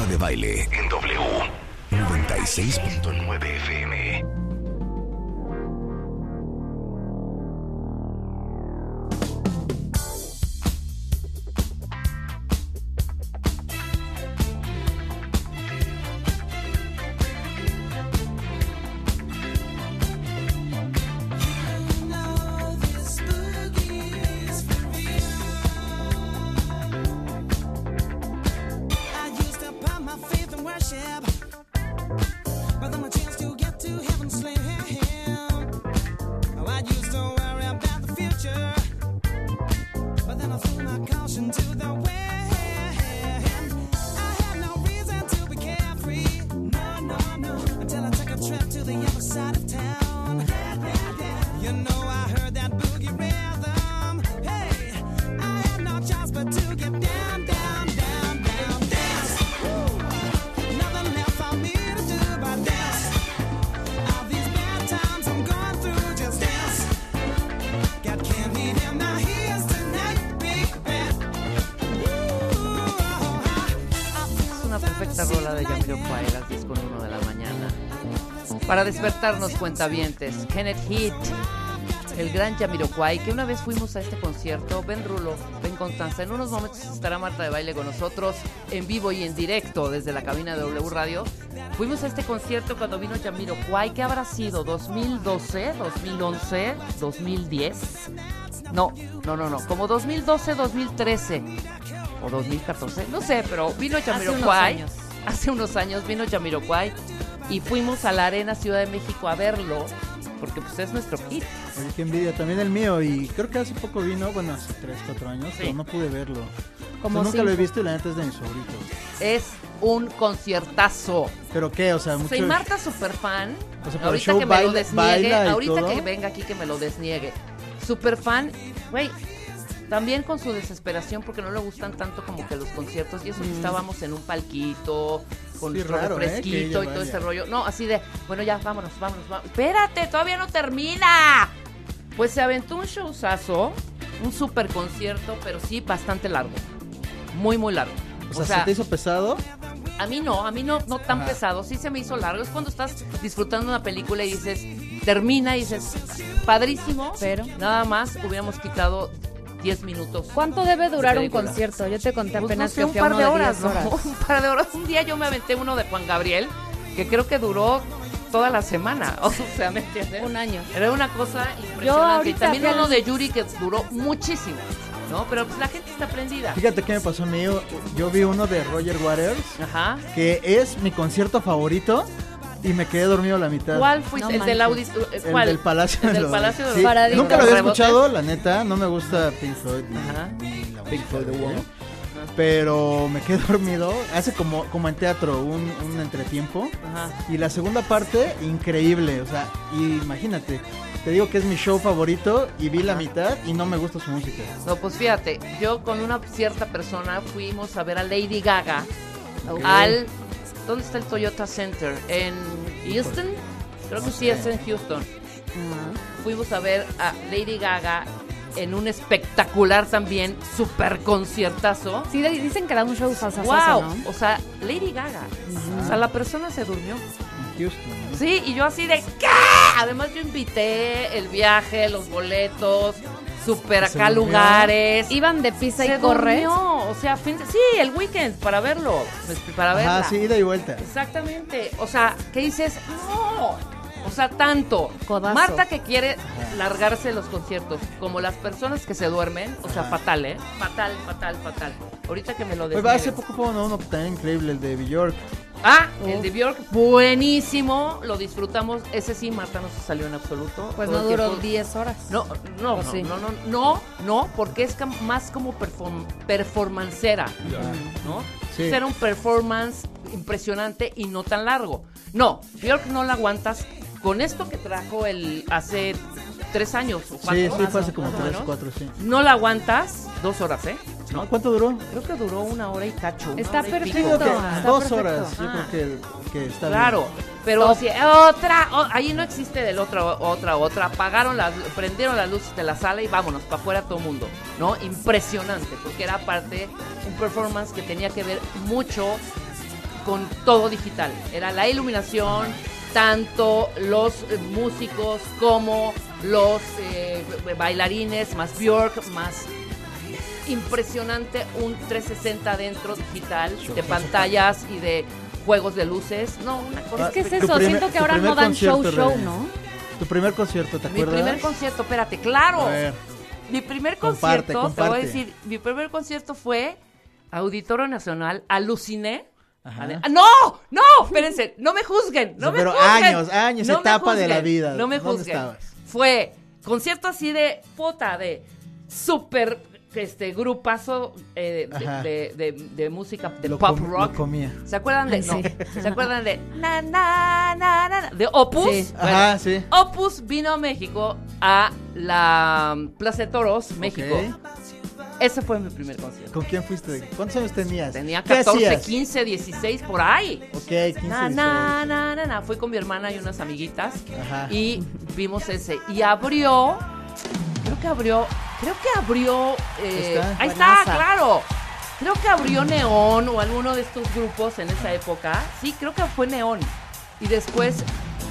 Marta de Baile en W 96.9 FM. Despertarnos cuentavientes, Kenneth Heat, el gran Jamiroquai, que una vez fuimos a este concierto, Ben Rulo, Ben Constanza, en unos momentos estará Marta de Baile con nosotros en vivo y en directo desde la cabina de W Radio. Fuimos a este concierto cuando vino Jamiroquai, ¿qué habrá sido? ¿2012? ¿2011? ¿2010? No, no, no, no, como 2012, 2013 o 2014, no sé, pero vino Jamiroquai. años. Hace unos años vino Jamiroquai y fuimos a la Arena Ciudad de México a verlo, porque pues es nuestro hit. Oye, qué envidia, también el mío. Y creo que hace poco vino, bueno, hace 3, 4 años, Sí. pero no pude verlo. Como O sea, nunca lo he visto y la neta es de mis favoritos. Es un conciertazo. ¿Pero qué? O sea, mucho... Soy Marta super fan. O sea, ahorita que me lo desniegue, ahorita todo. que venga aquí que me lo desniegue. Super fan, güey. También con su desesperación porque no le gustan tanto como que los conciertos y eso que estábamos en un palquito con Mm. Sí, nuestro raro, ¿eh? refresquito y todo ese rollo. No, así de, bueno, ya, vámonos, vámonos, vámonos. Espérate, todavía no termina. Pues se aventó un showzazo, un super concierto, pero sí bastante largo. Muy, muy largo. O sea, ¿se te hizo pesado? A mí no, a mí no, no tan Ajá. pesado, sí se me hizo largo. Es cuando estás disfrutando una película y dices, termina y dices, padrísimo, Pero- nada más hubiéramos quitado 10 minutos. ¿Cuánto debe durar de un concierto? Yo te conté Pues, apenas no sé, que un fui par uno de de horas, 10 ¿no? Un par de horas. Un día yo me aventé uno de Juan Gabriel, que creo que duró toda la semana. O sea, ¿me entiendes? Un año. Era una cosa impresionante. Yo ahorita y también uno de Yuri que duró muchísimo, ¿no? Pero pues la gente está prendida. Fíjate qué me pasó a mí. Yo, yo vi uno de Roger Waters, Ajá. que es mi concierto favorito, y me quedé dormido a la mitad. ¿Cuál fuiste? No el del auditorio. El ¿Cuál? del Palacio El de del Palacio de Sí, los Paradito. Nunca lo había Rebotes. escuchado, la neta. No me gusta Pink Floyd ni, Ajá. ni la Pink Floyd, de. Pero me quedé dormido. Hace como, como en teatro, un, un entretiempo. Ajá. Y la segunda parte, increíble. O sea, imagínate. Te digo que es mi show favorito y vi la mitad y no me gusta su música. No, pues fíjate, yo con una cierta persona fuimos a ver a Lady Gaga al... ¿Dónde está el Toyota Center? ¿En Houston? Creo que sí es en Houston. Fuimos a ver a Lady Gaga en un espectacular también, super conciertazo. Sí, dicen que da un show salsa, ¡Wow! ¿no? O sea, Lady Gaga. O sea, la persona se durmió. En Houston. ¿no? Sí, y yo así de ¿qué? Además yo invité el viaje, los boletos, super ¿Se acá lugares. Iban de pisa se y corre. durmió, o sea, fin de- sí, el weekend para verlo, pues, para verla. Ajá, sí, ida y vuelta. Exactamente. O sea, ¿qué dices? No. O sea, tanto. Codazo. Marta que quiere largarse de los conciertos, como las personas que se duermen, o sea, Ajá. fatal, ¿eh? Fatal, fatal, fatal. Ahorita que me lo desnieguen. hace poco fue uno, uno también increíble, el de Bjork. Ah, el de Bjork, buenísimo, lo disfrutamos. Ese sí, Marta no se salió en absoluto. Pues Todo no duró tiempo- 10 horas. No, no, ¿O no, sí? no, no, no, no, porque es más como perform performancera, ¿no? Sí. Era un performance impresionante y no tan largo. No, Bjork no la aguantas con esto que trajo el hace tres años o cuatro. Sí, sí, fue hace como más tres, cuatro, sí. No la aguantas dos horas, ¿eh? ¿No? ¿Cuánto duró? Creo que duró una hora y cacho. Está perfecto. que está dos perfecto. horas, yo Ah. creo que, que está Claro, bien. pero si otra, o- ahí no existe del otro, otra, otra. Apagaron las, prendieron las luces de la sala y vámonos para afuera todo el mundo, ¿no? Impresionante, porque era aparte un performance que tenía que ver mucho con todo digital. Era la iluminación, tanto los eh, músicos como los eh, bailarines, más Björk, más impresionante un 360 dentro digital de pantallas y de juegos de luces. No, una cosa Es que es eso, primer- siento que ahora no dan show, show. ¿no? Tu primer concierto, ¿te Mi acuerdas? primer concierto, espérate, claro. A ver, Mi primer Comparte, concierto, te voy a decir, mi primer concierto fue Auditorio Nacional, aluciné. ¡Ah, ¡No! ¡No! Espérense, no me juzguen, no O sea, me pero juzguen. años, años, No etapa de la vida. No me ¿Dónde juzguen. Fue concierto así de puta, de súper este grupazo eh, de, de, de- de música de lo pop com- rock. Lo comía. ¿Se acuerdan de no. ¿Se acuerdan de na, na, na, na, de Opus? Sí. Bueno, Ajá, sí. Opus vino a México a la Plaza de Toros, México. Ok. Ese fue mi primer concierto. ¿Con quién fuiste? ¿Cuántos años tenías? Tenía ¿Qué 14, hacías? 15, 16 por ahí. Ok, 15, Na, 16. na, na, na, na. Fui con mi hermana y unas amiguitas Ajá. y vimos ese. Y abrió, creo que abrió, creo que abrió, eh, ¿Está? ahí está, Buenaza. claro. Creo que abrió Neón o alguno de estos grupos en esa época. Sí, creo que fue Neón. Y después,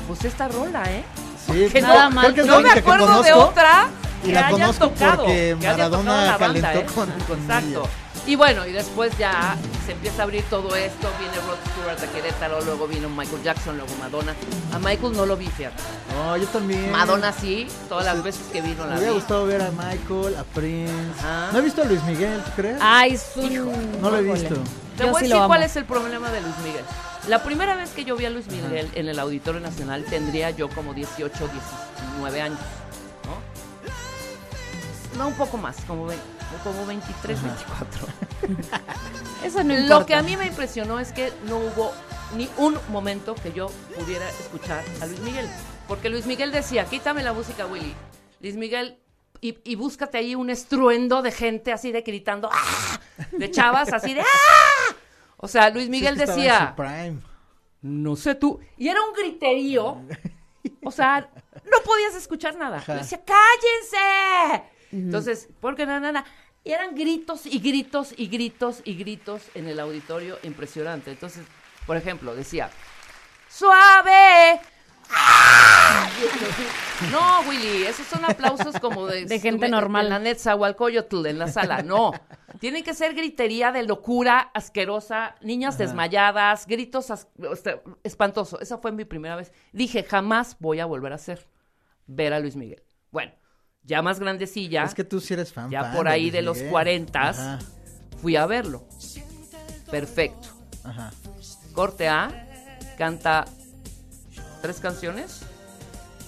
pues esta rola, ¿eh? Sí, Que creo- nada que es no me acuerdo de otra y que la haya conozco tocado, porque Maradona tocado la calentó banda, ¿eh? con- con Exacto. ella. Y bueno, y después ya se empieza a abrir todo esto, viene Rod Stewart de Querétaro, luego vino Michael Jackson, luego Madonna. A Michael no lo vi, fíjate. No, yo también. Madonna sí, todas las Sí. veces que vino Me la hubiera vi. gustado ver a Michael, a Prince. Ajá. No he visto a Luis Miguel, ¿tú crees? Ay, es un... no lo he visto. Te Yo voy a sí decir cuál es el problema de Luis Miguel. La primera vez que yo vi a Luis Miguel en el Auditorio Nacional tendría yo como 18, 19 años, ¿no? Un poco más, como, ve- como 23, 24. Eso no Lo que a mí me impresionó es que no hubo ni un momento que yo pudiera escuchar a Luis Miguel. Porque Luis Miguel decía, quítame la música, Willy. Luis Miguel, y, y búscate ahí un estruendo de gente así de gritando, ¡ah! De chavas así de, ¡ah! O sea, Luis Miguel Sí, decía, no sé tú. Y era un griterío. O sea, no podías escuchar nada. Yo decía, cállense. Entonces, porque na, na, na. Y eran gritos y gritos y gritos y gritos en el auditorio impresionante. Entonces, por ejemplo, decía, suave. ¡Ah! No, Willy, esos son aplausos como de, De gente en- normal. En la Netzahualcoyotl, en la sala. No. Tienen que ser gritería de locura asquerosa, niñas desmayadas, gritos as- este, espantoso. Esa fue mi primera vez. Dije, jamás voy a volver a hacer ver a Luis Miguel. Bueno, ya más grandecilla, Es que tú sí eres fan. ya fan por ahí Luis de los cuarentas, fui a verlo. Perfecto. ajá. Corte A, canta tres canciones,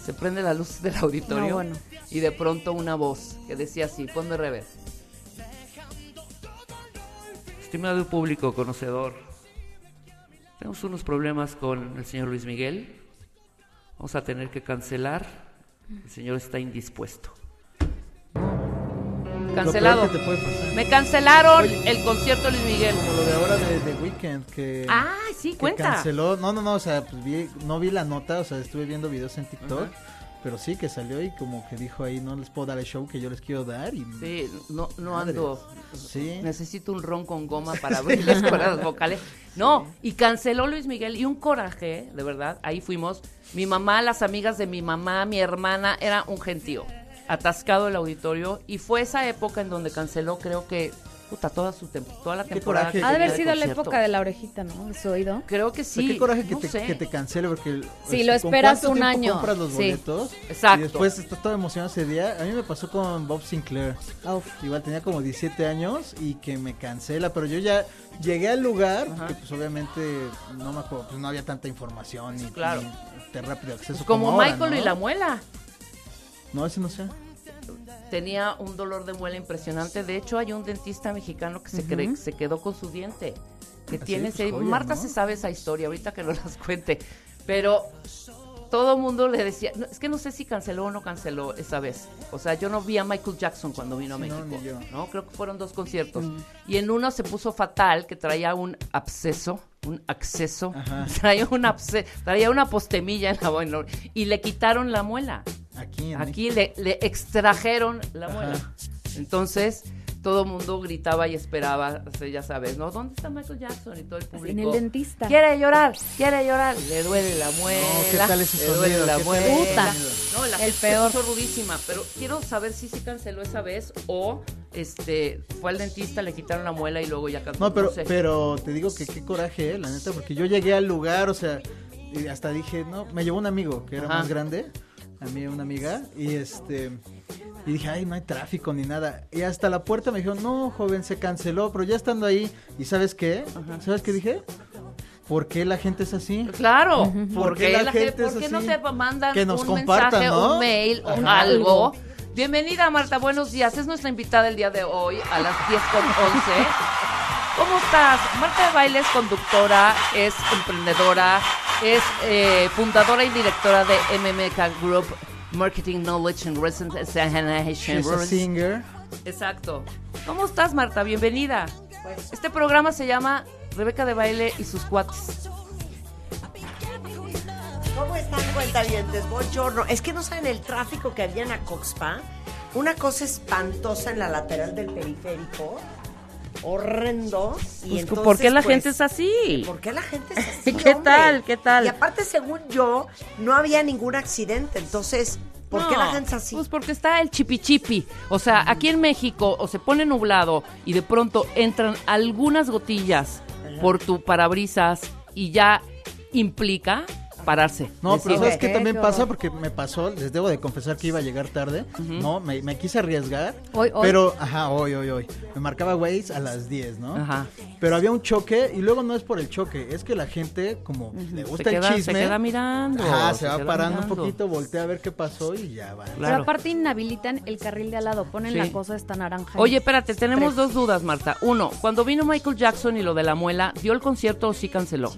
se prende la luz del auditorio No, bueno. y de pronto una voz que decía así, ponme rever. Estimado público conocedor, tenemos unos problemas con el señor Luis Miguel. Vamos a tener que cancelar. El señor está indispuesto. Cancelado. Lo peor que te puede pasar. Me cancelaron el concierto de Luis Miguel. Como lo de ahora de The Weeknd que, Ah, sí, que cuenta. canceló. No, no, no, o sea, pues vi, no vi la nota, o sea, estuve viendo videos en TikTok. Pero sí que salió y como que dijo ahí, no les puedo dar el show que yo les quiero dar. Y, Sí, no, no ando. Sí. Necesito un ron con goma para abrir las cuerdas vocales. No, y canceló Luis Miguel y un coraje, de verdad. Ahí fuimos. Mi mamá, las amigas de mi mamá, mi hermana, era un gentío. Atascado el auditorio. Y fue esa época en donde canceló, creo que, puta, toda su tem- toda la Qué temporada. Ha de haber sido la época de la orejita, ¿no? De su oído. Creo que sí. qué coraje que, no te, sé. que te cancele porque Sí, este, lo ¿con esperas un año? compras los Sí. boletos Exacto. y después estás todo emocionado ese día a mí me pasó con Bob Sinclair Uf. igual tenía como 17 años y que me cancela pero yo ya llegué al lugar Ajá. que pues obviamente no me acuerdo pues no había tanta información ni, Claro. ni de rápido acceso Como, ahora, Michael ¿no? y la muela. no ese no sé tenía un dolor de muela impresionante. De hecho, hay un dentista mexicano que se, cree- se quedó con su diente. Que tiene pues, joya, Marta ¿no? se sabe esa historia, ahorita que no las cuente. Pero todo el mundo le decía, no, es que no sé si canceló o no canceló esa vez. O sea, yo no vi a Michael Jackson cuando vino a no, México. ni yo. No, creo que fueron dos conciertos. Y en uno se puso fatal, que traía un absceso, un acceso, Ajá. traía un absce- traía una postemilla en la muela y le quitaron la muela. aquí en Aquí le, le extrajeron la Ajá. muela. Entonces, todo el mundo gritaba y esperaba, ya sabes, ¿no? ¿Dónde está Michael Jackson? Y todo el público. En el dentista. Quiere llorar, quiere llorar. Le duele la muela. ¿qué tal ese le duele sonido? la ¿Qué tal muela. Puta. No, la El gente peor. se puso rudísima, pero quiero saber si se canceló esa vez o este fue al dentista, le quitaron la muela y luego ya cantó. No, pero, sé. pero te digo que qué coraje, eh, la neta, porque yo llegué al lugar, o sea, y hasta dije, no, me llevó un amigo que era Ajá. más grande, a mí una amiga, y este, y dije, ay, no hay tráfico ni nada. Y hasta la puerta me dijo, no, joven, se canceló, pero ya estando ahí, ¿y sabes qué? ¿Sabes qué dije? ¿Por qué la gente es así? Claro, ¿Por porque qué la la gente gente, ¿por es qué no te mandan Que nos un mensaje, ¿no? un mail, Ajá. algo? Bienvenida Marta, buenos días. Es nuestra invitada el día de hoy a las 10 con 11. ¿Cómo estás? Marta de Baile es conductora, es emprendedora, es eh, fundadora y directora de MMK Group Marketing Knowledge and Recent She's a singer. Exacto. ¿Cómo estás, Marta? Bienvenida. Este programa se llama Rebeca de Baile y sus cuates. ¿Cómo están cuentavientes? Buongiorno. Es que no saben el tráfico que había en Acoxpa. Una cosa espantosa en la lateral del periférico. Horrendo. Y Pues, entonces, ¿Por qué la pues, gente es así? ¿Por qué la gente es así? ¿Qué hombre? tal? ¿Qué tal? Y aparte, según yo, no había ningún accidente. Entonces, ¿por qué la gente es así? Pues porque está el chipichipi. O sea, aquí en México o se pone nublado y de pronto entran algunas gotillas por tu parabrisas y ya implica pararse. No, Decir, pero ¿sabes qué también pasa? Porque me pasó, les debo de confesar que iba a llegar tarde, ¿no? Me, me quise arriesgar. Hoy, hoy. Pero, ajá, hoy, hoy, hoy. Me marcaba Waze a las 10, ¿no? Ajá. Pero había un choque y luego no es por el choque, es que la gente, como le se gusta queda, el se chisme, queda mirando. ajá, se, va parando mirando. un poquito, voltea a ver qué pasó y ya va. Claro. Pero aparte inhabilitan el carril de al lado, ponen Sí. la cosa esta naranja. Oye, espérate, tenemos Tres. dos dudas, Marta. Uno, cuando vino Michael Jackson y lo de la muela, ¿dio el concierto o sí canceló?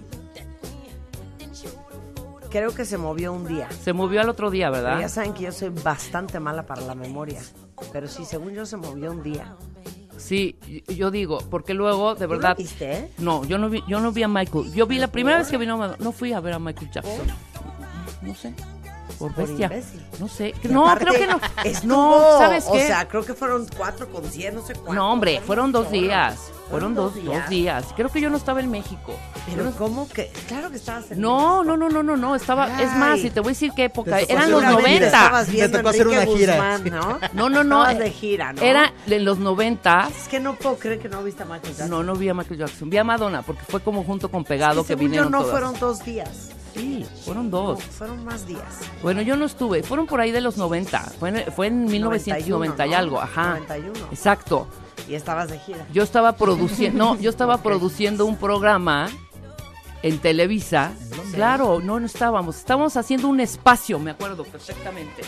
Creo que se movió un día. Se movió al otro día, Pero ¿verdad? ya saben que yo soy bastante mala para la memoria. Pero sí, según yo, se movió un día. Sí, yo digo, porque luego, de ¿Tú lo verdad... viste? No, yo no vi, yo no vi a Michael. Yo vi la primera vez que vino, no fui a ver a Michael Jackson. No sé. Por Por bestia. imbécil. No sé. Y No, aparte, creo que no. Estuvo, No, ¿sabes O qué? sea, creo que fueron cuatro con cien, no sé cuánto. no, hombre, fueron dos días. Fueron dos, dos días. días. Creo que yo no estaba en México. Pero ¿cómo que? Claro que estabas en No, no, no, no, no, no. Estaba, es más, Ay. y te voy a decir qué época. Eran los una gira. Seguramente 90. Estabas Te viendo tocó hacer una gira. Guzmán. ¿no? No, no, no. Estabas de gira, ¿no? Era en los 90. Es que no puedo creer que no viste a Michael Jackson. No, no vi a Michael Jackson. Vi a Madonna porque fue como junto con Pegado Es que, que vinieron yo no todas. fueron dos días. Sí, fueron No, dos. fueron más días. Bueno, yo no estuve. Fueron por ahí de los 90. Fue en, fue en 1990 y 91, algo. ¿no? Ajá. 91. Exacto. Y estabas de gira. Yo estaba produciendo, no, yo estaba produciendo un programa en Televisa. Claro, no, no estábamos. Estábamos haciendo un espacio, me acuerdo perfectamente.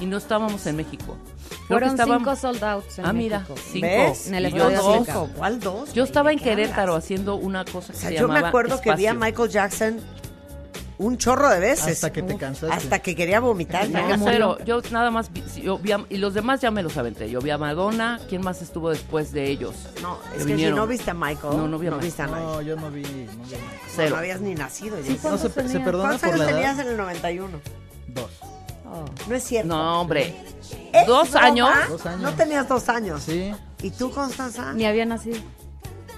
Y no estábamos en México. Creo que Fueron estábamos- cinco sold outs en Ah, mira, México. cinco. ¿Ves? En el Y yo dos. ¿Cuál dos? Yo estaba en ¿De qué Querétaro hablas? haciendo una cosa que O sea, se yo me acuerdo que vi a. Michael Jackson un chorro de veces. Hasta que te cansaste. Hasta que quería vomitar. No, ya. cero. Yo nada más vi, yo vi a- y los demás ya me los aventé. Yo vi a Madonna, ¿quién más estuvo después de ellos? No, es que vinieron. si no viste a Michael, No, no vi a viste a nadie. No, yo no vi. No, vi. No, Cero. no habías ni nacido. No, se, se perdona ¿Cuántos por años la tenías en el 91? Dos. Oh. No es cierto. No, hombre. ¿Es ¿Dos broma? años? Dos años. No tenías dos años. Sí. ¿Y tú, Constanza? Ni había nacido.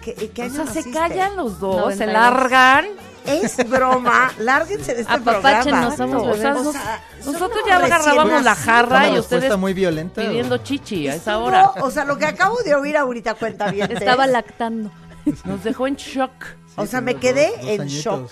¿Qué, qué O año sea, se callan los dos, se 92. largan. Es broma. Lárguense de este Apapáchenos, programa. somos O sea, bebés. nos- sea, nosotros ya recién agarrábamos la nacidos. jarra y ustedes muy violenta. pidiendo chichi a esa hora. O sea, lo que acabo de oír ahorita cuenta bien. Estaba lactando. Nos dejó en shock. O sea, me quedé dos en añitos. shock.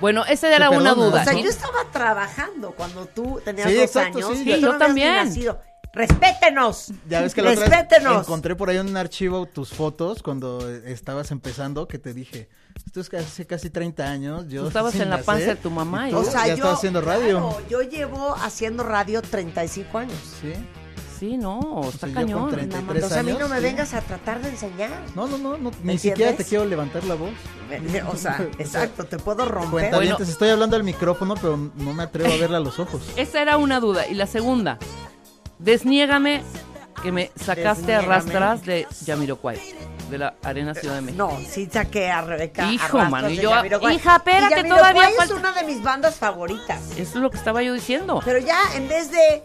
Bueno, esa era una duda. O sea, ¿sí? yo estaba trabajando cuando tú tenías Sí, dos exacto, años. sí, y yo tú no habías ni también. nacido. ¡Respétenos! Ya ves que la otra vez ¡Respétenos! encontré por ahí en un archivo tus fotos cuando estabas empezando que te dije, esto es casi, hace casi 30 años. Yo Tú estabas en la panza de tu mamá y O sea, ya yo, estabas haciendo radio. claro, yo llevo haciendo radio 35 años. Sí. Sí, no, está sea, yo cañón. con 33 Entonces a mí no años, me sí. vengas a tratar de enseñar. No, no, no, no, ni ¿Me siquiera te quiero levantar la voz. O sea, exacto, te puedo romper. Cuenta Bueno. estoy hablando al micrófono, pero no me atrevo a verla a los ojos. Esa era una duda. Y la segunda, desniégame que me sacaste a rastras de Yamiroquai, de la Arena Ciudad de México. No, sí saqué a Rebeca. Hijo, Arrastras mano, y de yo- Jamiroquai. hija, espérate, Y Jamiroquai todavía es falta- una de mis bandas favoritas. Eso es lo que estaba yo diciendo. Pero ya, en vez de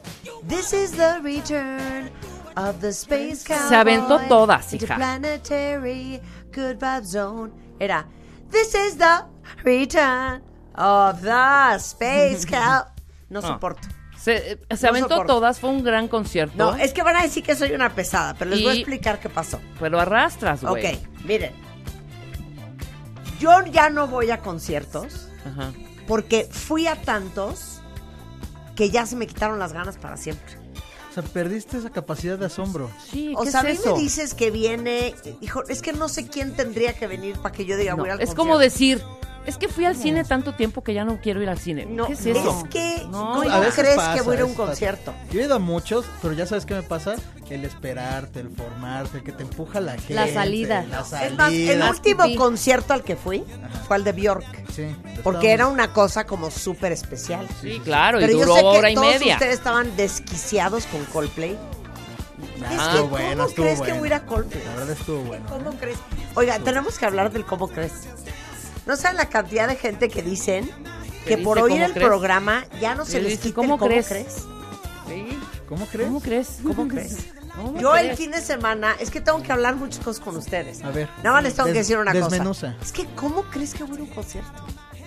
This is the return of the space cowboy. Se aventó todas, hija. Interplanetary good vibe zone. Era, this is the return of the space cow. No No. soporto. Se, eh, se No aventó soporto. todas, fue un gran concierto. No, es que van a decir que soy una pesada, pero les voy a explicar qué pasó. Pero arrastras, güey. Ok, miren. Yo ya no voy a conciertos Ajá. porque fui a tantos que ya se me quitaron las ganas para siempre. O sea, perdiste esa capacidad de asombro. Sí, O ¿qué sea, a es mí eso? me dices que viene, hijo, es que no sé quién tendría que venir para que yo diga No, voy al es como decir, es que fui al cine tanto tiempo que ya no quiero ir al cine. No, ¿Qué es eso? es que No, ¿cómo. A veces crees pasa, que voy a ir a un pasa. concierto? Yo he ido a muchos, pero ya sabes qué me pasa. El esperarte, el formarte, el que te empuja la gente. La salida. La salida. Es más, el Las último pipí. concierto al que fui fue al de Bjork. Sí, Porque era una cosa como súper especial. Sí, claro, Pero y yo duró sé que hora y todos media. ustedes estaban desquiciados con Coldplay. Ah, es que, estuvo ¿cómo bueno, crees que voy a ir a Coldplay? La verdad estuvo bueno. ¿Cómo crees? Oiga, tenemos que hablar del cómo crees. No saben la cantidad de gente que dicen que dice por oír el crees? programa ya no se les quita ¿cómo el cómo crees? crees. Sí. ¿Cómo crees? ¿Cómo crees? ¿Cómo crees? ¿Cómo Yo el fin de semana, es que tengo que hablar muchas cosas con ustedes. A ver. Nada más les tengo que decir una desmenuza. cosa. Es que, ¿cómo crees que voy a un concierto?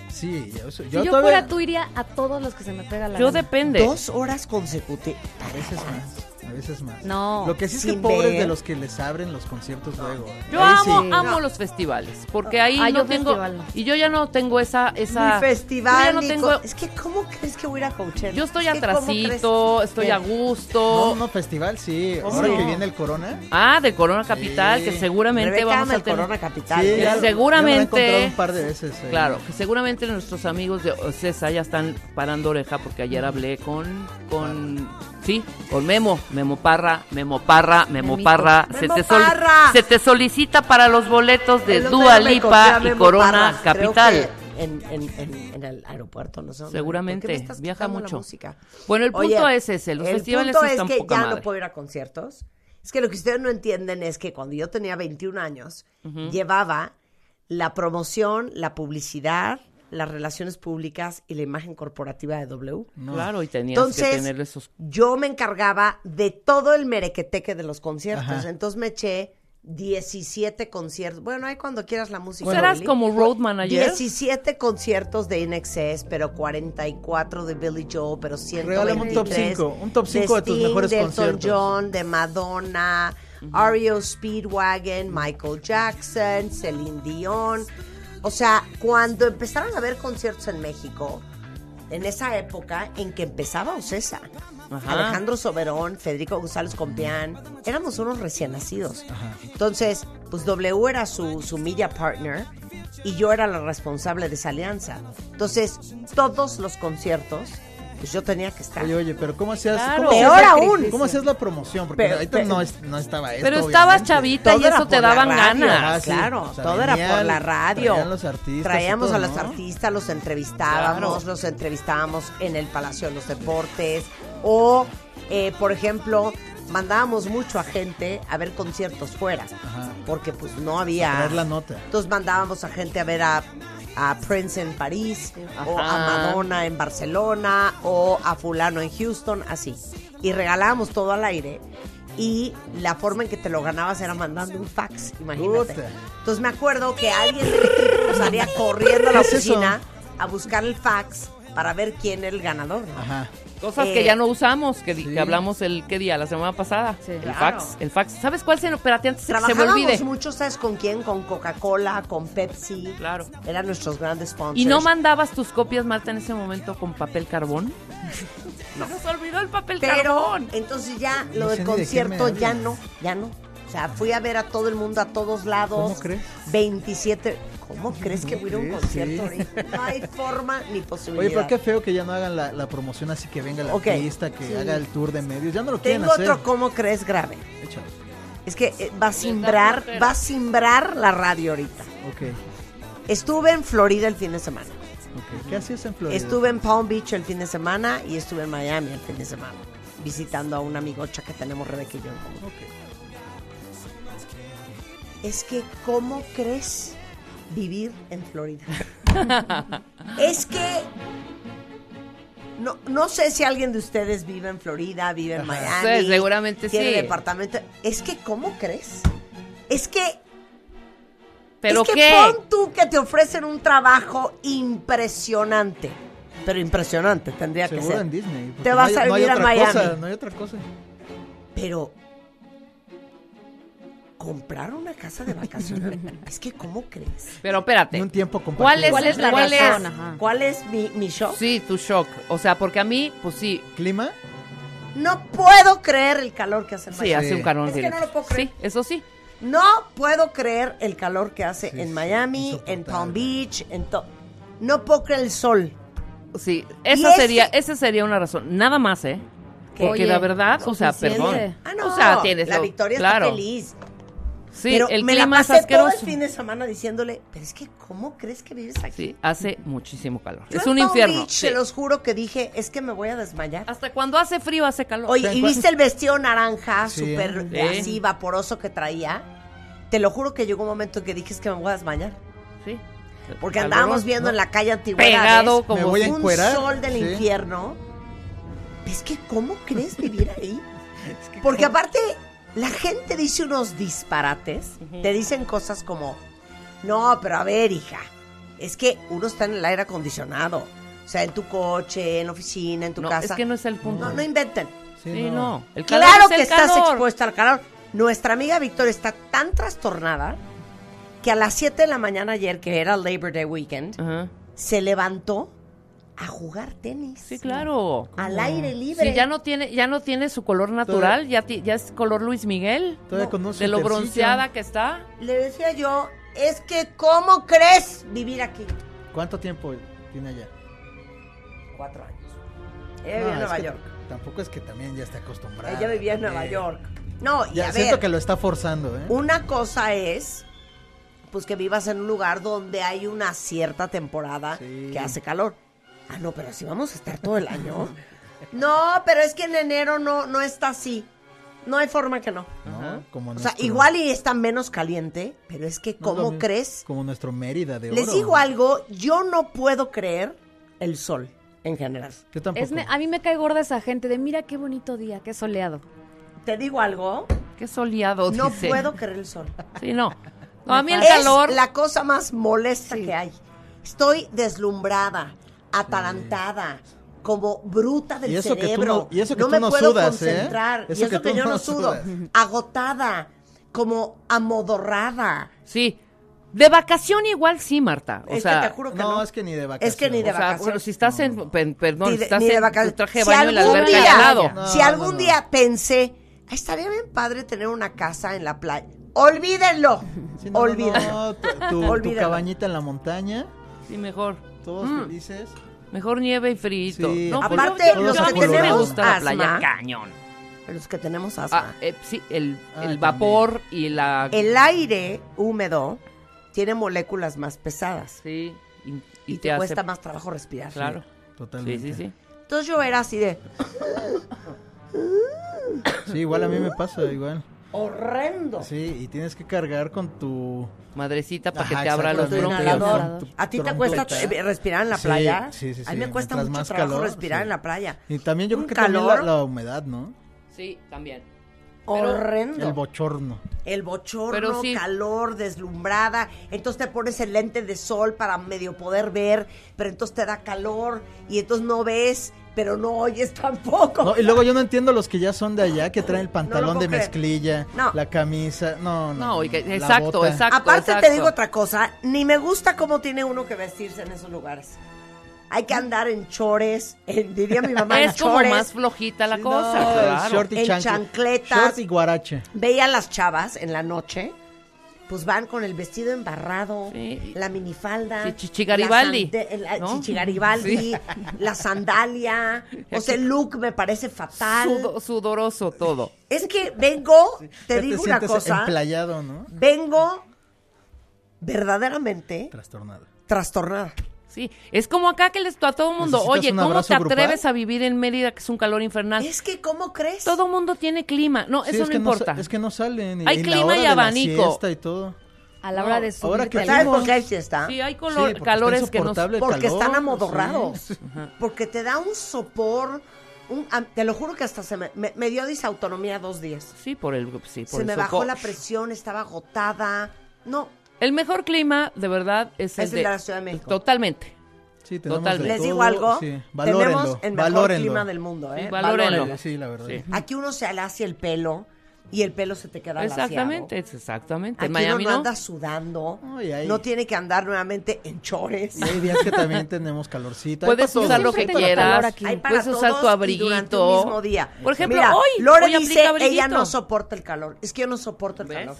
Sí, yo, Si yo yo todavía... fuera tú, iría a todos los que se me pega la Yo gana. depende. Dos horas consecutivas. A veces más, a veces más. No, Lo que sí es que pobres de los que les abren los conciertos luego. Yo Ahí amo, sí. amo No. los festivales, porque ahí Ah, no yo tengo festival y yo ya no tengo esa esa Ni festival, yo ya no ni tengo co- Es que, ¿cómo crees que voy a ir a Coachella? yo estoy Es que, ¿cómo atrasito, estoy a gusto. No, no, festival, sí. ¿Cómo Ahora no? que viene el Corona. Ah, de Corona Capital, Sí. que seguramente Rebeca vamos a tener Corona Capital. Sí, ¿eh? ya- seguramente- ya me lo he encontrado un par de veces. ahí. Claro, que seguramente nuestros amigos de Ocesa ya están parando oreja porque ayer hablé con con sí, con Memo, Memo Parra, Memo Parra, Memo. Parra, se ¡Memo te sol- Parra! se te solicita para los boletos de Dua Lipa y Corona Parra, Capital. En, en, en, en el aeropuerto, no sé. Seguramente, ¿Por qué me estás viaja mucho. música? Bueno, el punto Oye, es ese, los el festivales punto sí es están que ya madre. no puedo ir a conciertos. Es que lo que ustedes no entienden es que cuando yo tenía 21 años, llevaba la promoción, la publicidad, las relaciones públicas y la imagen corporativa de W. Claro, y tenías Entonces, que tener esos yo me encargaba de todo el merequeteque de los conciertos. Ajá. Entonces me eché 17 conciertos. Bueno, ahí cuando quieras la música. ¿Serás Billy. como road manager? 17 conciertos de INXS, pero 44 de Billy Joel, pero 123 Regálame un top cinco, un top cinco de tus mejores de conciertos. John, de Madonna, REO Speedwagon, Michael Jackson, Celine Dion. O sea, cuando empezaron a haber conciertos en México, en esa época en que empezaba Ocesa, Ajá. Alejandro Soberón, Federico González Compián, éramos unos recién nacidos. Entonces, pues W era su, su media partner y yo era la responsable de esa alianza. Entonces, todos los conciertos, pues yo tenía que estar. Oye, oye, pero ¿cómo hacías? Claro. ¿cómo Peor hacías- aún. ¿Cómo hacías la promoción? Porque Pero- ahorita pero- no, es- no estaba esto, Pero estabas chavita y Todo eso te daban radio, ganas. Ah, sí. Claro, O sea, todo era por la radio. traían los artistas Traíamos todo, a los ¿no? artistas, los entrevistábamos, Claro. los entrevistábamos en el Palacio de los Deportes. O, eh, por ejemplo, mandábamos mucho a gente a ver conciertos fuera. Ajá. Porque pues no había. Traer la nota. Entonces mandábamos a gente a ver a, a Prince en París, o a. Madonna en Barcelona, o a fulano en Houston, así. Y regalábamos todo al aire. Y la forma en que te lo ganabas era mandando un fax, imagínate. Entonces me acuerdo que alguien del equipo salía corriendo a la oficina a buscar el fax para ver quién era el ganador. ¿no? Ajá. Cosas Eh, que ya no usamos, que, di- sí. que hablamos el qué día, la semana pasada. Sí. el Claro. fax, el fax. ¿Sabes cuál se espérate antes que se me Trabajábamos olvide? mucho, ¿sabes con quién? Con Coca-Cola, con Pepsi. Claro. Eran nuestros grandes sponsors. ¿Y no mandabas tus copias, Marta, en ese momento con papel carbón? no. Nos olvidó el papel Pero carbón. entonces ya lo No del de concierto ya no, ya no. O sea, fui a ver a todo el mundo a todos lados. ¿Cómo crees? 27. ¿Cómo crees que voy a ir a un concierto ahorita? No hay forma ni posibilidad. Oye, pero qué feo que ya no hagan la, la promoción así que venga el Ok. artista, que Sí. haga el tour de medios. Ya no lo quieren Tengo hacer. otro ¿cómo crees grave? Échalo. Es que eh, va a simbrar, va a simbrar la radio ahorita. Ok, Estuve en Florida el fin de semana. ok. ¿Qué hacías en Florida? Estuve en Palm Beach el fin de semana y estuve en Miami el fin de semana. Visitando a una amigocha que tenemos Rebeca y yo en común. Ok. es que ¿cómo crees vivir en Florida? es que No, no sé si alguien de ustedes vive en Florida, vive en Miami. Sí, seguramente tiene sí. departamento. Es que, ¿cómo crees? Es que, ¿Pero es que qué? pon tú que te ofrecen un trabajo impresionante. Pero impresionante tendría que Seguro ser. en Disney. Te no vas hay- a no hay vivir a otra Miami. cosa, no hay otra cosa. Pero comprar una casa de vacaciones, es que ¿cómo crees? Pero espérate. Ni un tiempo ¿Cuál es, ¿Cuál es la cuál es- razón? Ajá. ¿Cuál es mi, mi shock? Sí, tu shock. O sea, porque a mí, pues sí, ¿Clima? No puedo creer el calor que hace en sí, Miami. hace un calor Es que no lo puedo creer. Sí, eso sí. No puedo creer el calor que hace Sí, en sí, Miami, en. Palm Beach, en todo. No puedo creer el sol. Sí, esa ese- sería, esa sería una razón. Nada más, ¿eh? ¿Qué? Porque Oye, la verdad, o sea, suficiente. perdón. Ah, no. O sea, tienes la lo- Victoria claro. está feliz. Sí, pero el me la clima es pasé todo el asqueroso. fin de semana diciéndole, pero es que ¿cómo crees que vives aquí? Sí, hace muchísimo calor. Yo es en un Palm infierno. Beach, sí. Se los juro que dije, es que me voy a desmayar. Hasta cuando hace frío hace calor. Oye, ¿y ¿en cuál- viste el vestido naranja súper Sí. así vaporoso que traía? Te lo juro que llegó un momento que dije, es que me voy a desmayar. Sí. Porque andábamos viendo ¿no? en la calle Antigüedades Pegado Me como voy a un encuerar. sol del Sí. infierno. Es que, ¿cómo crees vivir ahí? Porque aparte, la gente dice unos disparates. Te dicen cosas como, no, pero a ver, hija, es que uno está en el aire acondicionado. O sea, en tu coche, en la oficina, en tu No, casa. es que no es el punto. no, no inventen. Sí, no. El calor Claro es el que estás expuesta al calor. Nuestra amiga Victoria está tan trastornada que a las 7 de la mañana ayer, que era Labor Day Weekend, se levantó a jugar tenis. Sí, claro. Al aire libre. Sí, ya no tiene, ya no tiene su color natural, ya, ti- ya es color Luis Miguel. Todavía No, con un De lo bronceada que está. Le decía yo, es que ¿cómo crees vivir aquí? ¿Cuánto tiempo tiene allá? Cuatro años. Ella No, vivía en Nueva York. Tampoco es que también ya está acostumbrada. Ella vivía en Nueva también. York. No, y Ya a siento ver, que lo está forzando, ¿eh? una cosa es pues que vivas en un lugar donde hay una cierta temporada Sí. que hace calor. Ah, no, pero si vamos a estar todo el año. no, pero es que en enero no, no está así. No hay forma que no. ¿no? Como O sea, nuestro- igual y está menos caliente, pero es que no ¿cómo crees? Como nuestro Mérida de oro. Les digo algo, yo no puedo creer el sol en general. Yo tampoco. Es a mí me cae gorda esa gente de mira qué bonito día, qué soleado. Te digo algo, Qué soleado, no dice. puedo creer el sol. Sí, no. No, a mí el es calor. la cosa más molesta que hay. Estoy deslumbrada, atalantada, como bruta del Y eso que tú cerebro. no- y eso que no tú me no puedo sudas, ¿eh? concentrar. Eso y eso que yo no no sudo. sudas. Agotada, como amodorrada. Sí. De vacación igual sí, Marta. O es sea, que te juro que no, no. es que ni de vacaciones. Es que ni de o sea, si estás en, pen- perdón, Ni de- estás ni de en vacaciones. tu traje de Si baño en la algún alberca día- al lado. No, si no, algún no. día pensé, "Ay, estaría bien padre tener una casa en la playa. Olvídenlo. Sí, no, no, Olvídenlo. no, tu, tu- tu cabañita en la montaña, Sí, mejor. Todos Mm. felices. Mejor nieve y frito. Sí. No, pues Aparte, los que me tenemos gusta la playa asma, cañón. Los que tenemos asma. Ah, eh, sí, el, Ah, el también. vapor y la... El aire húmedo tiene moléculas más pesadas Sí, y, y y, te, te, hace... cuesta más trabajo respirar. Claro. Totalmente. Sí, sí, sí. Entonces yo era así de Sí, igual a mí me pasa, igual. Horrendo. Sí, y tienes que cargar con tu... Madrecita para que te abra los bronquios. ¿A ti te cuesta eh, respirar en la Sí, playa? sí, sí, A mí sí, me cuesta mucho más trabajo calor, respirar sí. en la playa. Y también yo creo que también la, humedad, ¿no? Sí, también. Pero- Horrendo. El bochorno. El bochorno, Pero sí. calor, deslumbrada. Entonces te pones el lente de sol para medio poder ver, pero entonces te da calor y entonces no ves, pero no oyes tampoco. No, y luego yo no entiendo los que ya son de allá, que traen el pantalón de mezclilla, No. la camisa. No, no. No, la exacto, bota. exacto. Aparte exacto. te digo otra cosa, ni me gusta cómo tiene uno que vestirse en esos lugares. Hay que andar en chores, en- diría mi mamá, en Es como chores. más flojita la cosa, no, claro. Short y En chancletas. Short y guarache. Veía a las chavas en la noche, pues van con el vestido embarrado, Sí. la minifalda. Sí, Chichigaribaldi, la sande- ¿no? Chichigaribaldi, Sí. la sandalia. O sea, el look me parece fatal. Sudo- sudoroso todo. Es que vengo, te Ya digo una cosa, emplayado, ¿no? vengo verdaderamente Trastornado. trastornada. Sí, es como acá que les a todo el mundo, ¿Necesitas oye, ¿cómo te grupal? atreves a vivir en Mérida que es un calor infernal? Es que, ¿cómo crees? Todo mundo tiene clima. No, Sí, eso es no que importa. es que no salen. Hay y la clima hora y de la abanico. siesta y todo. a la hora No, de subir. ahora que ¿Sabes por qué hay fiesta? Sí, hay color- porque calores está que el Porque calor, están amodorrados. sí. Porque te da un sopor. un- a- te lo juro que hasta se me, me, me dio disautonomía dos días. Sí, por el... Sí, por Se el me bajó la presión, estaba agotada. No, El mejor clima, de verdad, es el es el de la Ciudad de México. Totalmente. Sí, tenemos Totalmente. de Les digo algo, sí. tenemos Valórenlo, el mejor valórenlo. clima del mundo, ¿eh? Sí, valórenlo. Sí, la verdad. Sí. Aquí uno se alacia el pelo y el pelo se te queda Exactamente, laciado. exactamente. Aquí En Miami uno no anda sudando, Ay, ay. no tiene que andar nuevamente en chores. Y hay días que también tenemos calorcito. Puedes usar lo que quieras. aquí. Hay para Puedes usar tu abriguito. durante un mismo día. Por ejemplo, Mira, hoy. Lore hoy dice, aplica ella abriguito. no soporta el calor. Es que yo no soporto el ¿Ves? calor.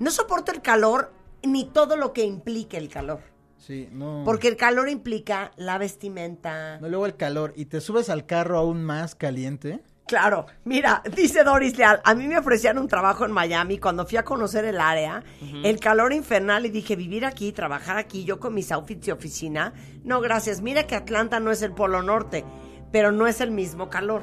No soporto el calor ni todo lo que implique el calor. Sí, no. Porque el calor implica la vestimenta. No, luego el calor. Y te subes al carro aún más caliente. Claro, mira, dice Doris Leal, a mí me ofrecían un trabajo en Miami cuando fui a conocer el área, el calor infernal y dije, vivir aquí, trabajar aquí, yo con mis outfits de oficina, no, gracias, mira que Atlanta no es el Polo Norte, pero no es el mismo calor.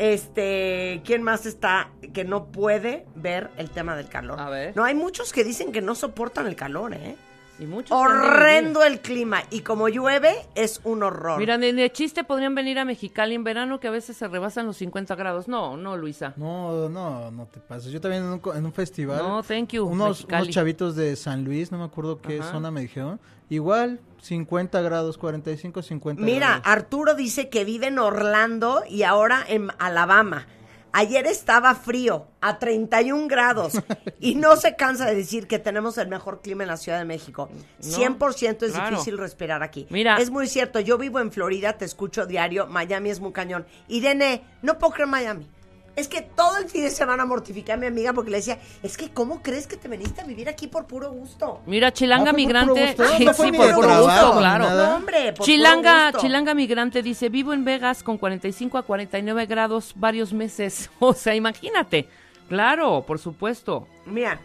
Este, ¿quién más está que no puede ver el tema del calor? A ver. No, hay muchos que dicen que no soportan el calor, ¿eh? Y muchos Horrendo el clima y como llueve es un horror. Mira, ni de chiste podrían venir a Mexicali en verano que a veces se rebasan los 50 grados. No, no, Luisa. No, no, no te pases. Yo también en un, co- en un festival. No, thank you, Unos, chavitos de San Luis, no me acuerdo qué Ajá. zona me dijeron. Igual, 50 grados, 45, 50 Mira, grados. Arturo dice que vive en Orlando y ahora en Alabama. Ayer estaba frío, a 31 grados, y no se cansa de decir que tenemos el mejor clima en la Ciudad de México. 100% es claro. difícil respirar aquí. Mira. Es muy cierto, yo vivo en Florida, te escucho diario, Miami es muy cañón. Irene, no puedo creer Miami. Es que todo el fin de semana mortificé a mi amiga porque le decía, es que ¿cómo crees que te veniste a vivir aquí por puro gusto? Mira, Chilanga Ah, ¿fue por Migrante. Sí, No sí, por de puro trabajo gusto, ni claro. No, hombre, por Chilanga, gusto. Chilanga Migrante dice, vivo en Vegas con 45 a 49 grados varios meses. O sea, imagínate. Claro, por supuesto. Mira,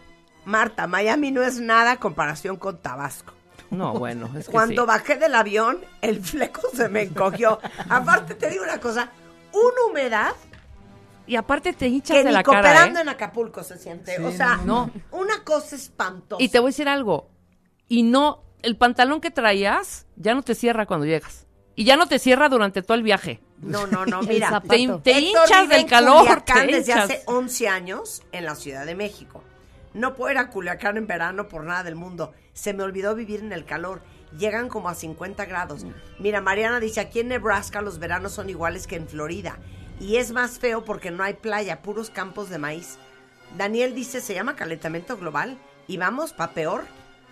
Marta, Miami no es nada a comparación con Tabasco. No, bueno, es que Cuando sí. bajé del avión, el fleco se me encogió. Aparte, te digo una cosa, una humedad Y aparte te hinchas que de ni la cara, cooperando ¿eh? en Acapulco se siente. Sí, o sea, no. una cosa espantosa. Y te voy a decir algo. Y no, el pantalón que traías ya no te cierra cuando llegas. Y ya no te cierra durante todo el viaje. No, no, no, mira. Te, te hinchas del calor. Culiacán te desde hinchas. hace 11 años en la Ciudad de México. No puedo ir a Culiacán en verano por nada del mundo. Se me olvidó vivir en el calor. Llegan como a 50 grados. Mira, Mariana dice, aquí en Nebraska los veranos son iguales que en Florida. Y es más feo porque no hay playa, puros campos de maíz. Daniel dice, se llama calentamiento global. Y vamos, pa' peor.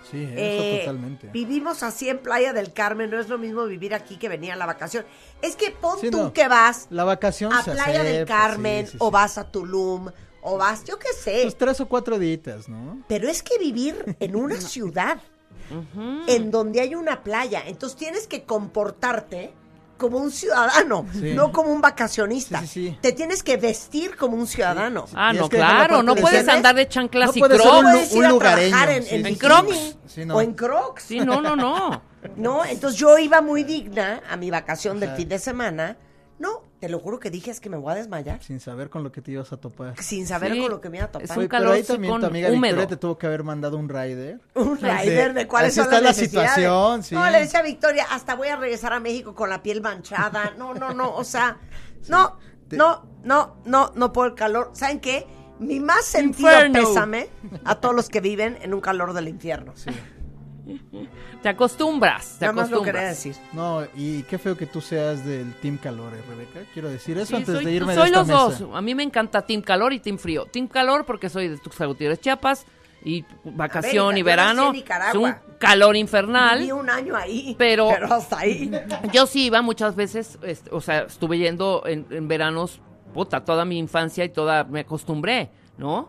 Sí, eso Eh, totalmente. Vivimos así en Playa del Carmen, no es lo mismo vivir aquí que venir a la vacación. Es que pon Sí, tú no. que vas La vacación a Playa del acepta, Carmen sí, sí, o vas a Tulum o vas, yo qué sé. Pues tres o cuatro días, ¿no? Pero es que vivir en una ciudad en donde hay una playa, entonces tienes que comportarte como un ciudadano, Sí. no como un vacacionista. Sí, sí, sí. Te tienes que vestir como un ciudadano. Ah, no, claro. No de puedes andar de chanclas No y crocs. un- puedes ir a lugareño, trabajar en, sí, en Crocs. Sí, no. o en crocs. Sí, no, no, no. No, entonces yo iba muy digna a mi vacación del fin de semana. No, te lo juro que dije es que me voy a desmayar. Sin saber con lo que te ibas a topar. Sin saber Sí, con lo que me iba a topar. es un Oye, calor pero ahí también tu amiga húmedo. Victoria te tuvo que haber mandado un rider. un rider de cuáles Así son está las la situación, sí. No, le decía a Victoria, hasta voy a regresar a México con la piel manchada. No, no, no, o sea, no, Te- no, no, no, no por el calor. ¿Saben qué? Mi más sentido Inferno. pésame a todos los que viven en un calor del infierno. Te acostumbras. Te Nada más lo acostumbras. quería decir. No, y qué feo que tú seas del Team Calor, ¿eh, Rebeca. Quiero decir eso Sí, antes soy, de irme soy de esta los mesa. dos. A mí me encanta Team Calor y Team Frío. Team Calor porque soy de Tuxtla Gutiérrez, Chiapas. Y vacación América, y verano. Es un calor infernal. Viví un año ahí, Pero- hasta ahí. Yo sí iba muchas veces, este, o sea, estuve yendo en, en veranos, puta, toda mi infancia y toda, me acostumbré, ¿no?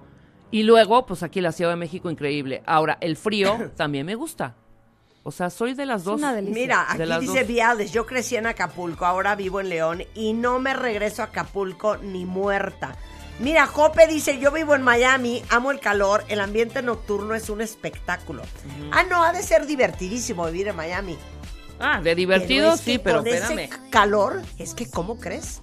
Y luego, pues aquí la Ciudad de México, increíble. Ahora, el frío también me gusta. O sea, soy de las dos. una delicia. Mira, De aquí las dice dos. Viales, yo crecí en Acapulco, ahora vivo en León y no me regreso a Acapulco ni muerta. Mira, Jope dice, yo vivo en Miami, amo el calor, el ambiente nocturno es un espectáculo. Ah, no, ha de ser divertidísimo vivir en Miami. Ah, de divertido, es que sí, pero con espérame. ese calor, es que, ¿cómo crees?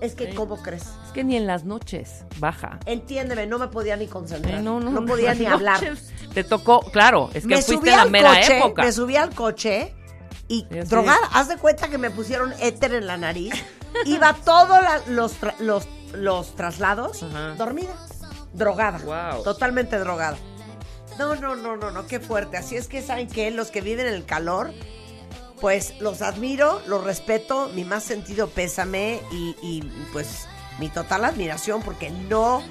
Es que, ¿cómo crees? Que ni en las noches baja. Entiéndeme, no me podía ni concentrar. Eh, no, no, podía ni hablar. noches Te tocó, claro, es que me fuiste subí la mera coche, época. me subí al coche y Sí, drogada. Haz de cuenta que me pusieron éter en la nariz. Iba todos los, tra- los, los traslados Ajá. dormida, drogada, Guau. totalmente drogada. No, no, no, no, no, qué fuerte. Así es que, ¿saben qué? Los que viven en el calor, pues los admiro, los respeto, mi más sentido pésame y, y, pues mi total admiración porque no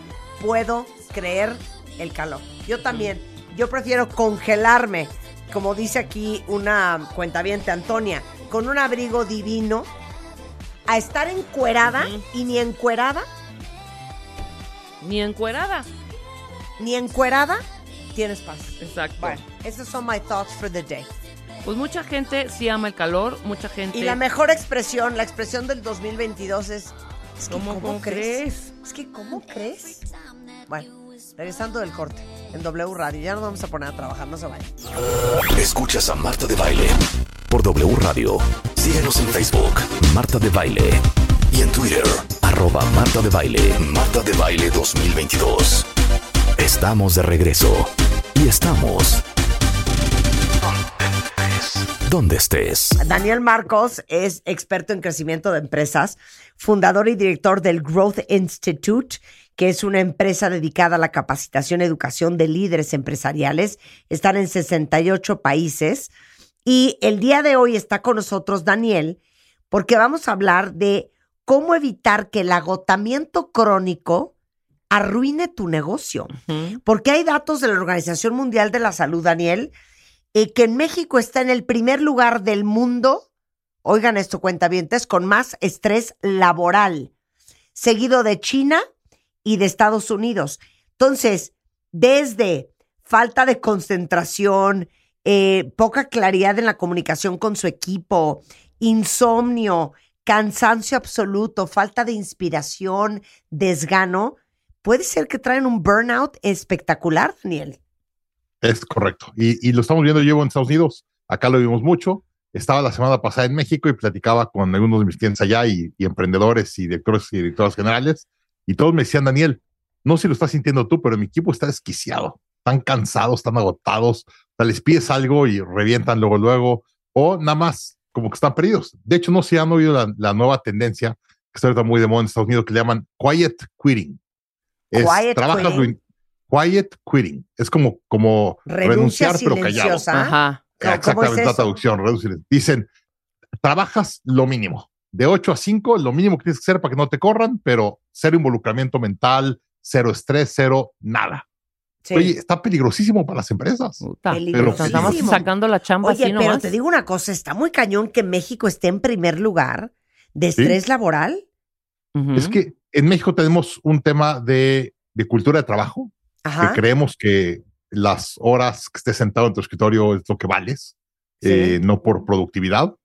puedo creer el calor. Yo también, yo prefiero congelarme, como dice aquí una cuentaviente Antonia, con un abrigo divino, a estar encuerada y ni encuerada, Ni encuerada. ni encuerada, tienes paz. Exacto. Bueno, esos son my thoughts for the day. Pues mucha gente sí ama el calor, mucha gente. Y la mejor expresión, la expresión del 2022 es... es que, ¿Cómo, cómo crees? Es que, ¿cómo crees? Bueno, regresando del corte, en W Radio, ya nos vamos a poner a trabajar, no se vayan. Escuchas a Marta de Baile por W Radio. Síguenos en Facebook, Marta de Baile. Y en Twitter, arroba Marta de Baile, Marta de Baile 2022. Estamos de regreso. Y estamos... Donde estés. Daniel Marcos es experto en crecimiento de empresas, fundador y director del Growth Institute, que es una empresa dedicada a la capacitación y educación de líderes empresariales. Están en 68 países. Y el día de hoy está con nosotros Daniel, porque vamos a hablar de cómo evitar que el agotamiento crónico arruine tu negocio. Porque hay datos de la Organización Mundial de la Salud, Daniel, eh, que en México está en el primer lugar del mundo, oigan esto, cuentavientes, con más estrés laboral, seguido de China y de Estados Unidos. Entonces, desde falta de concentración, eh, poca claridad en la comunicación con su equipo, insomnio, cansancio absoluto, falta de inspiración, desgano, puede ser que traen un burnout espectacular, Daniel. Es correcto. Y, y lo estamos viendo, llevo en Estados Unidos, acá lo vimos mucho. Estaba la semana pasada en México y platicaba con algunos de mis clientes allá y, y emprendedores y directores y directoras generales. Y todos me decían, Daniel, no sé si lo estás sintiendo tú, pero mi equipo está desquiciado. Están cansados, están agotados. O sea, les pides algo y revientan luego, luego. O nada más como que están perdidos. De hecho, no si han oído la, la nueva tendencia que está ahorita muy de moda en Estados Unidos que le llaman quiet quitting. Es, Quiet trabajas quitting. in- quiet quitting. Es como, como Renuncia renunciar, pero callado. Ajá. ¿Cómo- cómo Exactamente es la traducción. reducir. Dicen, trabajas lo mínimo. De 8 a 5, lo mínimo que tienes que hacer para que no te corran, pero cero involucramiento mental, cero estrés, cero nada. Sí. Oye, está peligrosísimo para las empresas. Puta. Peligrosísimo. Estamos sacando la chamba Oye, así pero nomás. te digo una cosa, está muy cañón que México esté en primer lugar de estrés laboral. Ujú. Es que en México tenemos un tema de, de cultura de trabajo, Ajá. que creemos que las horas que estés sentado en tu escritorio es lo que vales, Sí. eh, no por productividad.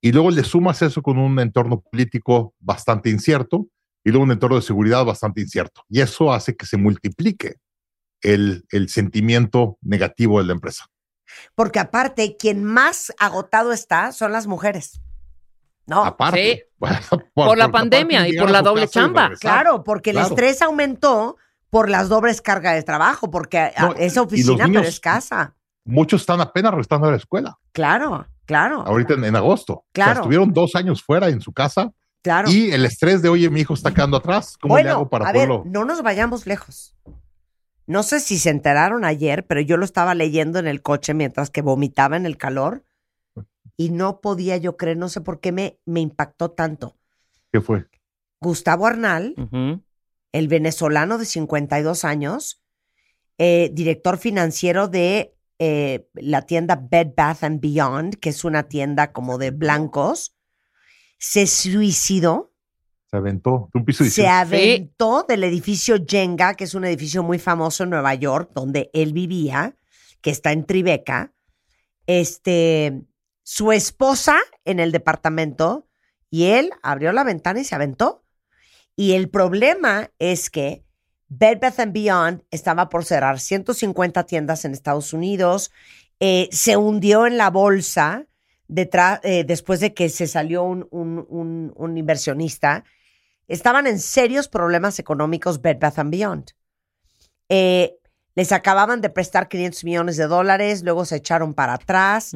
Y luego le sumas eso con un entorno político bastante incierto y luego un entorno de seguridad bastante incierto. Y eso hace que se multiplique el, el sentimiento negativo de la empresa. Porque aparte, quien más agotado está son las mujeres. No, Aparte, Sí. Por la pandemia y por la doble chamba. claro, porque el estrés aumentó por las dobles cargas de trabajo, porque No, es y- y oficina, pero es casa. Muchos están apenas restando a la escuela, Claro, claro, ahorita en, en agosto. O sea, Claro. estuvieron dos años fuera en su casa claro. y el estrés de, oye, mi hijo está quedando atrás. ¿Cómo le bueno, hago para a ver, poderlo? no nos vayamos lejos. No sé si se enteraron ayer, pero yo lo estaba leyendo en el coche mientras que vomitaba en el calor y no podía yo creer, no sé por qué me, me impactó tanto. ¿Qué fue? Gustavo Arnal. El venezolano de 52 años, eh, director financiero de eh, la tienda Bed Bath and Beyond, que es una tienda como de blancos, se suicidó, Se aventó de un piso de se 18. aventó del edificio Jenga, que es un edificio muy famoso en Nueva York, donde él vivía, que está en Tribeca. Este, su esposa en el departamento y él abrió la ventana y se aventó. Y el problema es que Bed Bath and Beyond estaba por cerrar 150 tiendas en Estados Unidos, eh, se hundió en la bolsa detrás, eh, después de que se salió un, un- un- un inversionista. estaban en serios problemas económicos Bed Bath and Beyond. Eh, les acababan de prestar 500 millones de dólares, luego se echaron para atrás.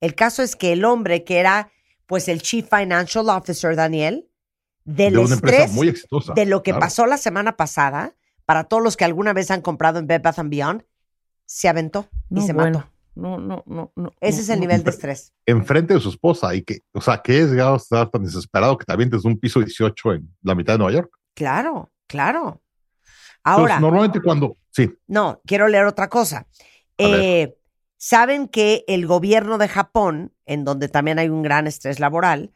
El caso es que el hombre que era pues el Chief Financial Officer, Daniel, del de una empresa estrés muy exitosa. de lo que claro. pasó la semana pasada, para todos los que alguna vez han comprado en Bed Bath and Beyond, se aventó y No, se bueno. mató. No, no, no, no. Ese no, es el nivel de estrés. Enfrente de su esposa y que, o sea, que es llegado a estar tan desesperado que también desde un piso 18 en la mitad de Nueva York. Claro, claro. Entonces, Ahora, normalmente cuando, sí, no, quiero leer otra cosa. ver. Eh, Saben que el gobierno de Japón, en donde también hay un gran estrés laboral,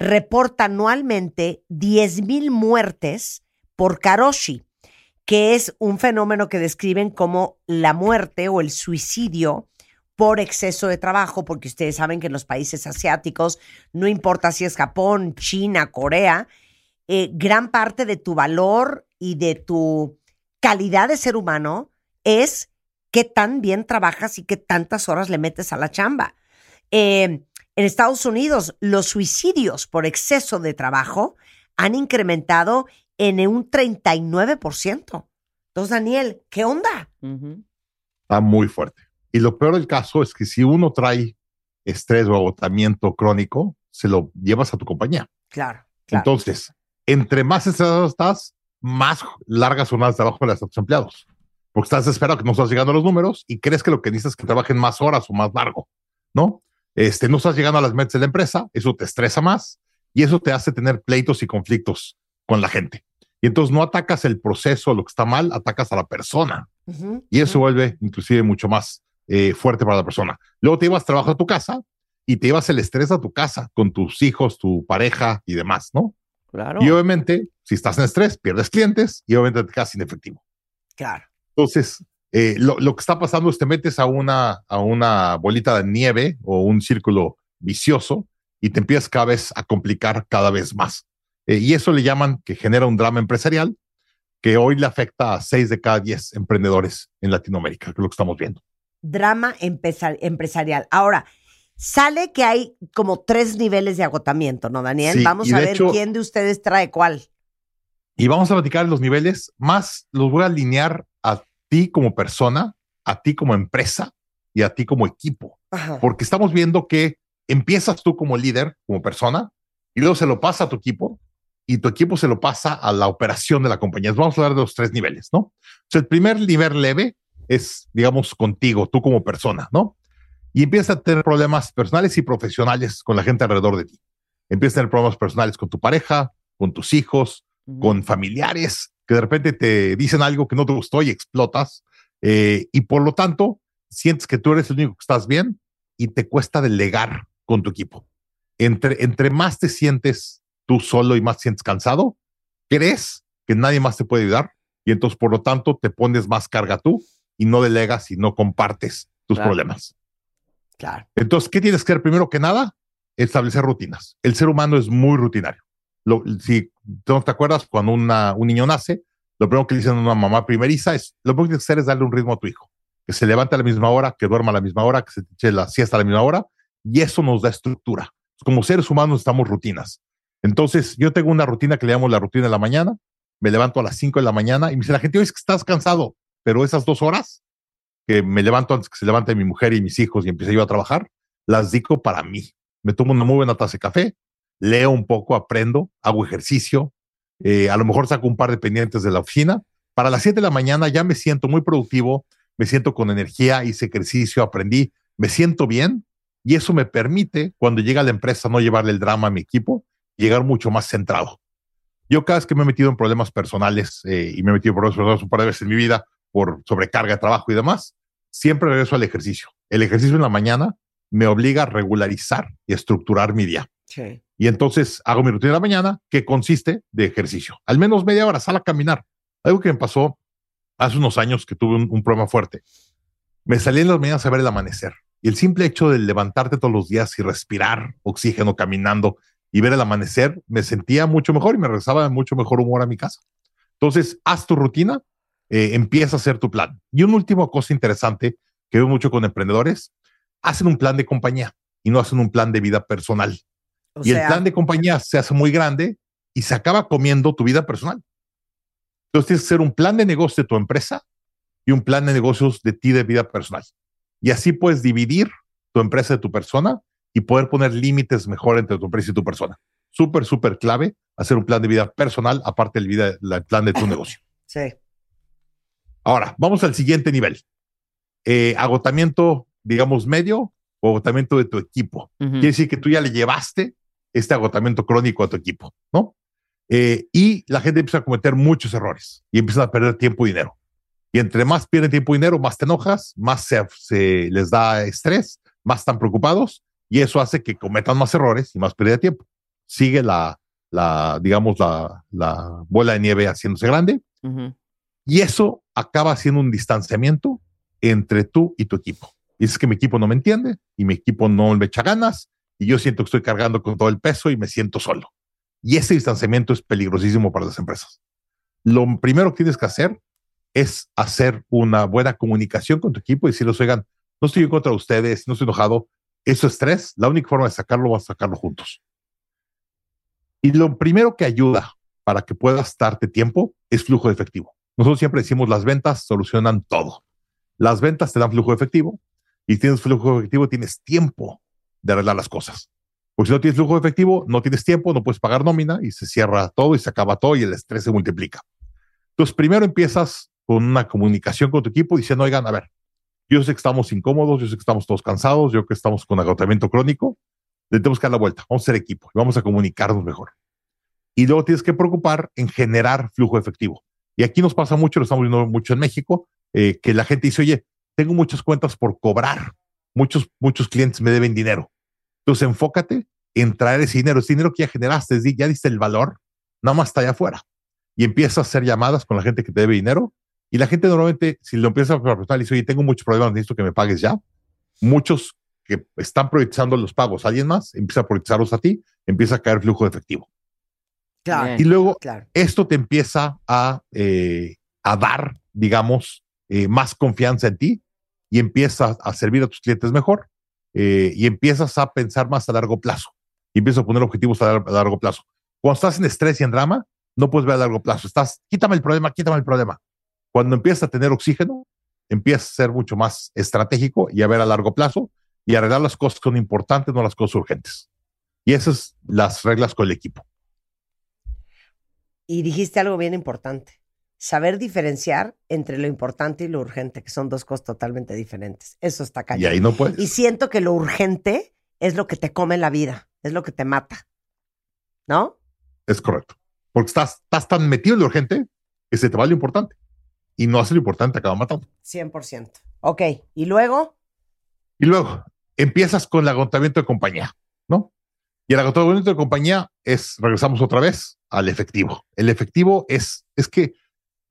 reporta anualmente 10.000 muertes por karoshi, que es un fenómeno que describen como la muerte o el suicidio por exceso de trabajo, porque ustedes saben que en los países asiáticos, no importa si es Japón, China, Corea, eh, gran parte de tu valor y de tu calidad de ser humano es qué tan bien trabajas y qué tantas horas le metes a la chamba. Eh, en Estados Unidos, los suicidios por exceso de trabajo han incrementado en un 39%. Entonces, Daniel, ¿qué onda? Está muy fuerte. Y lo peor del caso es que si uno trae estrés o agotamiento crónico, se lo llevas a tu compañía. Claro, claro. Entonces, entre más estresado estás, más largas jornadas de trabajo para tus empleados. Porque estás desesperado que no estás llegando a los números y crees que lo que necesitas es que trabajen más horas o más largo, ¿no? Este, no estás llegando a las metas de la empresa, eso te estresa más y eso te hace tener pleitos y conflictos con la gente. Y entonces no atacas el proceso, lo que está mal, atacas a la persona. Y eso ujú. vuelve inclusive mucho más eh, fuerte para la persona. Luego te ibas trabajo a tu casa y te ibas el estrés a tu casa con tus hijos, tu pareja y demás, ¿no? Claro. Y obviamente, si estás en estrés, pierdes clientes y obviamente te quedas sin efectivo. Claro. Entonces, eh, lo, lo que está pasando es te metes a una, a una bolita de nieve o un círculo vicioso y te empiezas cada vez a complicar cada vez más. Eh, y eso le llaman que genera un drama empresarial que hoy le afecta a seis de cada diez emprendedores en Latinoamérica, que es lo que estamos viendo. Drama empresarial. Ahora, sale que hay como tres niveles de agotamiento, ¿no, Daniel? Sí, Vamos a ver hecho- quién de ustedes trae cuál. Y vamos a platicar los niveles más, los voy a alinear ti como persona, a ti como empresa y a ti como equipo. Ajá. porque estamos viendo que empiezas tú como líder, como persona, y luego se lo pasa a tu equipo, y tu equipo se lo pasa a la operación de la compañía. Vamos a hablar de los tres niveles, ¿no? O sea, el primer nivel leve es, digamos, contigo, tú como persona, ¿no? Y empiezas a tener problemas personales y profesionales con la gente alrededor de ti. Empiezas a tener problemas personales con tu pareja, con tus hijos, Ujú. con familiares que de repente te dicen algo que no te gustó y explotas. eh, y por lo tanto, sientes que tú eres el único que estás bien y te cuesta delegar con tu equipo. Entre, entre más te sientes tú solo y más te sientes cansado, crees que nadie más te puede ayudar y entonces por lo tanto te pones más carga tú y no delegas y no compartes tus Claro. problemas. Claro. Entonces, ¿qué tienes que hacer primero que nada? Establecer rutinas. El ser humano es muy rutinario. Lo- si no te acuerdas, cuando una- un niño nace, lo primero que le dicen a una mamá primeriza es, lo primero que tienes que hacer es darle un ritmo a tu hijo. Que se levante a la misma hora, que duerma a la misma hora, que se eche la siesta a la misma hora, y eso nos da estructura. Como seres humanos necesitamos rutinas. Entonces, yo tengo una rutina que le llamo la rutina de la mañana, me levanto a las 5 de la mañana y me dice la gente, es que estás cansado, pero esas dos horas que me levanto antes que se levante mi mujer y mis hijos y empiece yo a trabajar, las digo para mí. Me tomo una muy buena taza de café, leo un poco, aprendo, hago ejercicio, eh, a lo mejor saco un par de pendientes de la oficina. Para las 7 de la mañana ya me siento muy productivo, me siento con energía, hice ejercicio, aprendí, me siento bien y eso me permite, cuando llega a la empresa, no llevarle el drama a mi equipo, llegar mucho más centrado. Yo cada vez que me he metido en problemas personales eh, y me he metido en problemas personales un par de veces en mi vida por sobrecarga de trabajo y demás, siempre regreso al ejercicio. El ejercicio en la mañana me obliga a regularizar y estructurar mi día. Sí. Y entonces hago mi rutina de la mañana que consiste de ejercicio. Al menos media hora, sal a caminar. Algo que me pasó hace unos años que tuve un, problema fuerte. Me salí en las mañanas a ver el amanecer. Y el simple hecho de levantarte todos los días y respirar oxígeno caminando y ver el amanecer, me sentía mucho mejor y me regresaba mucho mejor humor a mi casa. Entonces, haz tu rutina, eh, empieza a hacer tu plan. Y una última cosa interesante que veo mucho con emprendedores, hacen un plan de compañía y no hacen un plan de vida personal. O y sea, el plan de compañía se hace muy grande y se acaba comiendo tu vida personal. Entonces tienes que hacer un plan de negocio de tu empresa y un plan de negocios de ti de vida personal. Y así puedes dividir tu empresa de tu persona y poder poner límites mejor entre tu empresa y tu persona. Súper, súper clave hacer un plan de vida personal aparte del vida, el plan de tu negocio. Sí. Ahora, vamos al siguiente nivel. Eh, agotamiento, digamos, medio o agotamiento de tu equipo. Quiere decir que tú ya le llevaste este agotamiento crónico a tu equipo, ¿no? Eh, y la gente empieza a cometer muchos errores y empiezan a perder tiempo y dinero. Y entre más pierden tiempo y dinero, más te enojas, más se, se les da estrés, más están preocupados y eso hace que cometan más errores y más pérdida de tiempo. Sigue la, la digamos, la, la bola de nieve haciéndose grande y eso acaba siendo un distanciamiento entre tú y tu equipo. Y es que mi equipo no me entiende y mi equipo no me echa ganas y yo siento que estoy cargando con todo el peso y me siento solo. Y ese distanciamiento es peligrosísimo para las empresas. Lo primero que tienes que hacer es hacer una buena comunicación con tu equipo y decirles, oigan, no estoy en contra de ustedes, no estoy enojado, eso es estrés, la única forma de sacarlo va a sacarlo juntos. Y lo primero que ayuda para que puedas darte tiempo es flujo de efectivo. Nosotros siempre decimos las ventas solucionan todo. Las ventas te dan flujo de efectivo y tienes flujo de efectivo, tienes tiempo de arreglar las cosas. Porque si no tienes flujo de efectivo, no tienes tiempo, no puedes pagar nómina y se cierra todo y se acaba todo y el estrés se multiplica. Entonces, primero empiezas con una comunicación con tu equipo diciendo, oigan, a ver, yo sé que estamos incómodos, yo sé que estamos todos cansados, yo que estamos con agotamiento crónico, le tenemos que dar la vuelta, vamos a ser equipo y vamos a comunicarnos mejor. Y luego tienes que preocupar en generar flujo efectivo. Y aquí nos pasa mucho, lo estamos viendo mucho en México, eh, que la gente dice, oye, tengo muchas cuentas por cobrar, muchos, muchos clientes me deben dinero. Entonces enfócate en traer ese dinero, ese dinero que ya generaste, ya diste el valor, nada más está allá afuera. Y empiezas a hacer llamadas con la gente que te debe dinero. Y la gente normalmente, si lo empieza a preguntar, le dice, oye, tengo muchos problemas, necesito que me pagues ya. Muchos que están priorizando los pagos a alguien más, empieza a priorizarlos a ti, empieza a caer flujo de efectivo. Claro. Y luego Claro. esto te empieza a, eh, a dar, digamos, eh, más confianza en ti y empiezas a servir a tus clientes mejor eh, y empiezas a pensar más a largo plazo y empiezas a poner objetivos a, lar- a largo plazo. Cuando estás en estrés y en drama, no puedes ver a largo plazo. Estás, quítame el problema, quítame el problema. Cuando empiezas a tener oxígeno, empiezas a ser mucho más estratégico y a ver a largo plazo y arreglar las cosas que son importantes, no las cosas urgentes. Y esas son las reglas con el equipo. Y dijiste algo bien importante. Saber diferenciar entre lo importante y lo urgente, que son dos cosas totalmente diferentes. Eso está Y cañón. ahí no puedes. Y siento que lo urgente es lo que te come la vida, es lo que te mata. ¿No? Es correcto. Porque estás, estás tan metido en lo urgente que se te va lo importante. Y no hace lo importante, acaba matando. 100%. Ok, y luego, Y luego empiezas con el agotamiento de compañía, ¿no? Y el agotamiento de compañía es, regresamos otra vez al efectivo. El efectivo es, es que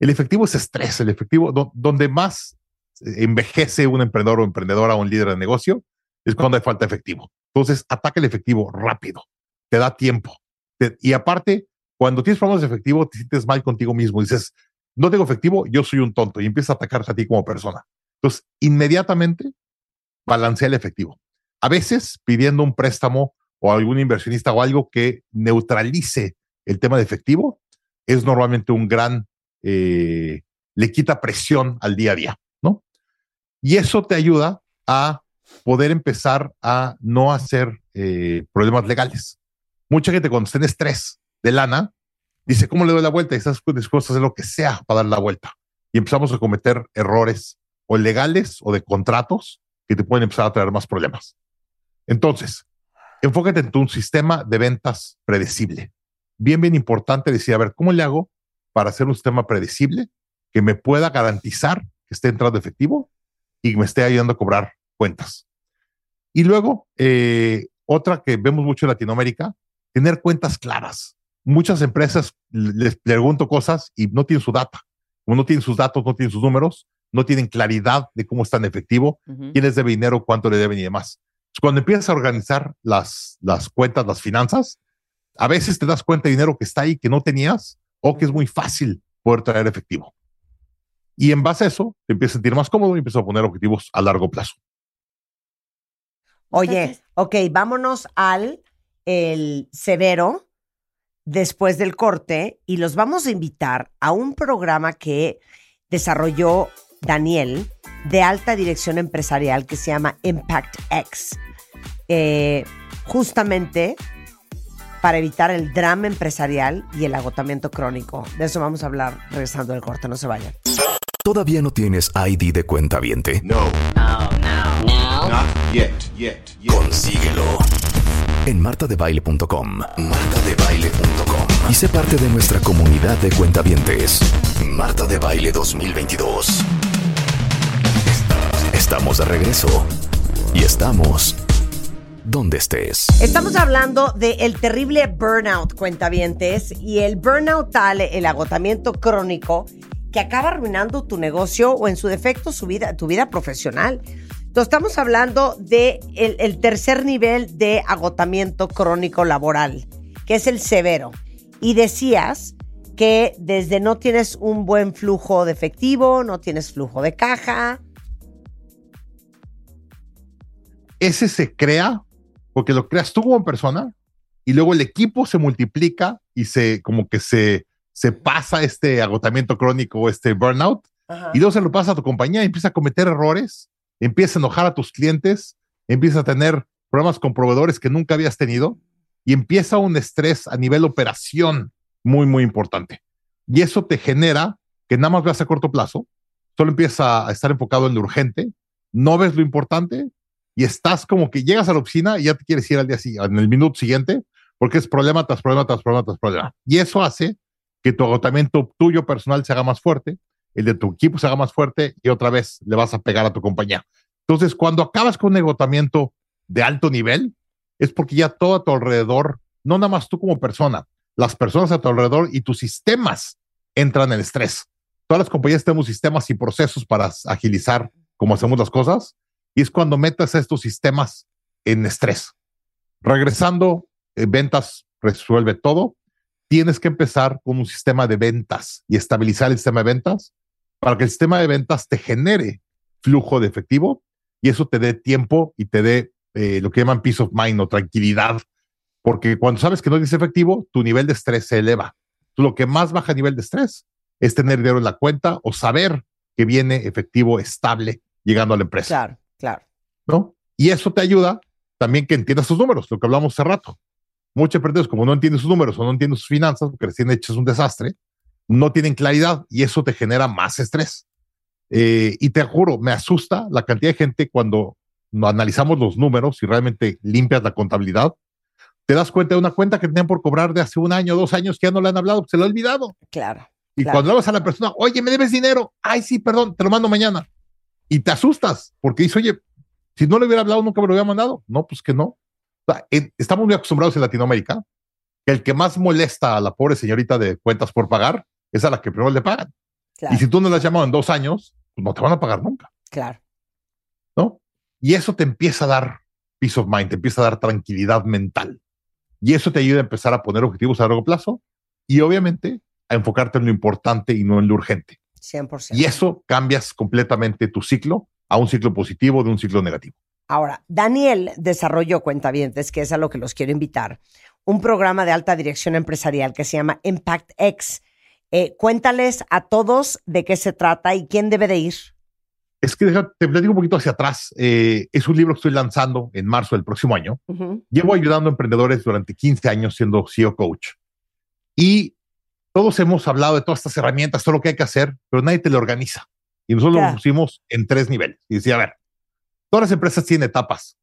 el efectivo es estrés, el efectivo, do- donde más envejece un emprendedor o emprendedora o un líder de negocio, es cuando hay falta de efectivo. Entonces, ataca el efectivo rápido, te da tiempo. Y aparte, cuando tienes problemas de efectivo, te sientes mal contigo mismo. Dices, no tengo efectivo, yo soy un tonto y empiezas a atacarte a ti como persona. Entonces, inmediatamente balancea el efectivo. A veces pidiendo un préstamo o algún inversionista o algo que neutralice el tema de efectivo es normalmente un gran, eh, le quita presión al día a día, ¿no? Y eso te ayuda a poder empezar a no hacer eh, problemas legales. Mucha gente cuando está en estrés de lana dice, ¿cómo le doy la vuelta? Y estás dispuesto a hacer lo que sea para dar la vuelta. Y empezamos a cometer errores o legales o de contratos que te pueden empezar a traer más problemas. Entonces, enfócate en tu sistema de ventas predecible. Bien, bien importante decir, a ver, ¿cómo le hago para hacer un sistema predecible que me pueda garantizar que esté entrando efectivo y me esté ayudando a cobrar cuentas? Y luego, eh, otra que vemos mucho en Latinoamérica, tener cuentas claras. Muchas empresas les pregunto cosas y no tienen su data. Como no tienen sus datos, no tienen sus números, no tienen claridad de cómo está en efectivo, Ujú. quién les debe dinero, cuánto le deben y demás. Cuando empiezas a organizar las, las cuentas, las finanzas, a veces te das cuenta de dinero que está ahí que no tenías o que es muy fácil poder traer efectivo. Y en base a eso, te empiezas a sentir más cómodo y empiezas a poner objetivos a largo plazo. oye, ok, vámonos al el severo, después del corte y los vamos a invitar a un programa que desarrolló Daniel de alta dirección empresarial que se llama Impact X. Eh, justamente para evitar el drama empresarial y el agotamiento crónico. De eso vamos a hablar regresando del corte, no se vayan. ¿Todavía no tienes ID de cuenta viente? No. Not yet, yet, yet. Consíguelo. En martadebaile.com. Martadebaile.com. Y sé parte de nuestra comunidad de cuentavientes. Marta de Baile 2022. Estamos de regreso. Y estamos donde estés. Estamos hablando del terrible burnout, cuentavientes, y el burnout tal, el agotamiento crónico, que acaba arruinando tu negocio o en su defecto su vida, tu vida profesional. Entonces, estamos hablando de el, el tercer nivel de agotamiento crónico laboral, que es el severo. Y decías que desde no tienes un buen flujo de efectivo, no tienes flujo de caja. ese se crea porque lo creas tú como persona y luego el equipo se multiplica y se como que se, se pasa este agotamiento crónico, este burnout, y luego se lo pasa a tu compañía y empieza a cometer errores, empieza a enojar a tus clientes, empieza a tener problemas con proveedores que nunca habías tenido y empieza un estrés a nivel operación muy, muy importante. Y eso te genera que nada más veas a corto plazo, solo empieza a estar enfocado en lo urgente, no ves lo importante y estás como que llegas a la oficina y ya te quieres ir al día siguiente, en el minuto siguiente, porque es problema tras problema tras problema tras problema. Y eso hace que tu agotamiento tuyo personal se haga más fuerte, el de tu equipo se haga más fuerte y otra vez le vas a pegar a tu compañía. Entonces, cuando acabas con un agotamiento de alto nivel, es porque ya todo a tu alrededor, no nada más tú como persona, las personas a tu alrededor y tus sistemas entran en estrés. Todas las compañías tenemos sistemas y procesos para agilizar cómo hacemos las cosas y es cuando metas estos sistemas en estrés. Regresando, eh, ventas resuelve todo. Tienes que empezar con un sistema de ventas y estabilizar el sistema de ventas para que el sistema de ventas te genere flujo de efectivo y eso te dé tiempo y te dé eh, lo que llaman peace of mind o tranquilidad. Porque cuando sabes que no tienes efectivo, tu nivel de estrés se eleva. Lo que más baja nivel de estrés es tener dinero en la cuenta o saber que viene efectivo estable llegando a la empresa. Claro, claro. ¿no? Y eso te ayuda también que entiendas tus números, lo que hablamos hace rato. Muchos emprendedores, como no entienden sus números o no entienden sus finanzas, porque recién hechos es un desastre, no tienen claridad y eso te genera más estrés. Eh, y te juro, me asusta la cantidad de gente cuando analizamos los números y realmente limpias la contabilidad, te das cuenta de una cuenta que tenían por cobrar de hace un año, dos años, que ya no le han hablado, se lo ha olvidado. Claro. Y claro. cuando hablas a la persona, oye, me debes dinero, ay, sí, perdón, te lo mando mañana. Y te asustas porque dices, oye, si no le hubiera hablado, nunca me lo hubiera mandado. No, pues que no. O sea, en- estamos muy acostumbrados en Latinoamérica que el que más molesta a la pobre señorita de cuentas por pagar es a la que primero le pagan. Claro, Y si tú no la has llamado en dos años, pues no te van a pagar nunca, claro. ¿no? Y eso te empieza a dar peace of mind, te empieza a dar tranquilidad mental. Y eso te ayuda a empezar a poner objetivos a largo plazo y obviamente a enfocarte en lo importante y no en lo urgente. 100%. Y eso cambias completamente tu ciclo a un ciclo positivo de un ciclo negativo. Ahora, Daniel desarrolló Cuentavientes, que es a lo que los quiero invitar, un programa de alta dirección empresarial que se llama Impact X. Eh, cuéntales a todos de qué se trata y quién debe de ir. Es que deja- te platico un poquito hacia atrás. Eh, es un libro que estoy lanzando en marzo del próximo año. Ujú. Llevo ayudando a emprendedores durante 15 años siendo CEO coach. Y todos hemos hablado de todas estas herramientas, todo lo que hay que hacer, pero nadie te lo organiza. Y nosotros lo pusimos en tres niveles. Y decía, a ver, todas las empresas tienen etapas.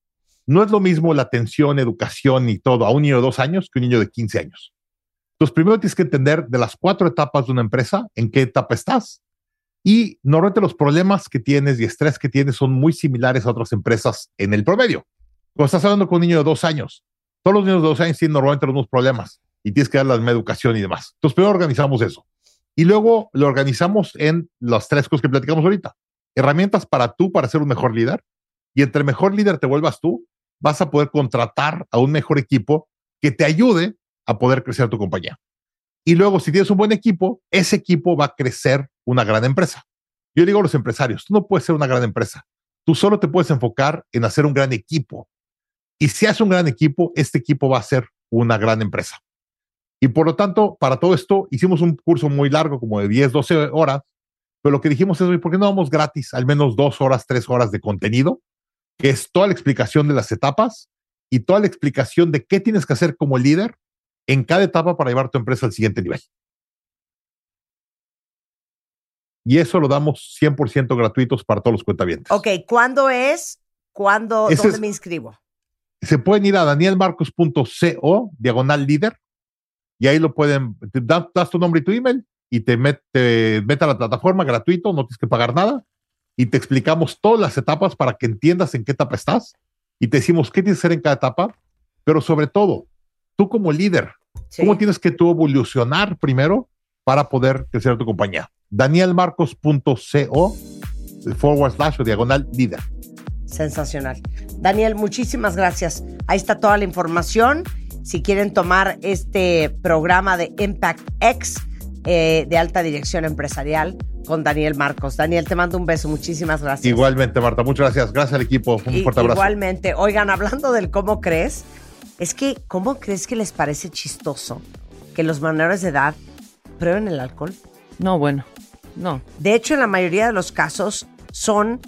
No es lo mismo la atención, educación y todo a un niño de dos años que un niño de 15 años. Entonces, primero tienes que entender de las cuatro etapas de una empresa, en qué etapa estás. Y normalmente los problemas que tienes y estrés que tienes son muy similares a otras empresas en el promedio. Cuando estás hablando con un niño de dos años, todos los niños de dos años tienen normalmente los mismos problemas y tienes que dar la educación y demás. Entonces, primero organizamos eso. Y luego lo organizamos en las tres cosas que platicamos ahorita. Herramientas para tú, para ser un mejor líder. Y entre mejor líder te vuelvas tú, vas a poder contratar a un mejor equipo que te ayude a poder crecer tu compañía. Y luego, si tienes un buen equipo, ese equipo va a crecer una gran empresa. Yo digo a los empresarios, tú no puedes ser una gran empresa. Tú solo te puedes enfocar en hacer un gran equipo. Y si haces un gran equipo, este equipo va a ser una gran empresa. Y por lo tanto, para todo esto, hicimos un curso muy largo, como de 10, 12 horas, pero lo que dijimos es, "Oye, ¿por qué no damos gratis al menos dos horas, tres horas de contenido? Que es toda la explicación de las etapas y toda la explicación de qué tienes que hacer como líder en cada etapa para llevar tu empresa al siguiente nivel. Y eso lo damos 100% gratuitos para todos los cuentavientes. Ok, ¿cuándo es? ¿Cuándo? Ese ¿Dónde es- me inscribo? se pueden ir a danielmarcos.co, diagonal líder, y ahí lo pueden, te da- das tu nombre y tu email, y te mete, te mete a la plataforma gratuito, no tienes que pagar nada, y te explicamos todas las etapas para que entiendas en qué etapa estás, y te decimos qué tienes que hacer en cada etapa, pero sobre todo, tú como líder, Sí. ¿cómo tienes que tú evolucionar primero para poder crecer tu compañía? danielmarcos.co forward slash o diagonal líder. Sensacional. Daniel, muchísimas gracias. Ahí está toda la información. Si quieren tomar este programa de Impact X eh, de alta dirección empresarial con Daniel Marcos. Daniel, te mando un beso. Muchísimas gracias. Igualmente, Marta, muchas gracias. Gracias al equipo. Un fuerte abrazo. Igualmente. Oigan, hablando del cómo crees, es que, ¿cómo crees que les parece chistoso que los menores de edad prueben el alcohol? No, bueno, no. De hecho, en la mayoría de los casos son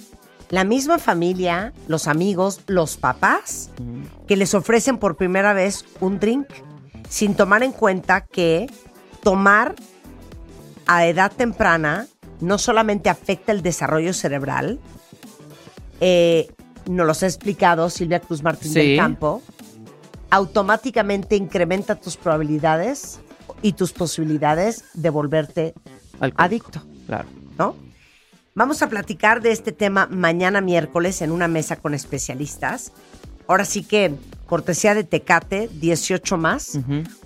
la misma familia, los amigos, los papás que les ofrecen por primera vez un drink sin tomar en cuenta que tomar a edad temprana no solamente afecta el desarrollo cerebral, eh, nos los ha explicado Silvia Cruz Martín Sí. del Campo, automáticamente incrementa tus probabilidades y tus posibilidades de volverte adicto. Claro. ¿no? Vamos a platicar de este tema mañana miércoles en una mesa con especialistas. Ahora sí que cortesía de Tecate, 18 más,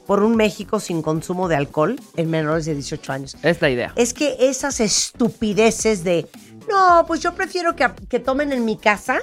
por un México sin consumo de alcohol en menores de 18 años. Es la idea. Es que esas estupideces de, no, pues yo prefiero que, que tomen en mi casa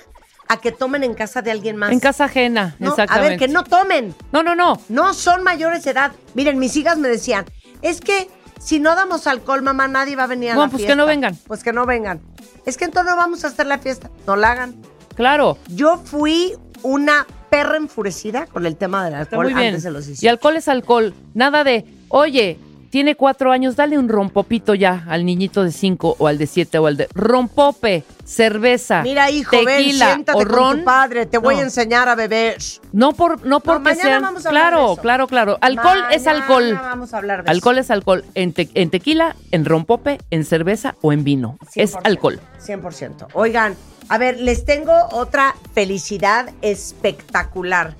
a que tomen en casa de alguien más. En casa ajena, No, a exactamente. ver, que no tomen. No, no, no. No son mayores de edad. Miren, mis hijas me decían, es que si no damos alcohol, mamá, nadie va a venir a No, la pues que fiesta. no vengan. Pues que no vengan. Es que entonces no vamos a hacer la fiesta. No la hagan. Claro. Yo fui una perra enfurecida con el tema del Está alcohol muy bien. antes de los 18. Y alcohol es alcohol. Nada de, oye, tiene cuatro años, dale un rompopito ya al niñito de cinco o al de siete o al de... Rompope, cerveza, Mira, hijo, ven, tequila siéntate o con ron. tu padre. Te voy No. a enseñar a beber. No, por, no porque mañana sean... vamos a hablar de claro, eso. claro, claro. Alcohol es alcohol. vamos a hablar de Alcohol es alcohol. En, te- en tequila, en rompope, en cerveza o en vino. Es 100%, alcohol. 100%. Oigan, a ver, les tengo otra felicidad espectacular.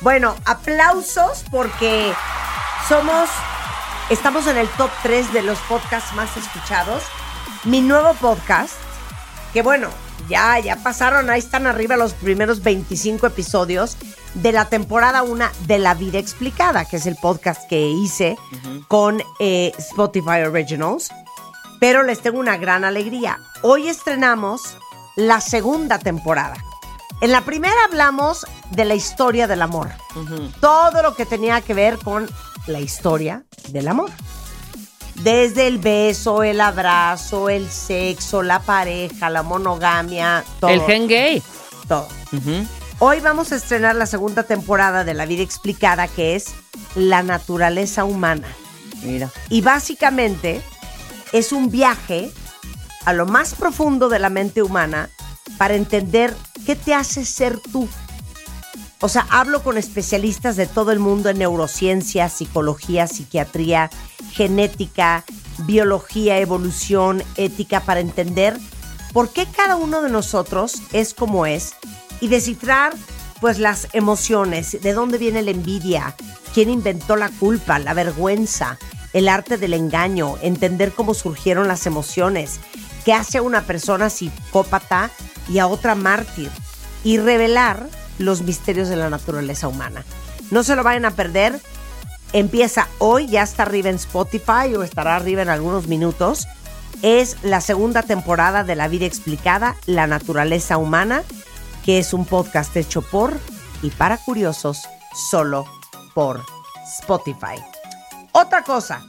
Bueno, aplausos porque somos, estamos en el top 3 de los podcasts más escuchados. Mi nuevo podcast, que bueno, ya, ya pasaron, ahí están arriba los primeros 25 episodios de la temporada 1 de La Vida Explicada, que es el podcast que hice con eh, Spotify Originals. Pero les tengo una gran alegría. Hoy estrenamos la segunda temporada. En la primera hablamos de la historia del amor. Todo lo que tenía que ver con la historia del amor. Desde el beso, el abrazo, el sexo, la pareja, la monogamia, todo. El gen gay. todo. Hoy vamos a estrenar la segunda temporada de La Vida Explicada, que es La Naturaleza Humana. Mira. Y básicamente es un viaje a lo más profundo de la mente humana para entender qué te hace ser tú. O sea, hablo con especialistas de todo el mundo en neurociencia, psicología, psiquiatría, genética, biología, evolución, ética, para entender por qué cada uno de nosotros es como es y descifrar pues las emociones, de dónde viene la envidia, quién inventó la culpa, la vergüenza, el arte del engaño, entender cómo surgieron las emociones, qué hace a una persona psicópata y a otra mártir y revelar los misterios de la naturaleza humana. No se lo vayan a perder. Empieza hoy, ya está arriba en Spotify o estará arriba en algunos minutos. Es la segunda temporada de La Vida Explicada, La Naturaleza Humana, que es un podcast hecho por y para curiosos solo por Spotify. Otra cosa,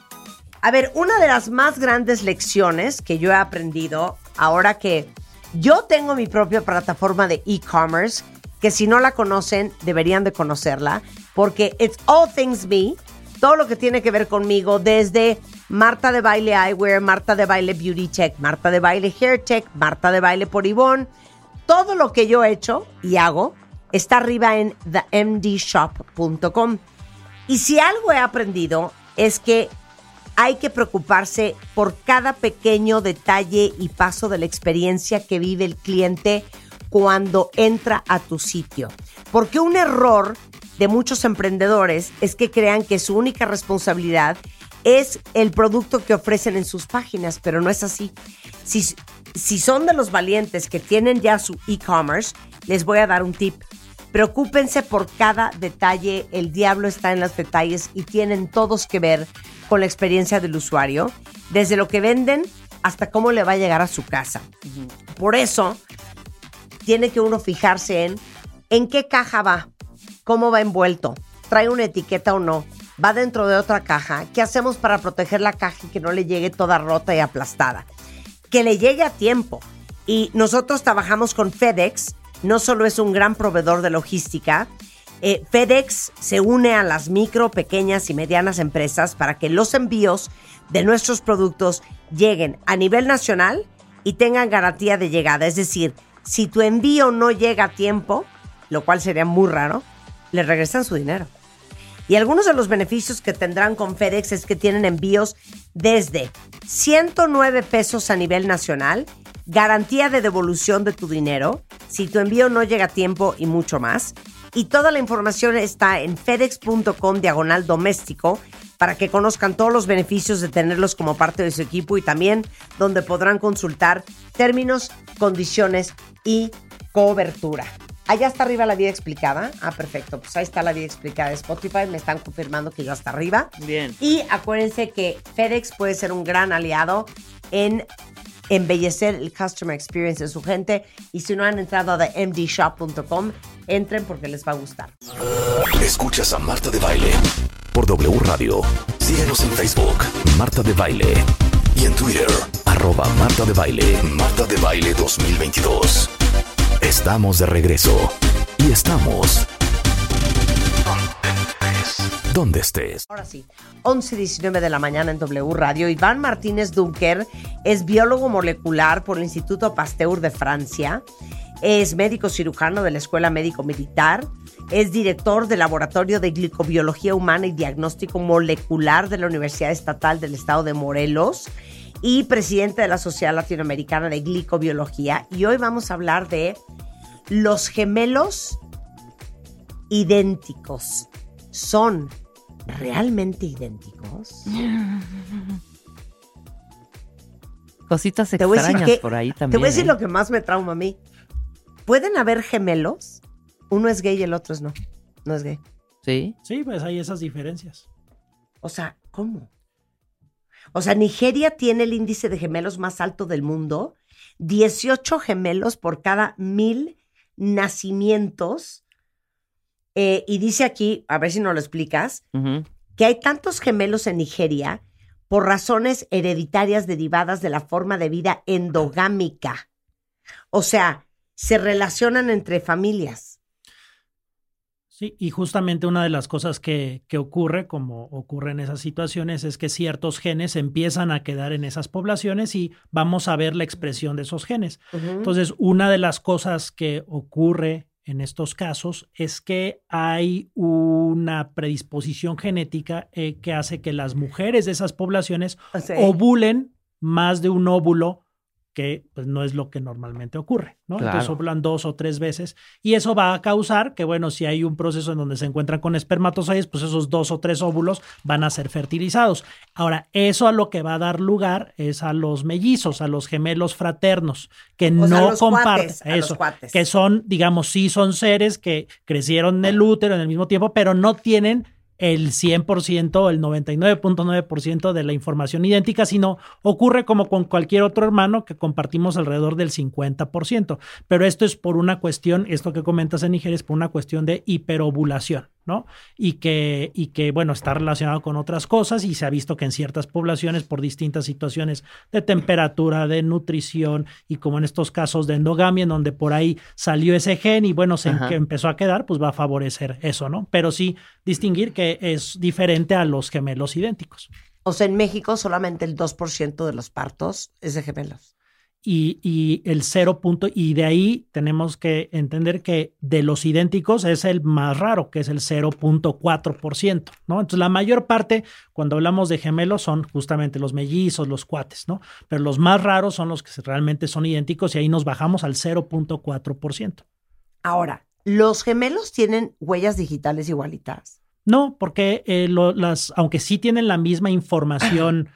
a ver, una de las más grandes lecciones que yo he aprendido ahora que yo tengo mi propia plataforma de e-commerce, que si no la conocen, deberían de conocerla, porque it's all things me. todo lo que tiene que ver conmigo, desde Marta de Baile Eyewear, Marta de Baile Beauty Tech, Marta de Baile Hair Tech, Marta de Baile por Ivonne, todo lo que yo he hecho y hago está arriba en themdshop.com. Y si algo he aprendido es que hay que preocuparse por cada pequeño detalle y paso de la experiencia que vive el cliente cuando entra a tu sitio. Porque un error de muchos emprendedores es que crean que su única responsabilidad es el producto que ofrecen en sus páginas, pero no es así. Si, si son de los valientes que tienen ya su e-commerce, les voy a dar un tip. Preocúpense por cada detalle, el diablo está en los detalles y tienen todos que ver con la experiencia del usuario, desde lo que venden hasta cómo le va a llegar a su casa. Por eso, tiene que uno fijarse en en qué caja va, cómo va envuelto, trae una etiqueta o no, va dentro de otra caja, qué hacemos para proteger la caja y que no le llegue toda rota y aplastada, que le llegue a tiempo. Y nosotros trabajamos con FedEx, no solo es un gran proveedor de logística, eh, FedEx se une a las micro, pequeñas y medianas empresas para que los envíos de nuestros productos lleguen a nivel nacional y tengan garantía de llegada. Es decir, si tu envío no llega a tiempo, lo cual sería muy raro, le regresan su dinero. Y algunos de los beneficios que tendrán con FedEx es que tienen envíos desde 109 pesos a nivel nacional, garantía de devolución de tu dinero, si tu envío no llega a tiempo y mucho más. Y toda la información está en fedex.com diagonal doméstico para que conozcan todos los beneficios de tenerlos como parte de su equipo y también donde podrán consultar términos, condiciones y cobertura. Allá está arriba la vida explicada. Ah, perfecto. Pues ahí está la vida explicada de Spotify. Me están confirmando que ya está arriba. Bien. Y acuérdense que FedEx puede ser un gran aliado en embellecer el customer experience de su gente. Y si no han entrado a themdshop.com, entren porque les va a gustar. Escuchas a Marta de Baile por W Radio. Síguenos en Facebook, Marta de Baile. Y en Twitter, arroba Marta de Baile, Marta de Baile 2022. Estamos de regreso. Y estamos... Donde estés. Ahora sí, 11.19 de la mañana en W Radio. Iván Martínez Dunker es biólogo molecular por el Instituto Pasteur de Francia. Es médico cirujano de la Escuela Médico Militar. Es director del Laboratorio de Glicobiología Humana y Diagnóstico Molecular de la Universidad Estatal del Estado de Morelos. Y presidente de la Sociedad Latinoamericana de Glicobiología. Y hoy vamos a hablar de los gemelos idénticos. ¿Son realmente idénticos? Cositas extrañas que- por ahí también. Te voy a decir ¿eh? lo que más me trauma a mí. ¿Pueden haber gemelos? Uno es gay y el otro es no. No es gay. Sí. Sí, pues hay esas diferencias. O sea, ¿cómo? O sea, Nigeria tiene el índice de gemelos más alto del mundo. 18 gemelos por cada mil nacimientos. Eh, y dice aquí, a ver si nos lo explicas, que hay tantos gemelos en Nigeria por razones hereditarias derivadas de la forma de vida endogámica. O sea, se relacionan entre familias. Sí, y justamente una de las cosas que, que ocurre, como ocurre en esas situaciones, es que ciertos genes empiezan a quedar en esas poblaciones y vamos a ver la expresión de esos genes. Entonces, una de las cosas que ocurre en estos casos es que hay una predisposición genética eh, que hace que las mujeres de esas poblaciones O sea, ovulen más de un óvulo que pues, no es lo que normalmente ocurre, ¿no? Claro. Entonces ovulan dos o tres veces y eso va a causar que, bueno, si hay un proceso en donde se encuentran con espermatozoides, pues esos dos o tres óvulos van a ser fertilizados. Ahora, eso a lo que va a dar lugar es a los mellizos, a los gemelos fraternos, que O sea, no los comparten cuates, a los eso, cuates. que son, digamos, sí son seres que crecieron en el útero en el mismo tiempo, pero no tienen el 100%, el 99.9% de la información idéntica, sino ocurre como con cualquier otro hermano que compartimos alrededor del 50%. Pero esto es por una cuestión, esto que comentas en Nigeria es por una cuestión de hiperovulación. ¿No? Y que, y que, bueno, está relacionado con otras cosas y se ha visto que en ciertas poblaciones, por distintas situaciones de temperatura, de nutrición y como en estos casos de endogamia, en donde por ahí salió ese gen y bueno, se que empezó a quedar, pues va a favorecer eso, ¿no? Pero sí distinguir que es diferente a los gemelos idénticos. O sea, en México solamente el 2% de los partos es de gemelos. Y, y el cero punto, y de ahí tenemos que entender que de los idénticos es el más raro, que es el 0.4%, ¿no? Entonces la mayor parte, cuando hablamos de gemelos, son justamente los mellizos, los cuates, ¿no? Pero los más raros son los que realmente son idénticos y ahí nos bajamos al 0.4%. Ahora, ¿los gemelos tienen huellas digitales igualitas? No, porque eh, lo- las, aunque sí tienen la misma información,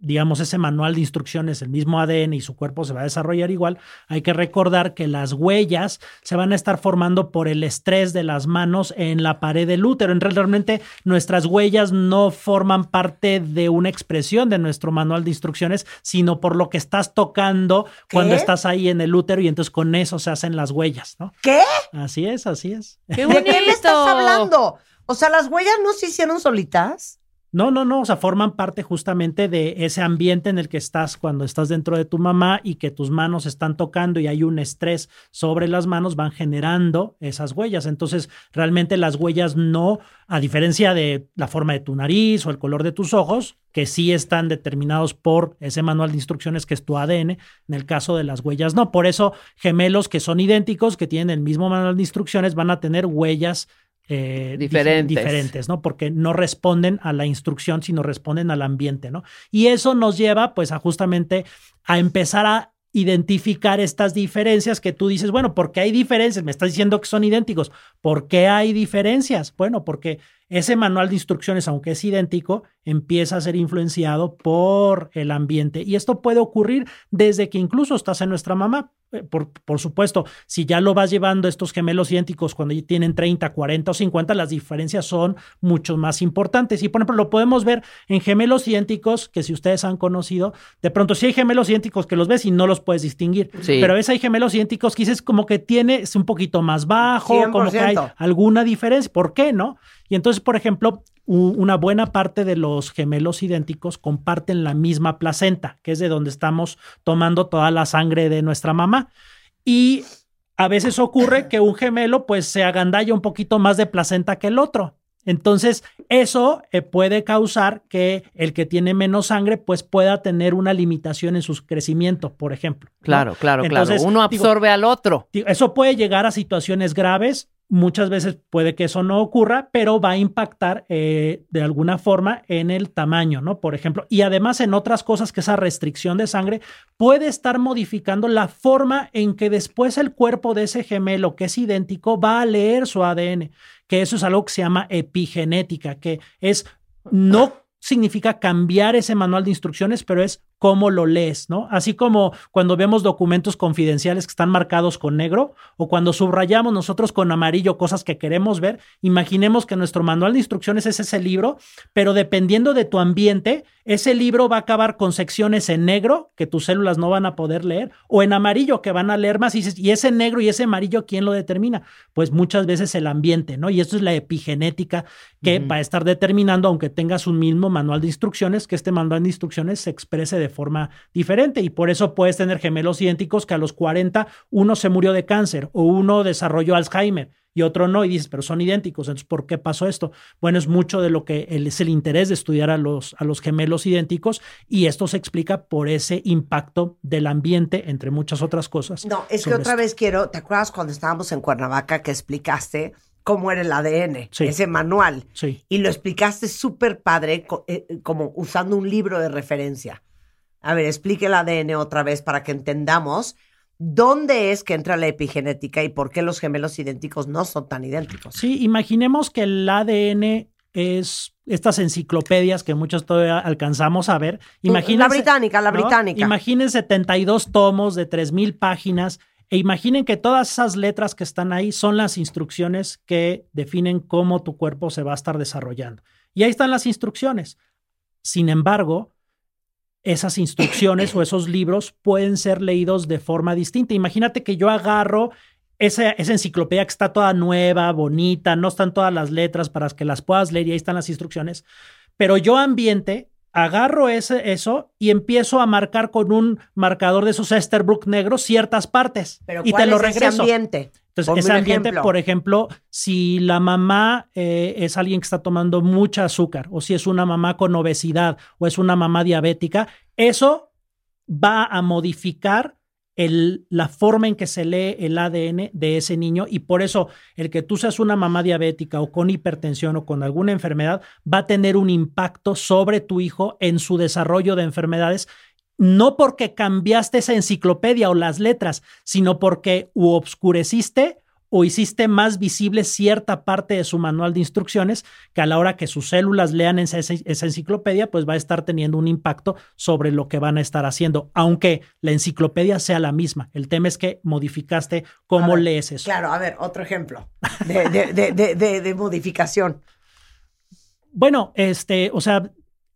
digamos, ese manual de instrucciones, el mismo ADN y su cuerpo se va a desarrollar igual, hay que recordar que las huellas se van a estar formando por el estrés de las manos en la pared del útero. En real- realmente nuestras huellas no forman parte de una expresión de nuestro manual de instrucciones, sino por lo que estás tocando cuando estás ahí en el útero y entonces con eso se hacen las huellas, ¿no? ¿Qué? Así es, así es. ¡Qué ¿De qué me estás bonito! hablando? O sea, ¿las huellas no se hicieron solitas? No, no, no, o sea, forman parte justamente de ese ambiente en el que estás cuando estás dentro de tu mamá y que tus manos están tocando y hay un estrés sobre las manos, van generando esas huellas. Entonces, realmente las huellas no, a diferencia de la forma de tu nariz o el color de tus ojos, que sí están determinados por ese manual de instrucciones que es tu ADN, en el caso de las huellas no. Por eso, gemelos que son idénticos, que tienen el mismo manual de instrucciones, van a tener huellas eh, dif- Diferentes. diferentes, ¿no? Porque no responden a la instrucción, sino responden al ambiente, ¿no? Y eso nos lleva, pues, a justamente a empezar a identificar estas diferencias que tú dices, bueno, ¿por qué hay diferencias? Me estás diciendo que son idénticos. ¿Por qué hay diferencias? Bueno, porque ese manual de instrucciones, aunque es idéntico, empieza a ser influenciado por el ambiente. Y esto puede ocurrir desde que incluso estás en nuestra mamá. Eh, Por, por supuesto, si ya lo vas llevando estos gemelos idénticos cuando ya tienen 30, 40 o 50, las diferencias son mucho más importantes. Y por ejemplo, lo podemos ver en gemelos idénticos que si ustedes han conocido, de pronto sí hay gemelos idénticos que los ves y no los puedes distinguir. Sí. Pero a veces hay gemelos idénticos que dices como que tiene, es un poquito más bajo, como que hay 100%. alguna diferencia. ¿Por qué no? Y entonces, por ejemplo, una buena parte de los gemelos idénticos comparten la misma placenta, que es de donde estamos tomando toda la sangre de nuestra mamá. Y a veces ocurre que un gemelo pues se agandalla un poquito más de placenta que el otro. Entonces, eso eh, puede causar que el que tiene menos sangre pues pueda tener una limitación en su crecimiento, por ejemplo. ¿no? Claro, claro, Entonces, claro. Uno digo, absorbe al otro. Eso puede llegar a situaciones graves. Muchas veces puede que eso no ocurra, pero va a impactar eh, de alguna forma en el tamaño, ¿no? Por ejemplo, y además en otras cosas que esa restricción de sangre puede estar modificando la forma en que después el cuerpo de ese gemelo que es idéntico va a leer su ADN, que eso es algo que se llama epigenética, que es no significa cambiar ese manual de instrucciones, pero es cómo lo lees, ¿no? Así como cuando vemos documentos confidenciales que están marcados con negro o cuando subrayamos nosotros con amarillo cosas que queremos ver, imaginemos que nuestro manual de instrucciones es ese libro, pero dependiendo de tu ambiente, ese libro va a acabar con secciones en negro que tus células no van a poder leer o en amarillo que van a leer más y dices, ¿y ese negro y ese amarillo quién lo determina? Pues muchas veces el ambiente, ¿no? Y esto es la epigenética que va a estar determinando, aunque tengas un mismo manual de instrucciones, que este manual de instrucciones se exprese de forma diferente. Y por eso puedes tener gemelos idénticos que a los 40 uno se murió de cáncer o uno desarrolló Alzheimer y otro no, y dices, pero son idénticos, entonces, ¿por qué pasó esto? Bueno, es mucho de lo que es el interés de estudiar a los, a los gemelos idénticos y esto se explica por ese impacto del ambiente, entre muchas otras cosas. No, es que otra esto. vez quiero, ¿te acuerdas cuando estábamos en Cuernavaca que explicaste cómo era el ADN, Sí. ese manual? Sí. Y lo explicaste súper padre, eh, como usando un libro de referencia. A ver, explique el ADN otra vez para que entendamos dónde es que entra la epigenética y por qué los gemelos idénticos no son tan idénticos. Sí, imaginemos que el ADN es estas enciclopedias que muchos todavía alcanzamos a ver. Imagínense, la británica, la ¿no? británica. Imaginen 72 tomos de 3000 páginas e imaginen que todas esas letras que están ahí son las instrucciones que definen cómo tu cuerpo se va a estar desarrollando. Y ahí están las instrucciones. Sin embargo, esas instrucciones o esos libros pueden ser leídos de forma distinta. Imagínate que yo agarro esa, esa enciclopedia que está toda nueva, bonita, no están todas las letras para que las puedas leer y ahí están las instrucciones. Pero yo ambiente, agarro ese, eso y empiezo a marcar con un marcador de esos Esterbrook negros ciertas partes Pero y ¿cuál te lo es ese regreso. ambiente? Entonces, Ponme ese ambiente, ejemplo. por ejemplo, si la mamá eh, es alguien que está tomando mucha azúcar, o si es una mamá con obesidad, o es una mamá diabética, eso va a modificar el- la forma en que se lee el ADN de ese niño y por eso el que tú seas una mamá diabética o con hipertensión o con alguna enfermedad va a tener un impacto sobre tu hijo en su desarrollo de enfermedades no porque cambiaste esa enciclopedia o las letras, sino porque u obscureciste o hiciste más visible cierta parte de su manual de instrucciones que a la hora que sus células lean esa, esa enciclopedia, pues va a estar teniendo un impacto sobre lo que van a estar haciendo, aunque la enciclopedia sea la misma. El tema es que modificaste cómo ver, lees eso. Claro, a ver, otro ejemplo de, de- de- de- de- de modificación. Bueno, este, o sea,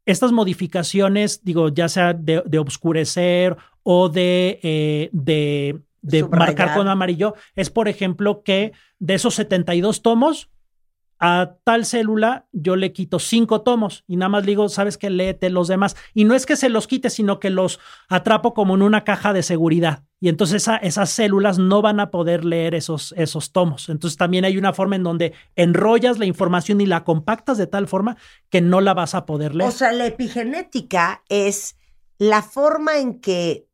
estas modificaciones, digo, ya sea de, de obscurecer o de, eh, de, de marcar con amarillo, es por ejemplo que de esos 72 tomos, a tal célula yo le quito cinco tomos y nada más le digo, sabes que léete los demás. Y no es que se los quite, sino que los atrapo como en una caja de seguridad. Y entonces esa- esas células no van a poder leer esos, esos tomos. Entonces también hay una forma en donde enrollas la información y la compactas de tal forma que no la vas a poder leer. O sea, la epigenética es la forma en que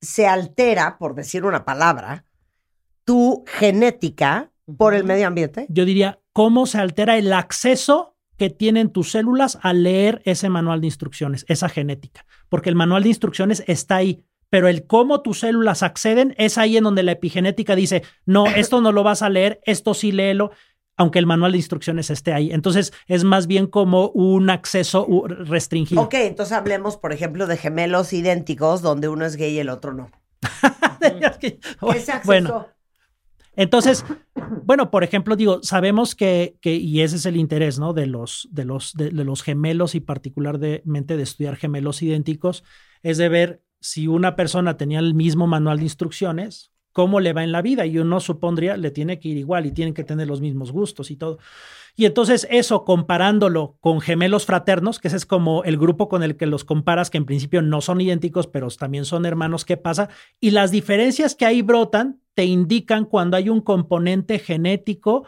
se altera, por decir una palabra, tu genética por el medio ambiente. Yo diría, ¿cómo se altera el acceso que tienen tus células a leer ese manual de instrucciones, esa genética? Porque el manual de instrucciones está ahí, pero el cómo tus células acceden es ahí en donde la epigenética dice, no, esto no lo vas a leer, esto sí léelo, aunque el manual de instrucciones esté ahí. Entonces es más bien como un acceso restringido. Ok, entonces hablemos, por ejemplo, de gemelos idénticos donde uno es gay y el otro no. Ese acceso. Bueno, entonces, bueno, por ejemplo, digo, sabemos que, que y ese es el interés, ¿no? De los, de los, de, los gemelos y particularmente de estudiar gemelos idénticos, es de ver si una persona tenía el mismo manual de instrucciones, cómo le va en la vida. Y uno supondría le tiene que ir igual y tienen que tener los mismos gustos y todo. Y entonces eso comparándolo con gemelos fraternos, que ese es como el grupo con el que los comparas, que en principio no son idénticos, pero también son hermanos, ¿qué pasa? Y las diferencias que ahí brotan te indican cuando hay un componente genético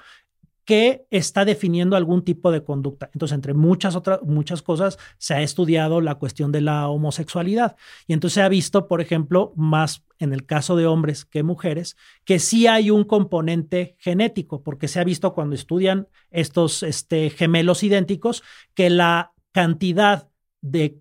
que está definiendo algún tipo de conducta. Entonces, entre muchas otras muchas cosas, se ha estudiado la cuestión de la homosexualidad. Y entonces se ha visto, por ejemplo, más en el caso de hombres que mujeres, que sí hay un componente genético, porque se ha visto cuando estudian estos este, gemelos idénticos que la cantidad de,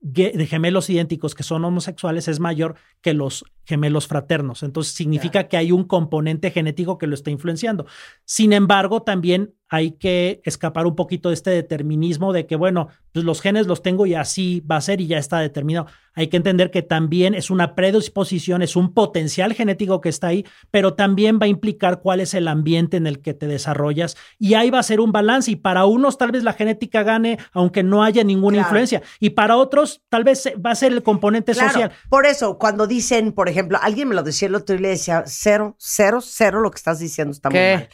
de gemelos idénticos que son homosexuales es mayor que los gemelos fraternos. Entonces significa que hay un componente genético que lo está influenciando. Sin embargo, también hay que escapar un poquito de este determinismo de que, bueno, pues los genes los tengo y así va a ser y ya está determinado. Hay que entender que también es una predisposición, es un potencial genético que está ahí, pero también va a implicar cuál es el ambiente en el que te desarrollas y ahí va a ser un balance y para unos tal vez la genética gane aunque no haya ninguna Claro. influencia y para otros tal vez va a ser el componente Claro, social. Por eso, cuando dicen, por ejemplo, alguien me lo decía el otro día y le decía, cero, cero, cero, lo que estás diciendo está ¿Qué? muy mal.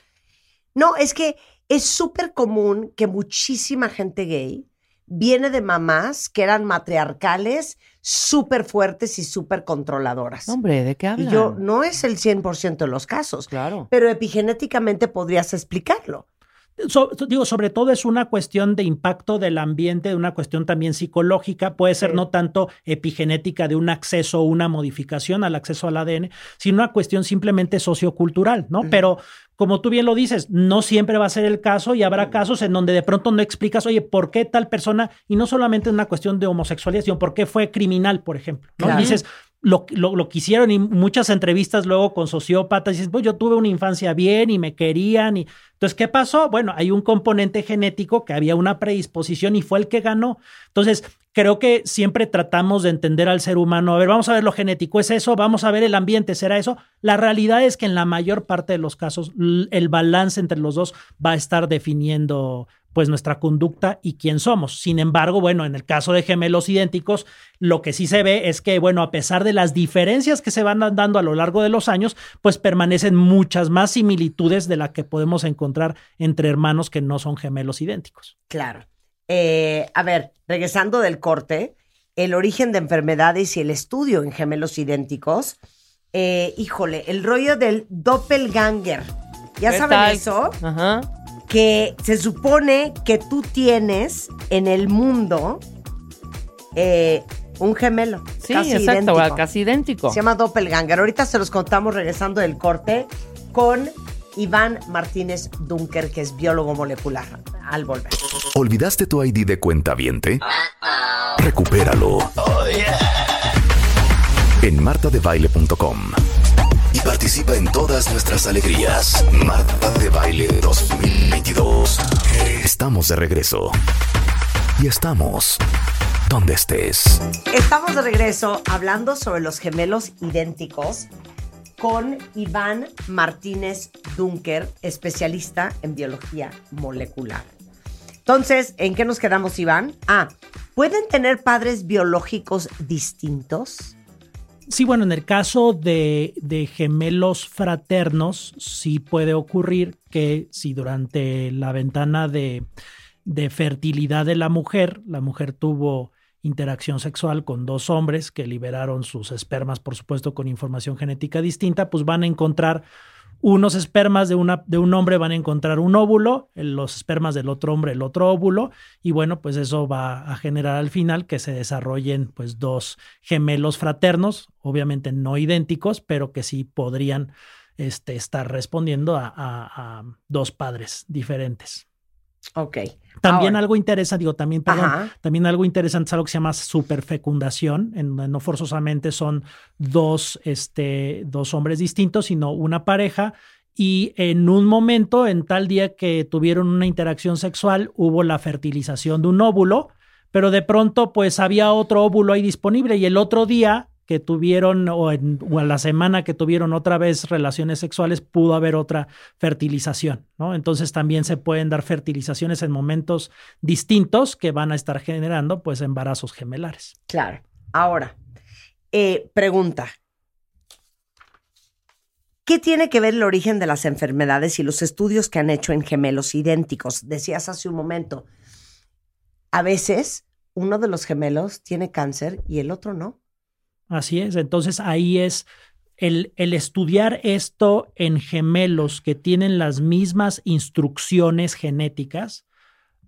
No, es que es súper común que muchísima gente gay viene de mamás que eran matriarcales, súper fuertes y súper controladoras. Hombre, ¿de qué y hablan? yo, no es el 100% de los casos, Claro. pero epigenéticamente podrías explicarlo. So- digo, sobre todo es una cuestión de impacto del ambiente, de una cuestión también psicológica, puede ser no tanto epigenética de un acceso o una modificación al acceso al ADN, sino una cuestión simplemente sociocultural, ¿no? Pero como tú bien lo dices, no siempre va a ser el caso y habrá casos en donde de pronto no explicas, oye, ¿por qué tal persona? Y no solamente una cuestión de homosexualidad, sino por qué fue criminal, por ejemplo, ¿no? Claro. Y dices, lo, lo, que hicieron y muchas entrevistas luego con sociópatas, dices, pues yo tuve una infancia bien y me querían y entonces, ¿qué pasó? Bueno, hay un componente genético que había una predisposición y fue el que ganó. Entonces, creo que siempre tratamos de entender al ser humano. A ver, vamos a ver lo genético, ¿es eso? Vamos a ver el ambiente, ¿será eso? La realidad es que en la mayor parte de los casos el balance entre los dos va a estar definiendo pues nuestra conducta y quién somos. Sin embargo, bueno, en el caso de gemelos idénticos, lo que sí se ve es que, bueno, a pesar de las diferencias que se van dando a lo largo de los años, pues permanecen muchas más similitudes de las que podemos encontrar entre hermanos que no son gemelos idénticos. Claro. Eh, a ver, regresando del corte, el origen de enfermedades y el estudio en gemelos idénticos. Eh, híjole, el rollo del doppelganger. ¿Ya ¿Qué saben tal? eso? Ajá. Que se supone que tú tienes en el mundo eh, un gemelo. Sí, casi exacto, idéntico. casi idéntico. Se llama doppelganger. Ahorita se los contamos regresando del corte con Iván Martínez Dunker, que es biólogo molecular. Al volver. ¿Olvidaste tu ID de cuenta viente? Recupéralo. En martadebaile.com. Participa en todas nuestras alegrías. Marta de Baile 2022. Estamos de regreso. Y estamos donde estés. Estamos de regreso hablando sobre los gemelos idénticos con Iván Martínez Dunker, especialista en biología molecular. Entonces, ¿en qué nos quedamos, Iván? Ah, ¿pueden tener padres biológicos distintos? Sí, bueno, en el caso de, gemelos fraternos, sí puede ocurrir que si durante la ventana de fertilidad de la mujer, la mujer tuvo interacción sexual con dos hombres que liberaron sus espermas, por supuesto, con información genética distinta, pues van a encontrar unos espermas de, una, de un hombre van a encontrar un óvulo, los espermas del otro hombre el otro óvulo, y bueno, pues eso va a generar al final que se desarrollen pues dos gemelos fraternos, obviamente no idénticos, pero que sí podrían este, estar respondiendo a- a dos padres diferentes. Ok. También Ahora- algo interesante, digo, también, perdón, también algo interesante es algo que se llama superfecundación, en donde no forzosamente son dos, este, dos hombres distintos, sino una pareja. Y en un momento, en tal día que tuvieron una interacción sexual, hubo la fertilización de un óvulo, pero de pronto, pues había otro óvulo ahí disponible. Y el otro día que tuvieron, o, en, o a la semana que tuvieron otra vez relaciones sexuales, pudo haber otra fertilización, ¿no? Entonces también se pueden dar fertilizaciones en momentos distintos que van a estar generando, pues, embarazos gemelares. Claro. Ahora, eh, pregunta. ¿Qué tiene que ver el origen de las enfermedades y los estudios que han hecho en gemelos idénticos? Decías hace un momento, a veces uno de los gemelos tiene cáncer y el otro no. Así es. Entonces ahí es el, el estudiar esto en gemelos que tienen las mismas instrucciones genéticas,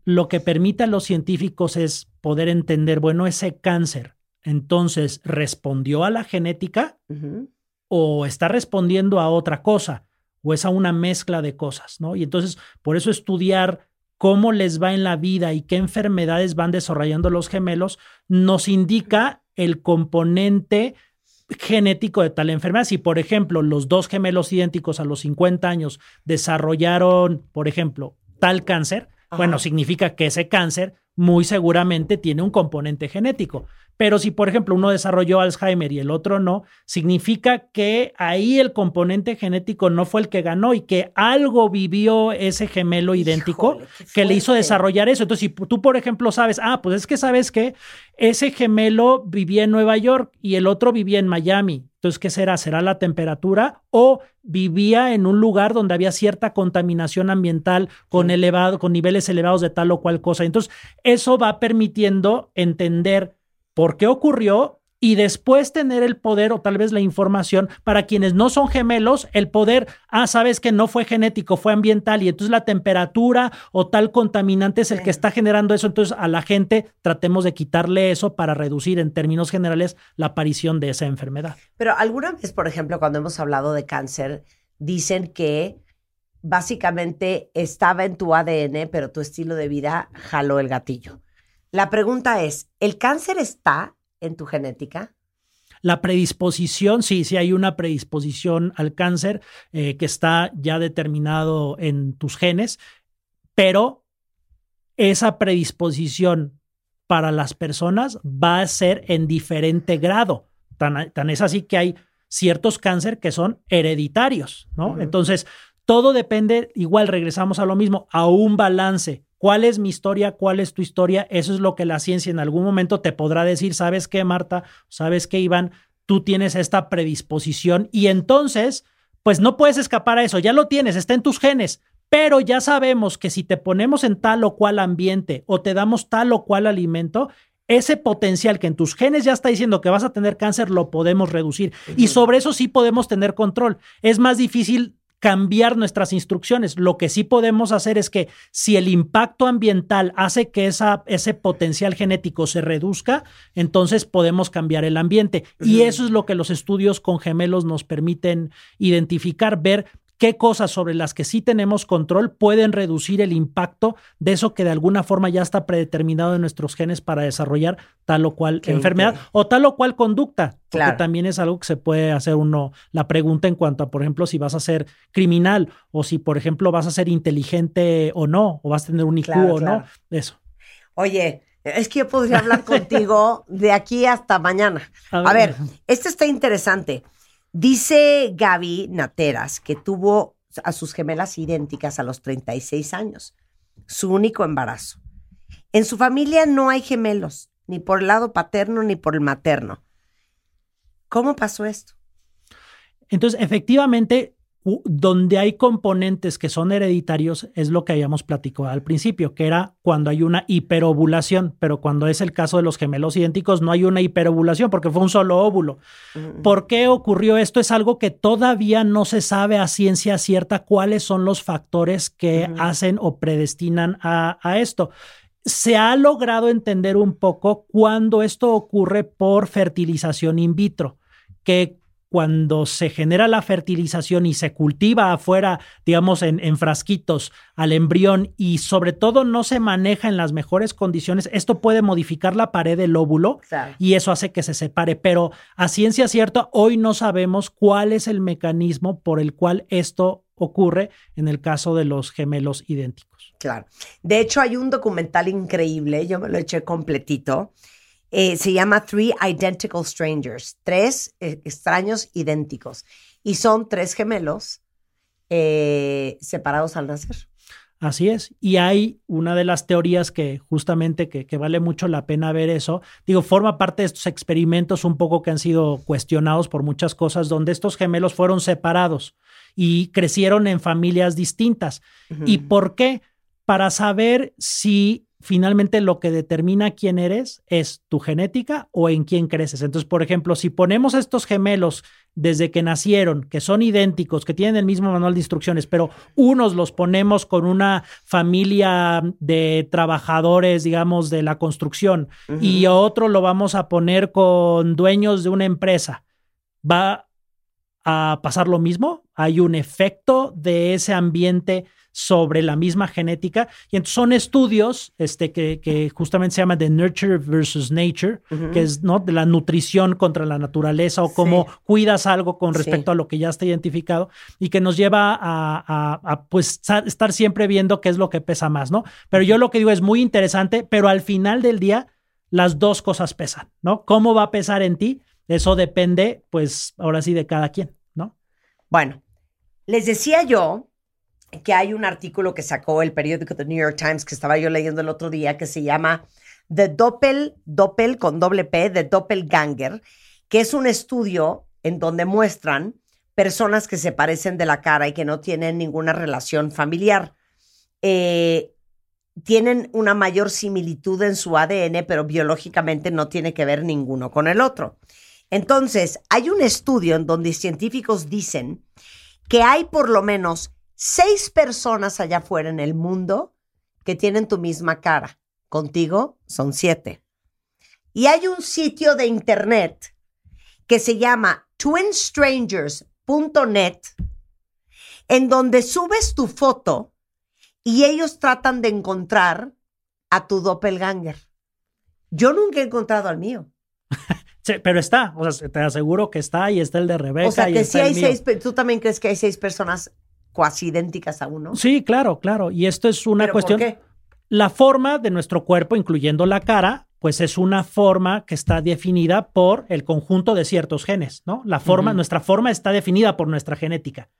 lo que permite a los científicos es poder entender, bueno, ese cáncer, entonces, ¿respondió a la genética o está respondiendo a otra cosa? ¿O es a una mezcla de cosas? ¿no? Y entonces, por eso estudiar cómo les va en la vida y qué enfermedades van desarrollando los gemelos nos indica el componente genético de tal enfermedad. Si, por ejemplo, los dos gemelos idénticos a los 50 años desarrollaron, por ejemplo, tal cáncer, bueno, significa que ese cáncer muy seguramente tiene un componente genético. Pero si, por ejemplo, uno desarrolló Alzheimer y el otro no, significa que ahí el componente genético no fue el que ganó y que algo vivió ese gemelo idéntico Híjole, que le hizo desarrollar eso. Entonces, si tú, por ejemplo, sabes, ah, pues es que sabes que ese gemelo vivía en Nueva York y el otro vivía en Miami. Entonces, ¿qué será? ¿Será la temperatura o vivía en un lugar donde había cierta contaminación ambiental con elevado, con niveles elevados de tal o cual cosa? Entonces, eso va permitiendo entender por qué ocurrió y después tener el poder o tal vez la información para quienes no son gemelos, el poder, ah, sabes que no fue genético, fue ambiental y entonces la temperatura o tal contaminante es el que está generando eso, entonces a la gente tratemos de quitarle eso para reducir en términos generales la aparición de esa enfermedad. Pero alguna vez, por ejemplo, cuando hemos hablado de cáncer, dicen que básicamente estaba en tu ADN, pero tu estilo de vida jaló el gatillo. La pregunta es, ¿el cáncer está en tu genética? La predisposición, sí, sí hay una predisposición al cáncer eh, que está ya determinado en tus genes, pero esa predisposición para las personas va a ser en diferente grado. Tan, tan es así que hay ciertos cáncer que son hereditarios, ¿no? Entonces, todo depende, igual regresamos a lo mismo, a un balance. ¿Cuál es mi historia? ¿Cuál es tu historia? Eso es lo que la ciencia en algún momento te podrá decir, ¿sabes qué, Marta? ¿Sabes qué, Iván? Tú tienes esta predisposición y entonces, pues no puedes escapar a eso, ya lo tienes, está en tus genes, pero ya sabemos que si te ponemos en tal o cual ambiente o te damos tal o cual alimento, ese potencial que en tus genes ya está diciendo que vas a tener cáncer, lo podemos reducir. Y sobre eso sí podemos tener control. Es más difícil cambiar nuestras instrucciones. Lo que sí podemos hacer es que si el impacto ambiental hace que esa, ese potencial genético se reduzca, entonces podemos cambiar el ambiente. Y eso es lo que los estudios con gemelos nos permiten identificar, ver qué cosas sobre las que sí tenemos control pueden reducir el impacto de eso que de alguna forma ya está predeterminado en nuestros genes para desarrollar tal o cual enfermedad o tal o cual conducta. Porque Claro. también es algo que se puede hacer uno la pregunta en cuanto a, por ejemplo, si vas a ser criminal o si, por ejemplo, vas a ser inteligente o no, o vas a tener un IQ Claro, o claro. no. Eso. Oye, es que yo podría hablar contigo de aquí hasta mañana. A A ver, ver. este está interesante. Dice Gaby Nateras que tuvo a sus gemelas idénticas a los 36 años, su único embarazo. En su familia no hay gemelos, ni por el lado paterno ni por el materno. ¿Cómo pasó esto? Entonces, efectivamente, donde hay componentes que son hereditarios es lo que habíamos platicado al principio, que era cuando hay una hiperovulación, pero cuando es el caso de los gemelos idénticos no hay una hiperovulación porque fue un solo óvulo. ¿Por qué ocurrió esto? Es algo que todavía no se sabe a ciencia cierta cuáles son los factores que hacen o predestinan a, a esto. Se ha logrado entender un poco cuando esto ocurre por fertilización in vitro, que cuando se genera la fertilización y se cultiva afuera, digamos, en, en frasquitos al embrión y sobre todo no se maneja en las mejores condiciones, esto puede modificar la pared del óvulo y eso hace que se separe. Pero a ciencia cierta, hoy no sabemos cuál es el mecanismo por el cual esto ocurre en el caso de los gemelos idénticos. Claro. De hecho, hay un documental increíble, yo me lo eché completito. Eh, se llama Three Identical Strangers, tres eh, extraños idénticos. Y son tres gemelos eh, separados al nacer. Así es. Y hay una de las teorías que justamente que, que vale mucho la pena ver eso. Digo, forma parte de estos experimentos un poco que han sido cuestionados por muchas cosas, donde estos gemelos fueron separados y crecieron en familias distintas. ¿Y por qué? Para saber si finalmente lo que determina quién eres es tu genética o en quién creces. Entonces, por ejemplo, si ponemos estos gemelos desde que nacieron, que son idénticos, que tienen el mismo manual de instrucciones, pero unos los ponemos con una familia de trabajadores, digamos, de la construcción, y otro lo vamos a poner con dueños de una empresa, va a pasar lo mismo. Hay un efecto de ese ambiente sobre la misma genética. Y entonces son estudios este, que, que justamente se llama de Nurture versus Nature, que es ¿no? de la nutrición contra la naturaleza o cómo Sí. cuidas algo con respecto Sí. a lo que ya está identificado y que nos lleva a, a- a, pues estar siempre viendo qué es lo que pesa más, ¿no? Pero yo lo que digo es muy interesante, pero al final del día las dos cosas pesan, ¿no? ¿Cómo va a pesar en ti? Eso depende, pues ahora sí, de cada quien, ¿no? Bueno, les decía yo que hay un artículo que sacó el periódico The New York Times que estaba yo leyendo el otro día que se llama The Doppel, Doppel con doble P, The Doppelganger, que es un estudio en donde muestran personas que se parecen de la cara y que no tienen ninguna relación familiar. Eh, tienen una mayor similitud en su ADN, pero biológicamente no tiene que ver ninguno con el otro. Entonces, hay un estudio en donde científicos dicen que hay por lo menos seis personas allá afuera en el mundo que tienen tu misma cara. Contigo son siete. Y hay un sitio de internet que se llama twinstrangers.net en donde subes tu foto y ellos tratan de encontrar a tu doppelganger. Yo nunca he encontrado al mío. Sí, pero está, o sea, te aseguro que está y está el de Rebeca. O sea y que sí el hay seis, ¿tú también crees que hay seis personas cuasi idénticas a uno? Sí, claro, claro. Y esto es una ¿Pero cuestión. por qué? La forma de nuestro cuerpo, incluyendo la cara, pues es una forma que está definida por el conjunto de ciertos genes, ¿no? La forma, nuestra forma está definida por nuestra genética.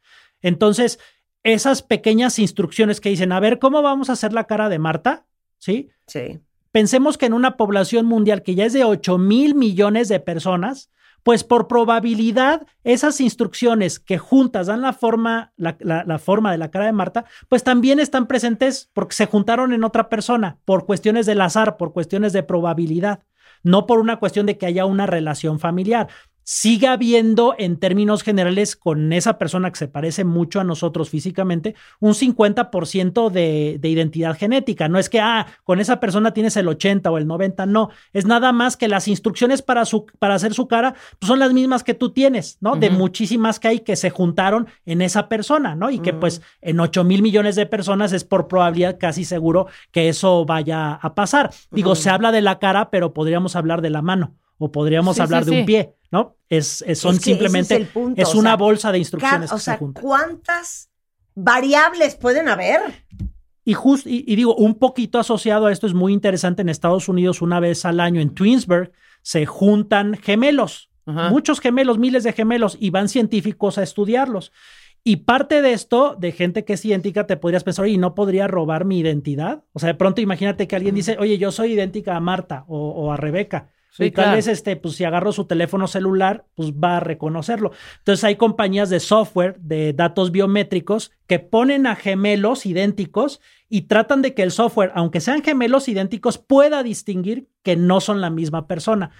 Entonces, esas pequeñas instrucciones que dicen, a ver, ¿cómo vamos a hacer la cara de Marta? ¿Sí? Sí. Pensemos que en una población mundial que ya es de 8 mil millones de personas, pues por probabilidad esas instrucciones que juntas dan la forma, la, la- forma de la cara de Marta, pues también están presentes porque se juntaron en otra persona, por cuestiones del azar, por cuestiones de probabilidad, no por una cuestión de que haya una relación familiar. Sigue habiendo, en términos generales, con esa persona que se parece mucho a nosotros físicamente, un 50% de, de identidad genética. No es que, ah, con esa persona tienes el 80 o el 90, no. Es nada más que las instrucciones para, su, para hacer su cara pues, son las mismas que tú tienes, ¿no? De muchísimas que hay que se juntaron en esa persona, ¿no? Y que pues en 8 mil millones de personas es por probabilidad casi seguro que eso vaya a pasar. Digo, se habla de la cara, pero podríamos hablar de la mano o podríamos Sí, hablar sí, de sí. un pie, ¿no? Es, es- son Es que ese simplemente, es punto, una sea, bolsa de instrucciones o que sea, se juntan. ¿cuántas variables pueden haber? Y, just, y, y digo, un poquito asociado a esto es muy interesante en Estados Unidos, una vez al año en Twinsburg se juntan gemelos, Ajá. muchos gemelos, miles de gemelos, y van científicos a estudiarlos. Y parte de esto, de gente que es idéntica, te podrías pensar, oye, ¿no podría robar mi identidad? O sea, de pronto imagínate que alguien dice, oye, yo soy idéntica a Marta o, o a Rebeca. Sí, y tal vez, este, pues si agarro su teléfono celular, pues va a reconocerlo. Entonces hay compañías de software, de datos biométricos, que ponen a gemelos idénticos y tratan de que el software, aunque sean gemelos idénticos, pueda distinguir que no son la misma persona,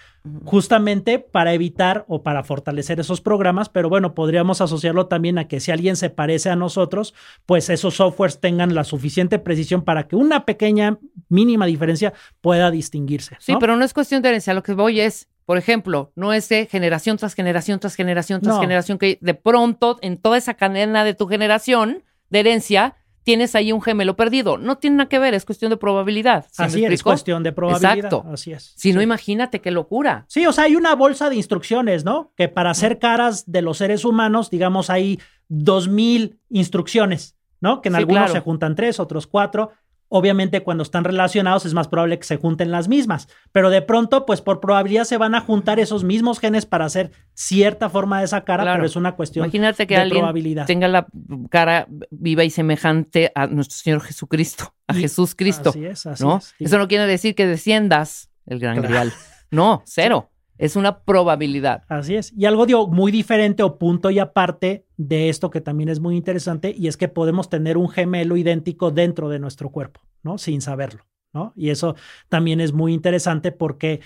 justamente para evitar o para fortalecer esos programas, pero bueno, podríamos asociarlo también a que si alguien se parece a nosotros, pues esos softwares tengan la suficiente precisión para que una pequeña, mínima diferencia pueda distinguirse. Sí, pero no es cuestión de herencia. Lo que voy es, por ejemplo, no es de generación tras generación tras generación tras No. generación que de pronto en toda esa cadena de tu generación de herencia tienes ahí un gemelo perdido. No tiene nada que ver, es cuestión de probabilidad. ¿Sí me Así es, cuestión de probabilidad. Exacto. Así es. Si no, imagínate qué locura. Sí, o sea, hay una bolsa de instrucciones, ¿no? Que para hacer caras de los seres humanos, digamos, hay dos mil instrucciones, ¿no? Que en Sí, algunos claro. se juntan tres, otros cuatro. Obviamente, cuando están relacionados es más probable que se junten las mismas, pero de pronto, pues por probabilidad se van a juntar esos mismos genes para hacer cierta forma de esa cara, Claro. pero es una cuestión Imagínate que de alguien probabilidad. tenga la cara viva y semejante a nuestro Señor Jesucristo, a Y- Jesús Cristo. Así es, así ¿no? es. Eso no quiere decir que desciendas el gran Claro. grial. No, cero. Es una probabilidad. Así es. Y algo digo, muy diferente o punto y aparte de esto que también es muy interesante y es que podemos tener un gemelo idéntico dentro de nuestro cuerpo, ¿no? Sin saberlo, ¿no? Y eso también es muy interesante porque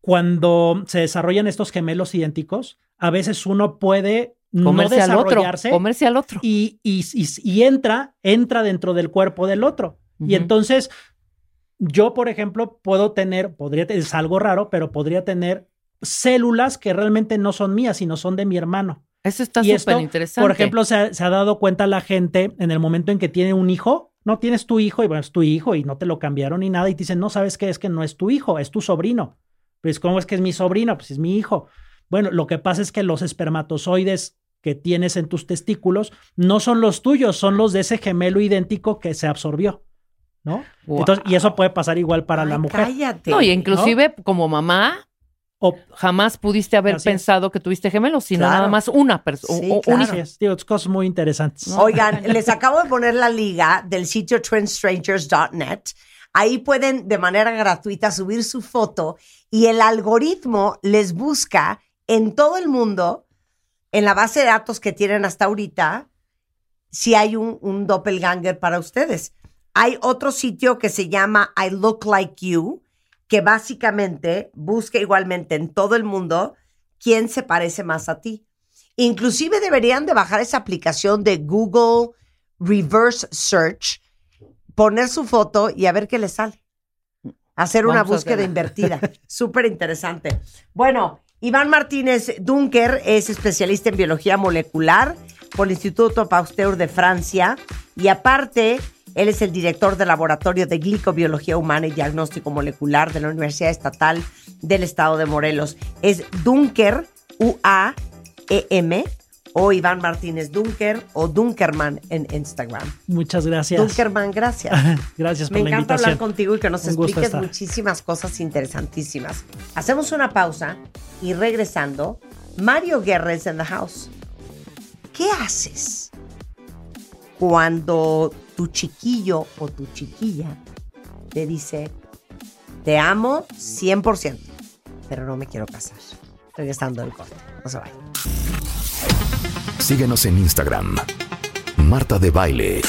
cuando se desarrollan estos gemelos idénticos, a veces uno puede no Comerse al otro. desarrollarse Comerse al otro. y, y, y, y entra, entra dentro del cuerpo del otro. Y entonces, yo, por ejemplo, puedo tener, podría, es algo raro, pero podría tener células que realmente no son mías, sino son de mi hermano. Eso está súper interesante. Por ejemplo, se ha, se ha dado cuenta la gente en el momento en que tiene un hijo, no tienes tu hijo y bueno, es tu hijo y no te lo cambiaron ni nada y te dicen, no, ¿sabes qué? Es que no es tu hijo, es tu sobrino. Pues, ¿cómo es que es mi sobrino? Pues es mi hijo. Bueno, lo que pasa es que los espermatozoides que tienes en tus testículos no son los tuyos, son los de ese gemelo idéntico que se absorbió, ¿no? Entonces, y eso puede pasar igual para la mujer. Cállate. no, y inclusive como mamá, O, jamás pudiste haber Así es. pensado que tuviste gemelos, sino Claro. nada más una persona. Sí, claro. digo, cosas muy interesantes. Oigan, les acabo de poner la liga del sitio trendstrangers.net. Ahí pueden de manera gratuita subir su foto y el algoritmo les busca en todo el mundo, en la base de datos que tienen hasta ahorita, si hay un, un doppelganger para ustedes. Hay otro sitio que se llama I Look Like You, que básicamente busca igualmente en todo el mundo quién se parece más a ti. Inclusive deberían de bajar esa aplicación de Google Reverse Search, poner su foto y a ver qué le sale. Hacer una Vamos búsqueda invertida. Súper interesante. Bueno, Iván Martínez Dunker es especialista en biología molecular por el Instituto Pasteur de Francia y aparte él es el director del Laboratorio de Glicobiología Humana y Diagnóstico Molecular de la Universidad Estatal del Estado de Morelos. Es Dunker, U-A-E-M, o Iván Martínez Dunker o Dunkerman en Instagram. Muchas gracias. Dunkerman, gracias. gracias por Me la encanta invitación. hablar contigo y que nos Un expliques muchísimas cosas interesantísimas. Hacemos una pausa y regresando, Mario Guerres en the house. ¿Qué haces cuando tu chiquillo o tu chiquilla te dice, te amo 100%, pero no me quiero casar? Regresando del corte. No se vayan. Síguenos en Instagram. Marta de Baile.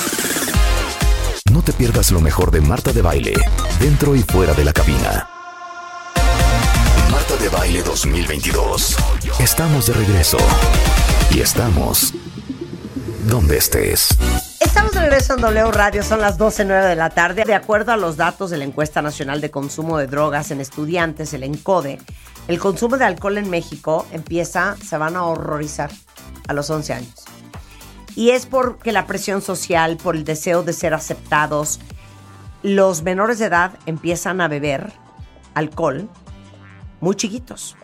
No te pierdas lo mejor de Marta de Baile, dentro y fuera de la cabina. Marta de Baile 2022. Estamos de regreso. Y estamos donde estés. Estamos de regreso en W Radio, son las 12.09 de la tarde. De acuerdo a los datos de la encuesta nacional de consumo de drogas en estudiantes, el ENCODE, el consumo de alcohol en México empieza, se van a horrorizar a los 11 años. Y es porque la presión social, por el deseo de ser aceptados, los menores de edad empiezan a beber alcohol muy chiquitos.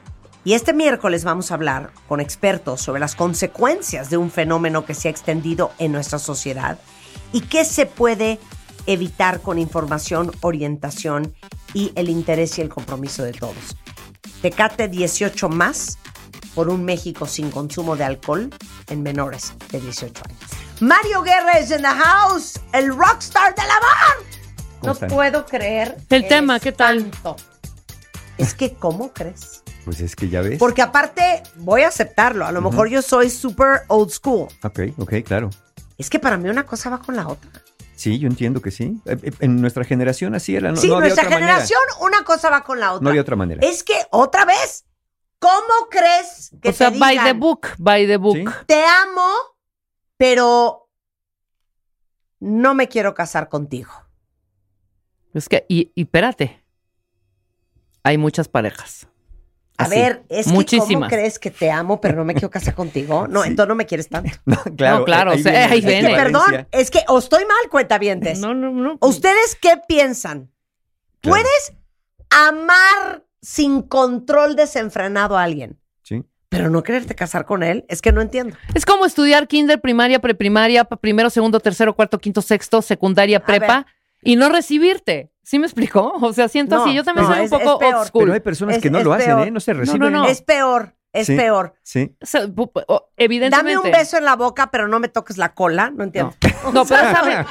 Y este miércoles vamos a hablar con expertos sobre las consecuencias de un fenómeno que se ha extendido en nuestra sociedad y qué se puede evitar con información, orientación y el interés y el compromiso de todos. Tecate 18 más por un México sin consumo de alcohol en menores de 18 años. Mario Guerres in the house, el rockstar del amor. No puedo creer El tema, ¿qué tal? tanto. Es que, ¿cómo crees? Pues es que ya ves. Porque aparte, voy a aceptarlo. A lo mejor yo soy super old school. Ok, ok, claro. Es que para mí una cosa va con la otra. Sí, yo entiendo que sí. Eh, eh, En nuestra generación así era. No, sí, no había nuestra otra generación, una cosa va con la otra. No había otra manera. Es que, otra vez, ¿cómo crees que O sea, te by digan, the book, by the book. Sí. te amo, pero no me quiero casar contigo? Es que, y, y espérate. Hay muchas parejas. A Así, ver, es que ¿cómo muchísimas. crees que te amo, pero no me quiero casar contigo? No, Sí. entonces no me quieres tanto. No, claro, No, claro, ahí o sea, viene ahí viene. Es que, perdón, es que o estoy mal, cuentavientes. No, no, no. ¿Ustedes qué piensan? Claro. ¿Puedes amar sin control desenfrenado a alguien, Sí. pero no quererte casar con él? Es que no entiendo. Es como estudiar kinder, primaria, preprimaria, primero, segundo, tercero, cuarto, quinto, sexto, secundaria, prepa, y no recibirte. ¿Sí me explicó? O sea, siento No, así. Yo también no, soy un poco old school. Pero hay personas Es- que no lo hacen, peor. ¿eh? No se no, reciben. no. Es peor, es Sí. peor. Sí. O sea, evidentemente. Dame un beso en la boca, pero no me toques la cola. No entiendo. No, pero ¿sabes,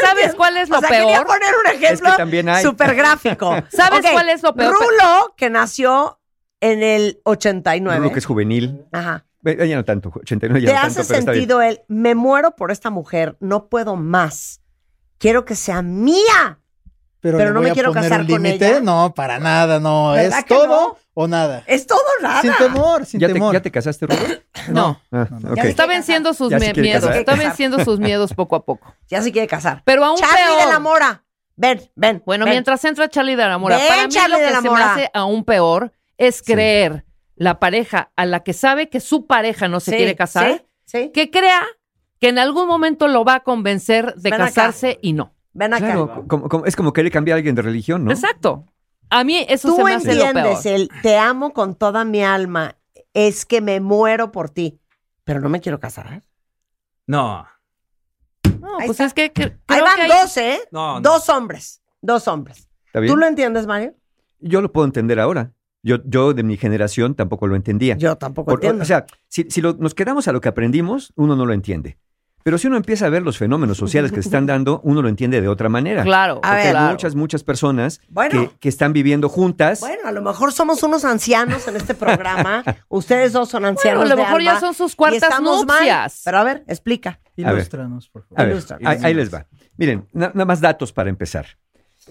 ¿sabes cuál es lo o sea, quería peor? poner un ejemplo Es que también hay. súper gráfico. ¿Sabes cuál es lo peor? Rulo, que nació en el 89. Rulo que es juvenil. Ajá. Ya no tanto, 89 ya ¿Te no hace tanto, pero bien. sentido el me muero por esta mujer, no puedo más? Quiero que sea mía. Pero, no me quiero poner casar un con límite. ella. No, para nada, no. ¿Verdad Es que todo no? o nada. Es todo o nada. Sin temor, sin ¿Ya te, temor. ya te casaste, Rulo? No. Ah, No. Ya Está venciendo sus miedos. casar. Está venciendo sus miedos poco a poco. Ya se quiere casar. Pero aún Charlie peor. de la Mora. Ven, ven. Bueno, ven. mientras entra Charlie de la Mora, Ven, para mí Charlie lo de que se me hace aún peor es creer la pareja a la que sabe que su pareja no se Sí, quiere casar, Sí, sí. que crea que en algún momento lo va a convencer de Ven acá. casarse y no. Ven acá. Claro, como- como- es como querer cambiar a alguien de religión, ¿no? Exacto. A mí eso se Tú me hace lo peor. entiendes el te amo con toda mi alma. Es que me muero por ti. Pero no me quiero casar. No. No, Ahí pues está. es que, que- Ahí van que hay- dos, ¿eh? No, no. Dos hombres. Dos hombres. ¿Está bien? ¿Tú lo entiendes, Mario? Yo lo puedo entender ahora. Yo, yo de mi generación tampoco lo entendía. Yo tampoco Por- entiendo. o sea, si, si lo- nos quedamos a lo que aprendimos, uno no lo entiende. Pero si uno empieza a ver los fenómenos sociales que se están dando, uno lo entiende de otra manera. Claro, A Porque ver. hay muchas, muchas personas Bueno. que, que están viviendo juntas. Bueno, a lo mejor somos unos ancianos en este programa. Ustedes dos son ancianos. Bueno, a lo de mejor alma ya son sus cuartas nupcias. Pero a ver, explica. Ilústranos, por favor. A ver, ahí, ahí les va. Miren, na- nada más datos para empezar.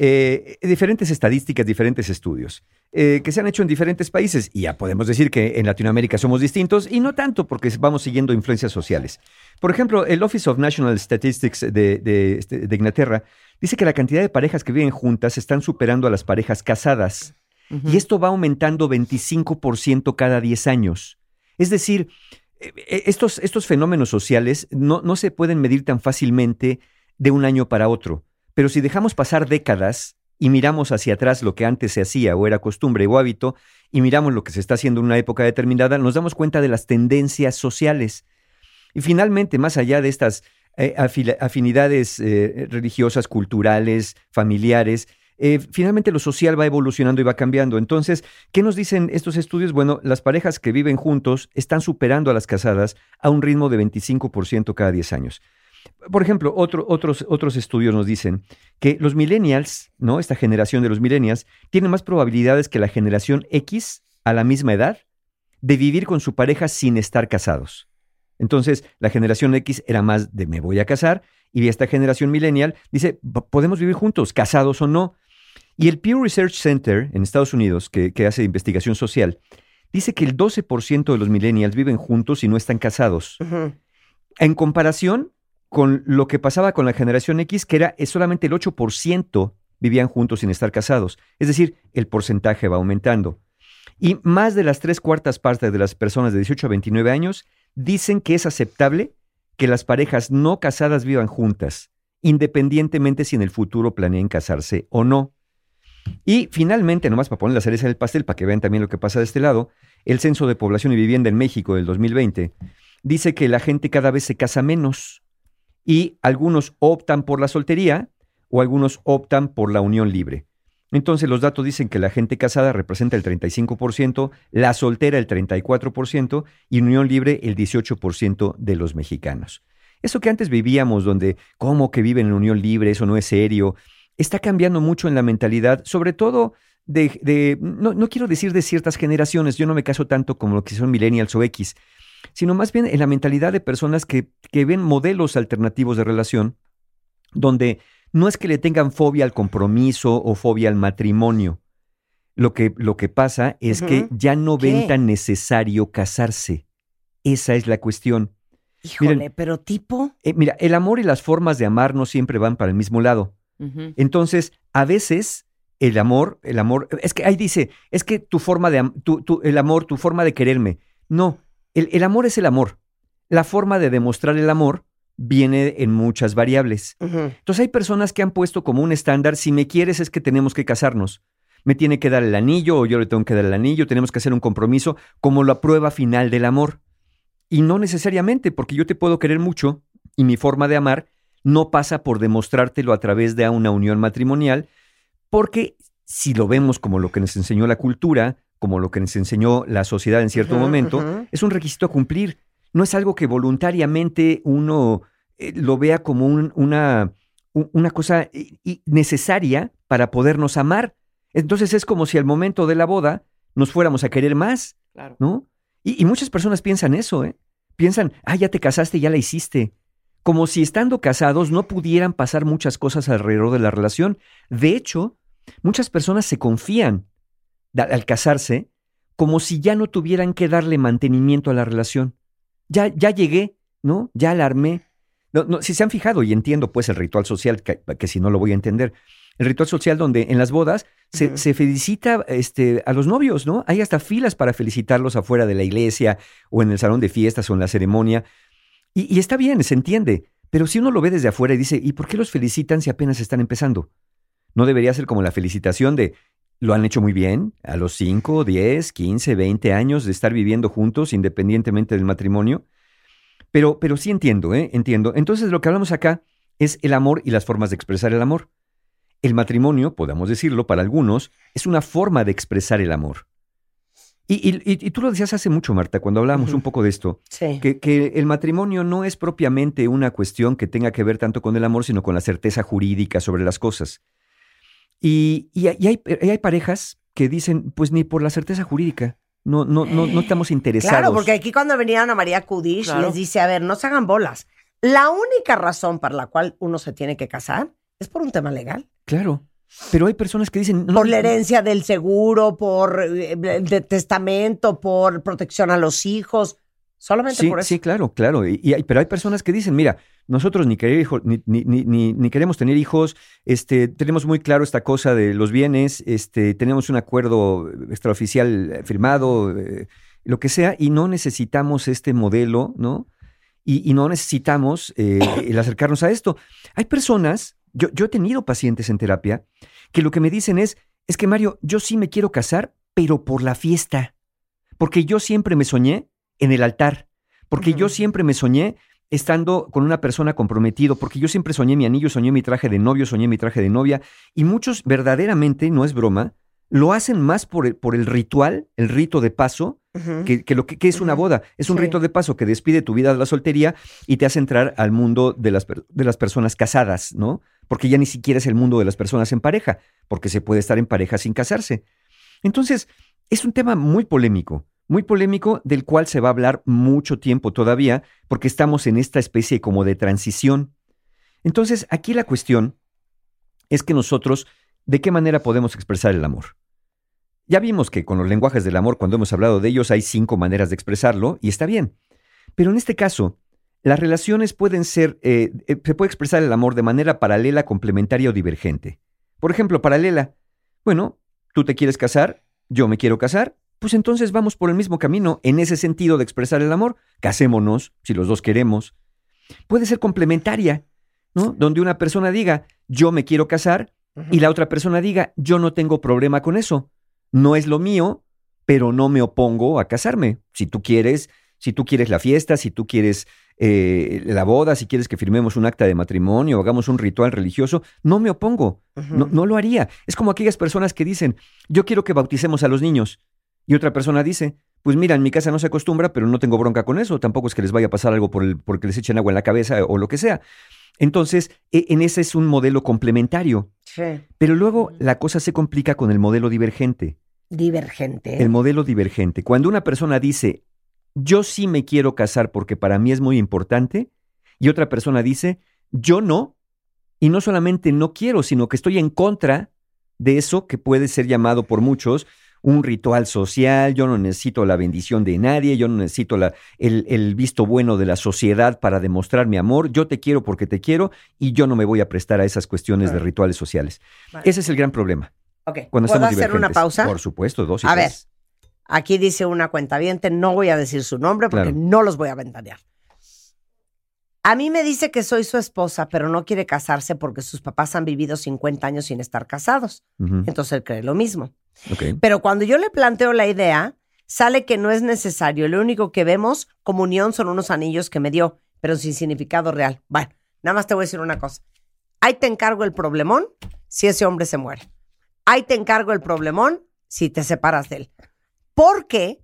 Eh, diferentes estadísticas, diferentes estudios eh, que se han hecho en diferentes países y ya podemos decir que en Latinoamérica somos distintos y no tanto porque vamos siguiendo influencias sociales. Por ejemplo, el Office of National Statistics de, de, este, de Inglaterra dice que la cantidad de parejas que viven juntas están superando a las parejas casadas y esto va aumentando 25% cada 10 años. Es decir, eh, estos, estos fenómenos sociales no, no se pueden medir tan fácilmente de un año para otro. Pero si dejamos pasar décadas y miramos hacia atrás lo que antes se hacía o era costumbre o hábito, y miramos lo que se está haciendo en una época determinada, nos damos cuenta de las tendencias sociales. Y finalmente, más allá de estas eh, afinidades eh, religiosas, culturales, familiares, eh, finalmente lo social va evolucionando y va cambiando. Entonces, ¿qué nos dicen estos estudios? Bueno, las parejas que viven juntos están superando a las casadas a un ritmo de 25% cada 10 años. Por ejemplo, otro- otros, otros estudios nos dicen que los millennials, ¿no? Esta generación de los millennials, tienen más probabilidades que la generación X a la misma edad de vivir con su pareja sin estar casados. Entonces, la generación X era más de me voy a casar y esta generación millennial dice, "Po- podemos vivir juntos, casados o no. Y el Pew Research Center en Estados Unidos, que, que hace investigación social, dice que el 12% de los millennials viven juntos y no están casados. En comparación con lo que pasaba con la generación X, que era eh, solamente el 8% vivían juntos sin estar casados. Es decir, el porcentaje va aumentando. Y más de las tres cuartas partes de las personas de 18 a 29 años dicen que es aceptable que las parejas no casadas vivan juntas, independientemente si en el futuro planeen casarse o no. Y finalmente, nomás para poner la cereza en el pastel, para que vean también lo que pasa de este lado, el Censo de Población y Vivienda en México del 2020 dice que la gente cada vez se casa menos y algunos optan por la soltería o algunos optan por la unión libre. Entonces los datos dicen que la gente casada representa el 35%, la soltera el 34% y unión libre el 18% de los mexicanos. Eso que antes vivíamos donde, ¿cómo que viven en unión libre? Eso no es serio. Está cambiando mucho en la mentalidad, sobre todo de, no, no quiero decir de ciertas generaciones, yo no me caso tanto como lo que son millennials o X, sino más bien en la mentalidad de personas que, que ven modelos alternativos de relación, donde no es que le tengan fobia al compromiso o fobia al matrimonio. Lo que, lo que pasa es que ya no ven ¿Qué? tan necesario casarse. Esa es la cuestión. Híjole, Miren, pero tipo. eh, mira, el amor y las formas de amar no siempre van para el mismo lado. Entonces, a veces el amor, el amor, es que ahí dice, es que tu forma de, tu, tu- el amor, tu forma de quererme. No, el, el amor es el amor. La forma de demostrar el amor viene en muchas variables. Entonces hay personas que han puesto como un estándar, si me quieres es que tenemos que casarnos. Me tiene que dar el anillo o yo le tengo que dar el anillo, tenemos que hacer un compromiso como la prueba final del amor. Y no necesariamente, porque yo te puedo querer mucho y mi forma de amar no pasa por demostrártelo a través de una unión matrimonial, porque si lo vemos como lo que nos enseñó la cultura, como lo que nos enseñó la sociedad en cierto momento, es un requisito a cumplir. No es algo que voluntariamente uno eh, lo vea como un- una, una cosa i- necesaria para podernos amar. Entonces es como si al momento de la boda nos fuéramos a querer más, Claro. ¿no? Y, y muchas personas piensan eso, ¿eh? Piensan, ah, ya te casaste, ya la hiciste. Como si estando casados no pudieran pasar muchas cosas alrededor de la relación. De hecho, muchas personas se confían al casarse como si ya no tuvieran que darle mantenimiento a la relación. Ya, ya llegué, ¿no? Ya la armé. No, no, si se han fijado, y entiendo pues el ritual social, que, que si no lo voy a entender, el ritual social donde en las bodas se felicita este, a los novios, ¿no? Hay hasta filas para felicitarlos afuera de la iglesia o en el salón de fiestas o en la ceremonia. Y, y está bien, se entiende. Pero si uno lo ve desde afuera y dice, ¿y por qué los felicitan si apenas están empezando? No debería ser como la felicitación de, lo han hecho muy bien, a los 5, 10, 15, 20 años de estar viviendo juntos independientemente del matrimonio. Pero, pero sí entiendo, ¿eh? Entiendo. Entonces lo que hablamos acá es el amor y las formas de expresar el amor. El matrimonio, podamos decirlo, para algunos, es una forma de expresar el amor. Y, y- y- tú lo decías hace mucho, Marta, cuando hablábamos un poco de esto, Sí. que, que el matrimonio no es propiamente una cuestión que tenga que ver tanto con el amor, sino con la certeza jurídica sobre las cosas. Y, y hay, y hay- y hay parejas que dicen, pues ni por la certeza jurídica, no, no, no, no estamos interesados. Claro, porque aquí cuando venía Ana María Kudish Claro. les dice, a ver, no se hagan bolas. La única razón para la cual uno se tiene que casar es por un tema legal. Claro. Pero hay personas que dicen... no, por la herencia del seguro, por eh, de testamento, por protección a los hijos. Solamente Sí, por eso. sí, claro, claro. Y, y hay, pero hay personas que dicen, mira, nosotros ni, querer hijo- ni, queremos tener hijos, este, tenemos muy claro esta cosa de los bienes, este, tenemos un acuerdo extraoficial eh, firmado, eh, lo que sea, y no necesitamos este modelo, ¿no? Y, y no necesitamos eh, el acercarnos a esto. Hay personas, yo, yo he tenido pacientes en terapia, que lo que me dicen es, es que Mario, yo sí me quiero casar, pero por la fiesta. Porque yo siempre me soñé en el altar, porque yo siempre me soñé estando con una persona comprometido, porque yo siempre soñé mi anillo, soñé mi traje de novio, soñé mi traje de novia, y muchos verdaderamente, no es broma, lo hacen más por el, por el ritual, el rito de paso, que, que lo que, que es una boda. Es un Sí. rito de paso que despide tu vida de la soltería y te hace entrar al mundo de las, de las personas casadas, ¿no? Porque ya ni siquiera es el mundo de las personas en pareja, porque se puede estar en pareja sin casarse. Entonces, es un tema muy polémico, muy polémico del cual se va a hablar mucho tiempo todavía, porque estamos en esta especie como de transición. Entonces, aquí la cuestión es que nosotros, ¿de qué manera podemos expresar el amor? Ya vimos que con los lenguajes del amor, cuando hemos hablado de ellos, hay cinco maneras de expresarlo y está bien. Pero en este caso, las relaciones pueden ser, eh, eh, se puede expresar el amor de manera paralela, complementaria o divergente. Por ejemplo, paralela. Bueno, tú te quieres casar, yo me quiero casar, pues entonces vamos por el mismo camino en ese sentido de expresar el amor. Casémonos, si los dos queremos. Puede ser complementaria, ¿no? Donde una persona diga, yo me quiero casar, y la otra persona diga, yo no tengo problema con eso. No es lo mío, pero no me opongo a casarme. Si tú quieres, si tú quieres la fiesta, si tú quieres eh, la boda, si quieres que firmemos un acta de matrimonio hagamos un ritual religioso, no me opongo. no, no lo haría. Es como aquellas personas que dicen, yo quiero que bauticemos a los niños. Y otra persona dice, pues mira, en mi casa no se acostumbra, pero no tengo bronca con eso. Tampoco es que les vaya a pasar algo por el, porque les echen agua en la cabeza o lo que sea. Entonces, e- en ese es un modelo complementario. Sí. Pero luego la cosa se complica con el modelo divergente. Divergente. El modelo divergente. Cuando una persona dice, yo sí me quiero casar porque para mí es muy importante, y otra persona dice, yo no, y no solamente no quiero, sino que estoy en contra de eso que puede ser llamado por muchos un ritual social, yo no necesito la bendición de nadie, yo no necesito la, el, el visto bueno de la sociedad para demostrar mi amor, yo te quiero porque te quiero y yo no me voy a prestar a esas cuestiones de rituales sociales. Vale. Ese es el gran problema. Ok, Cuando ¿Puedo hacer una pausa? Por supuesto, dos y A ver, aquí dice una cuentaviente, no voy a decir su nombre porque Claro. no los voy a ventanear. A mí me dice que soy su esposa, pero no quiere casarse porque sus papás han vivido 50 años sin estar casados. Entonces él cree lo mismo. Pero cuando yo le planteo la idea, sale que no es necesario. Lo único que vemos como unión son unos anillos que me dio, pero sin significado real. Bueno, nada más te voy a decir una cosa. Ahí te encargo el problemón si ese hombre se muere. Ahí te encargo el problemón si te separas de él. Porque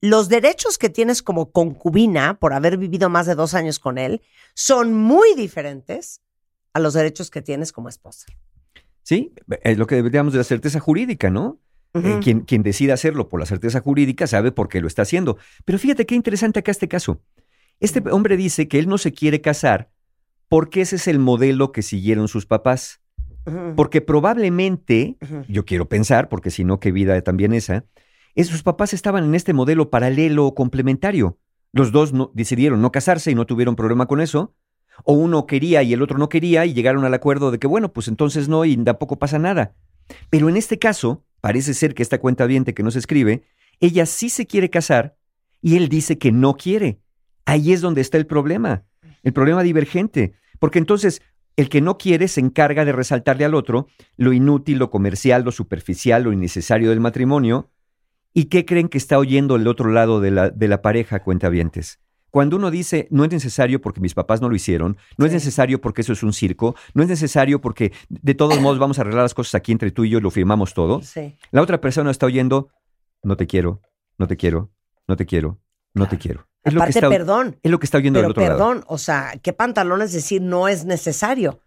los derechos que tienes como concubina por haber vivido más de dos años con él son muy diferentes a los derechos que tienes como esposa. Sí, es lo que deberíamos de la certeza jurídica, ¿no? Eh, quien, quien decida hacerlo por la certeza jurídica sabe por qué lo está haciendo. Pero fíjate qué interesante acá este caso. Este hombre dice que él no se quiere casar porque ese es el modelo que siguieron sus papás. Porque probablemente, yo quiero pensar, porque si no, qué vida también esa, es sus papás estaban en este modelo paralelo o complementario. Los dos no, decidieron no casarse y no tuvieron problema con eso. O uno quería y el otro no quería y llegaron al acuerdo de que, bueno, pues entonces no y tampoco pasa nada. Pero en este caso, parece ser que esta cuenta viente que nos escribe, ella sí se quiere casar y él dice que no quiere. Ahí es donde está el problema, el problema divergente. Porque entonces el que no quiere se encarga de resaltarle al otro lo inútil, lo comercial, lo superficial, lo innecesario del matrimonio. ¿Y qué creen que está oyendo el otro lado de la, de la pareja? Cuando uno dice, no es necesario porque mis papás no lo hicieron, no es necesario porque eso es un circo, no es necesario porque de todos modos vamos a arreglar las cosas aquí entre tú y yo y lo firmamos todo, Sí. la otra persona está oyendo, no te quiero, no te quiero, no te quiero, no te quiero. Es lo, que Aparte, está, perdón, es lo que está oyendo pero del otro lado. perdón, o sea, ¿qué pantalones decir no es necesario?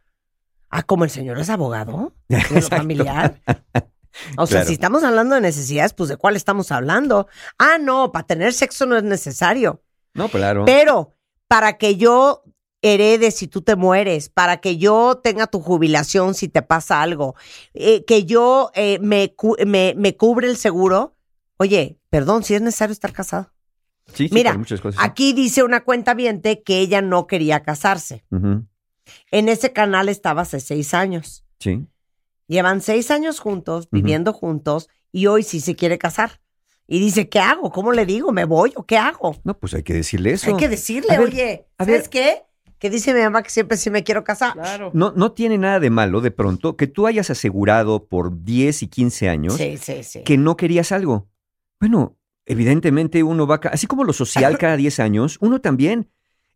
Ah, como el señor es abogado de lo familiar. O sea, si estamos hablando de necesidades, pues ¿de cuál estamos hablando? Ah, no, para tener sexo no es necesario. No, claro. Pero para que yo herede si tú te mueres, para que yo tenga tu jubilación si te pasa algo, eh, que yo eh, me, me, me cubre el seguro, oye, perdón, si es necesario estar casado. sí, sí, Mira, muchas cosas. sí. Aquí dice una cuenta viente que ella no quería casarse. En ese canal estaba hace seis años. sí. Llevan seis años juntos, viviendo juntos, y hoy sí se quiere casar. Y dice, ¿qué hago? ¿Cómo le digo? ¿Me voy o qué hago? No, pues hay que decirle eso. Hay que decirle, A ver, oye, a ¿sabes ver. qué? Que dice mi mamá que siempre sí me quiero casar. Claro. No, no tiene nada de malo de pronto que tú hayas asegurado por 10 y 15 años Sí, sí, sí. que no querías algo. Bueno, evidentemente uno va, así como lo social cada 10 años, uno también.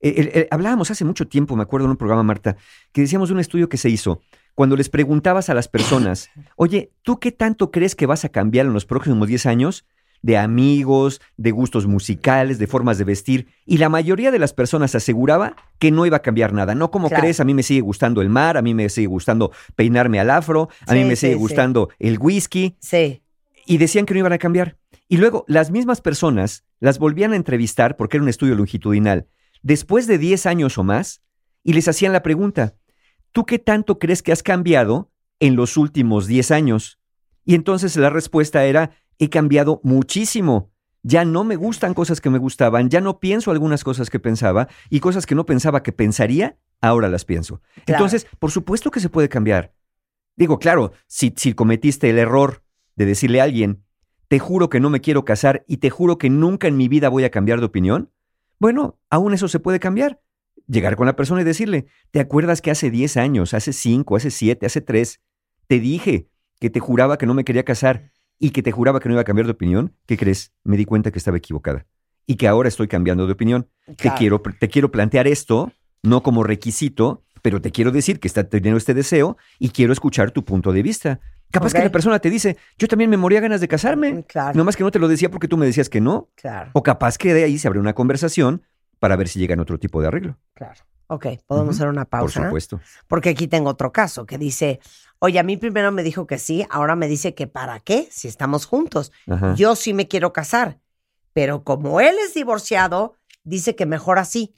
Eh, hablábamos hace mucho tiempo, me acuerdo en un programa, Marta, que decíamos de un estudio que se hizo, cuando les preguntabas a las personas, oye, ¿tú qué tanto crees que vas a cambiar en los próximos 10 años? De amigos, de gustos musicales, de formas de vestir. Y la mayoría de las personas aseguraba que no iba a cambiar nada. No como Claro. crees, a mí me sigue gustando el mar, a mí me sigue gustando peinarme al afro, a mí me sigue sí. gustando el whisky Sí. y decían que no iban a cambiar. Y luego las mismas personas las volvían a entrevistar, porque era un estudio longitudinal, después de 10 años o más, y les hacían la pregunta, ¿tú qué tanto crees que has cambiado en los últimos 10 años? Y entonces la respuesta era, he cambiado muchísimo. Ya no me gustan cosas que me gustaban, ya no pienso algunas cosas que pensaba y cosas que no pensaba que pensaría, ahora las pienso. Claro. Entonces, por supuesto que se puede cambiar. Digo, claro, si, si cometiste el error de decirle a alguien, te juro que no me quiero casar y te juro que nunca en mi vida voy a cambiar de opinión, bueno, aún eso se puede cambiar. Llegar con la persona y decirle, ¿te acuerdas que hace 10 años, hace 5, hace 7, hace 3, te dije que te juraba que no me quería casar y que te juraba que no iba a cambiar de opinión? ¿Qué crees? Me di cuenta que estaba equivocada y que ahora estoy cambiando de opinión. Te, quiero, te quiero plantear esto, no como requisito, pero te quiero decir que está teniendo este deseo y quiero escuchar tu punto de vista. Capaz que la persona te dice, yo también me moría ganas de casarme. Claro. Nomás que no te lo decía porque tú me decías que no. Claro. O capaz que de ahí se abre una conversación para ver si llegan a otro tipo de arreglo. Claro. Ok, podemos hacer una pausa. Por supuesto. Porque aquí tengo otro caso que dice, oye, a mí primero me dijo que sí, ahora me dice que para qué, si estamos juntos. Ajá. Yo sí me quiero casar, pero como él es divorciado, dice que mejor así,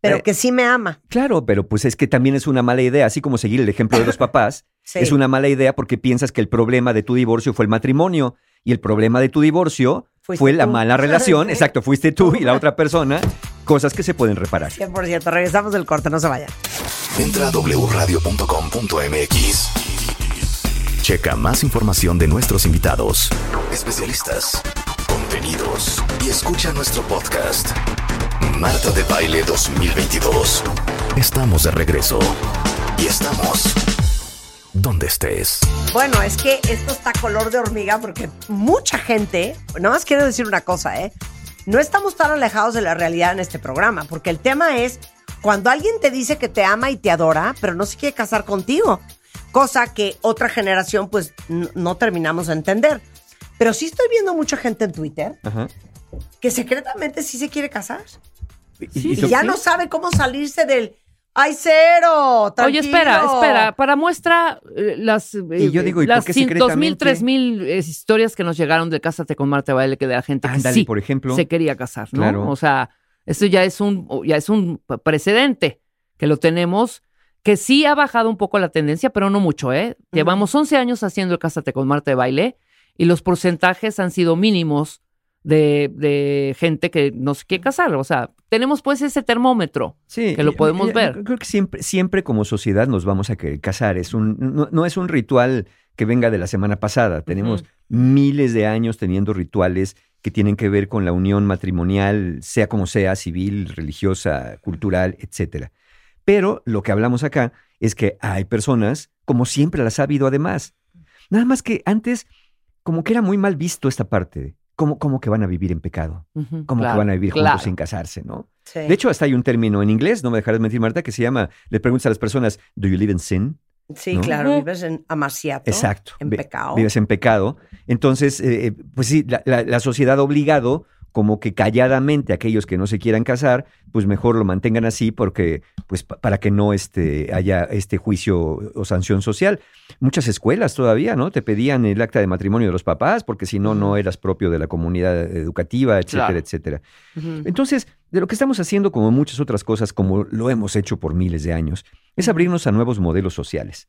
pero Eh, que sí me ama. Claro, pero pues es que también es una mala idea, así como seguir el ejemplo de los papás, Sí. es una mala idea porque piensas que el problema de tu divorcio fue el matrimonio y el problema de tu divorcio Fuiste fue la tú. mala relación, exacto, fuiste tú y la otra persona, cosas que se pueden reparar. 100%, regresamos del corte, no se vayan. Entra a wradio.com.mx. Checa más información de nuestros invitados, especialistas, contenidos y escucha nuestro podcast. Marta de Baile 2022. Estamos de regreso. Y estamos donde estés. Bueno, es que esto está color de hormiga porque mucha gente, nada más quiero decir una cosa, ¿eh? No estamos tan alejados de la realidad en este programa, porque el tema es cuando alguien te dice que te ama y te adora, pero no se quiere casar contigo, cosa que otra generación pues no terminamos de entender. Pero sí estoy viendo mucha gente en Twitter Ajá. que secretamente sí se quiere casar Y- ya no sabe cómo salirse del ¡ay, cero! Oye, tranquilo". espera, espera. Para muestra eh, las, eh, Y yo digo, ¿y por las qué cin- dos mil, secretamente? tres mil eh, historias que nos llegaron de Cásate con Marta de Baile que de la gente que Ándale, sí por ejemplo. se quería casar, ¿no? Claro. O sea, esto ya es un ya es un precedente que lo tenemos que sí ha bajado un poco la tendencia, pero no mucho, ¿eh? Llevamos 11 años haciendo el Cásate con Marta de Baile y los porcentajes han sido mínimos de, de gente que no se quiere casar. O sea, tenemos pues ese termómetro Sí, que lo podemos y- ver. Creo que siempre, siempre como sociedad nos vamos a querer casar. Es un, no, no es un ritual que venga de la semana pasada. Tenemos miles de años teniendo rituales que tienen que ver con la unión matrimonial, sea como sea, civil, religiosa, cultural, etcétera. Pero lo que hablamos acá es que hay personas, como siempre las ha habido además. Nada más que antes, como que era muy mal visto esta parte. Como, como que van a vivir en pecado. Claro, que van a vivir claro. juntos sin casarse, ¿no? Sí. De hecho, hasta hay un término en inglés, no me dejarás mentir, Marta, que se llama, le preguntas a las personas, ¿do you live in sin? Sí, ¿no? claro, vives en amaciato. Exacto. En pecado. Vives en pecado. Entonces, eh, eh, pues sí, la, la- la sociedad ha obligado como que calladamente aquellos que no se quieran casar, pues mejor lo mantengan así porque, pues pa- para que no este, haya este juicio o sanción social. Muchas escuelas todavía, ¿no? Te pedían el acta de matrimonio de los papás porque si no, no eras propio de la comunidad educativa, etcétera, Claro. etcétera. Entonces, de lo que estamos haciendo, como muchas otras cosas, como lo hemos hecho por miles de años, es abrirnos a nuevos modelos sociales.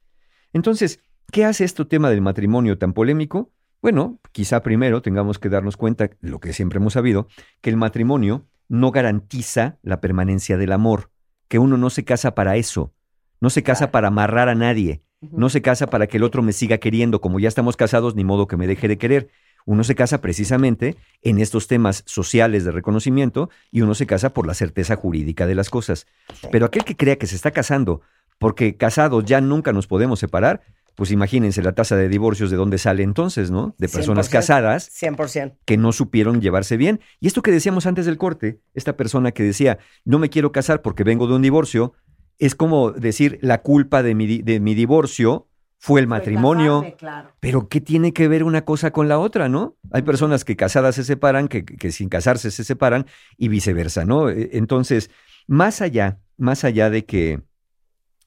Entonces, ¿qué hace este tema del matrimonio tan polémico? Bueno, quizá primero tengamos que darnos cuenta, lo que siempre hemos sabido, que el matrimonio no garantiza la permanencia del amor, que uno no se casa para eso, no se casa para amarrar a nadie, no se casa para que el otro me siga queriendo, como ya estamos casados, ni modo que me deje de querer. Uno se casa precisamente en estos temas sociales de reconocimiento y uno se casa por la certeza jurídica de las cosas. Pero aquel que crea que se está casando porque casados ya nunca nos podemos separar, pues imagínense la tasa de divorcios de dónde sale entonces, ¿no? De personas 100%. casadas 100%. que no supieron llevarse bien. Y esto que decíamos antes del corte, esta persona que decía, no me quiero casar porque vengo de un divorcio, es como decir, la culpa de mi, de mi divorcio fue el matrimonio. Casarme, claro. Pero ¿qué tiene que ver una cosa con la otra, no? Hay personas que casadas se separan, que, que sin casarse se separan y viceversa, ¿no? Eh, Entonces, más allá, más allá de que,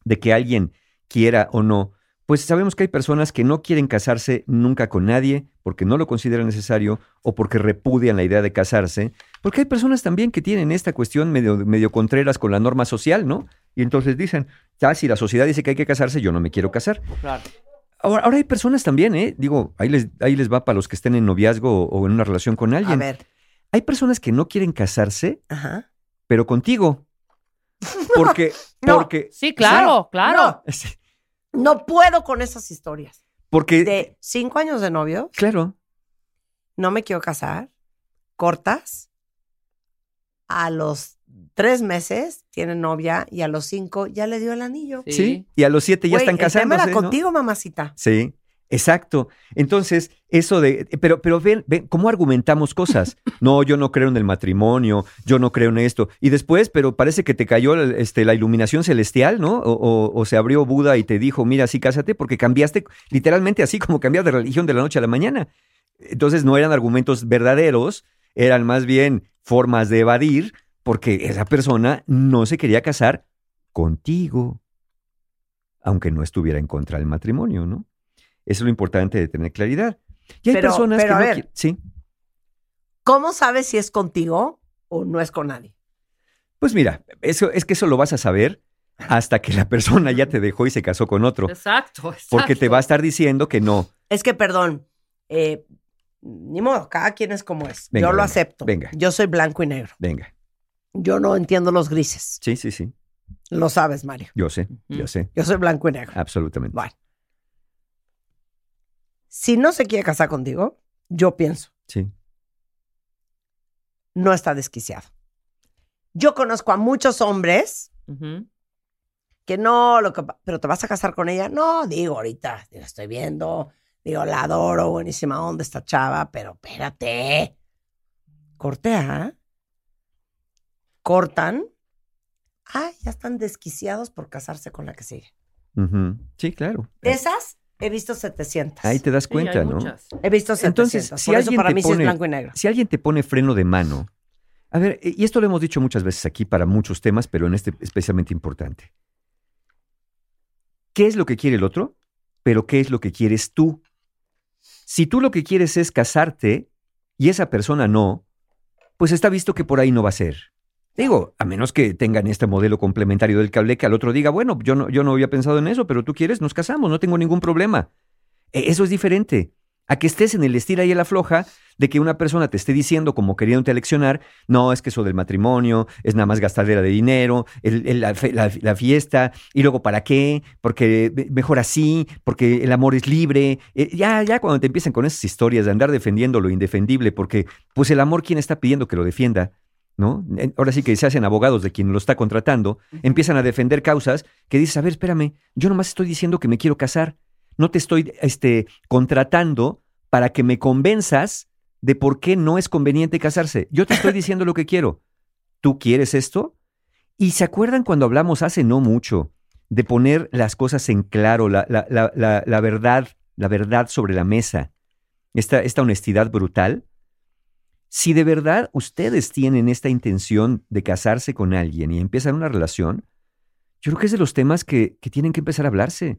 de que alguien quiera o no, pues sabemos que hay personas que no quieren casarse nunca con nadie porque no lo consideran necesario o porque repudian la idea de casarse, porque hay personas también que tienen esta cuestión medio, medio contreras con la norma social, ¿no? Y entonces dicen, ya si la sociedad dice que hay que casarse, yo no me quiero casar. Claro. Ahora, ahora hay personas también, ¿eh? Digo, ahí les, ahí les va para los que estén en noviazgo o, o en una relación con A alguien. ver. Hay personas que no quieren casarse, Ajá. pero contigo. Porque, No. porque, Sí, claro, claro. sí, No puedo con esas historias. porque, De cinco años de novio, claro, no me quiero casar, cortas, a los tres meses tiene novia y a los cinco ya le dio el anillo. Sí. sí. Y a los siete ya están el tema casándose. era ¿no? contigo, mamacita. Sí, exacto. Entonces, eso de, pero, pero ven, ven, ¿cómo argumentamos cosas? No, yo no creo en el matrimonio, yo no creo en esto. Y después, pero parece que te cayó este, la iluminación celestial, ¿no? O, o- o se abrió Buda y te dijo, mira, sí, cásate, porque cambiaste literalmente así como cambiar de religión de la noche a la mañana. Entonces no eran argumentos verdaderos, eran más bien formas de evadir, porque esa persona no se quería casar contigo, aunque no estuviera en contra del matrimonio, ¿no? Eso es lo importante de tener claridad. Y hay Pero- personas pero que a no ver. quieren- Sí. ¿Cómo sabes si es contigo o no es con nadie? Pues mira, eso, es que eso lo vas a saber hasta que la persona ya te dejó y se casó con otro. Exacto, exacto. Porque te va a estar diciendo que no. Es que, perdón, eh, ni modo, cada quien es como es. Venga, Yo lo venga, acepto. venga. Yo soy blanco y negro. Venga. Yo no entiendo los grises. Sí, sí, sí. Lo sabes, Mario. Yo sé, yo sé. Yo soy blanco y negro. Absolutamente. Bueno. Si no se quiere casar contigo, yo pienso, Sí. no está desquiciado. Yo conozco a muchos hombres que no, lo que, pero te vas a casar con ella. No, digo ahorita, la estoy viendo, digo, la adoro, buenísima onda esta chava, pero espérate. Cortea. Cortan. Ah, ya están desquiciados por casarse con la que sigue. Sí, claro. De esas he visto 700. Ahí te das cuenta, ¿no? muchas. He visto 700. Entonces, si por eso para te mí sí es pone- blanco y negro. Si alguien te pone freno de mano, a ver, y esto lo hemos dicho muchas veces aquí para muchos temas, pero en este especialmente importante. ¿Qué es lo que quiere el otro? Pero ¿qué es lo que quieres tú? Si tú lo que quieres es casarte y esa persona no, pues está visto que por ahí no va a ser. Digo, a menos que tengan este modelo complementario del cable que al otro diga, bueno, yo no, yo no había pensado en eso, pero tú quieres, nos casamos, no tengo ningún problema. E- Eso es diferente. A que estés en el estira y en la floja de que una persona te esté diciendo, como queriéndote leccionar, no, es que eso del matrimonio es nada más gastadera de dinero, la, fiesta, y luego ¿para qué? Porque me- mejor así, porque el amor es libre. Eh, ya, ya cuando te empiezan con esas historias de andar defendiendo lo indefendible, porque pues el amor, ¿quién está pidiendo que lo defienda? ¿No? Ahora sí que se hacen abogados de quien lo está contratando, empiezan a defender causas que dices, a ver, espérame, yo nomás estoy diciendo que me quiero casar, no te estoy este, contratando para que me convenzas de por qué no es conveniente casarse. Yo te estoy diciendo lo que quiero. ¿Tú quieres esto? Y se acuerdan cuando hablamos hace no mucho de poner las cosas en claro, la, la- la- la- la verdad, la verdad sobre la mesa, esta, esta honestidad brutal. Si de verdad ustedes tienen esta intención de casarse con alguien y empezar una relación, yo creo que es de los temas que, que tienen que empezar a hablarse.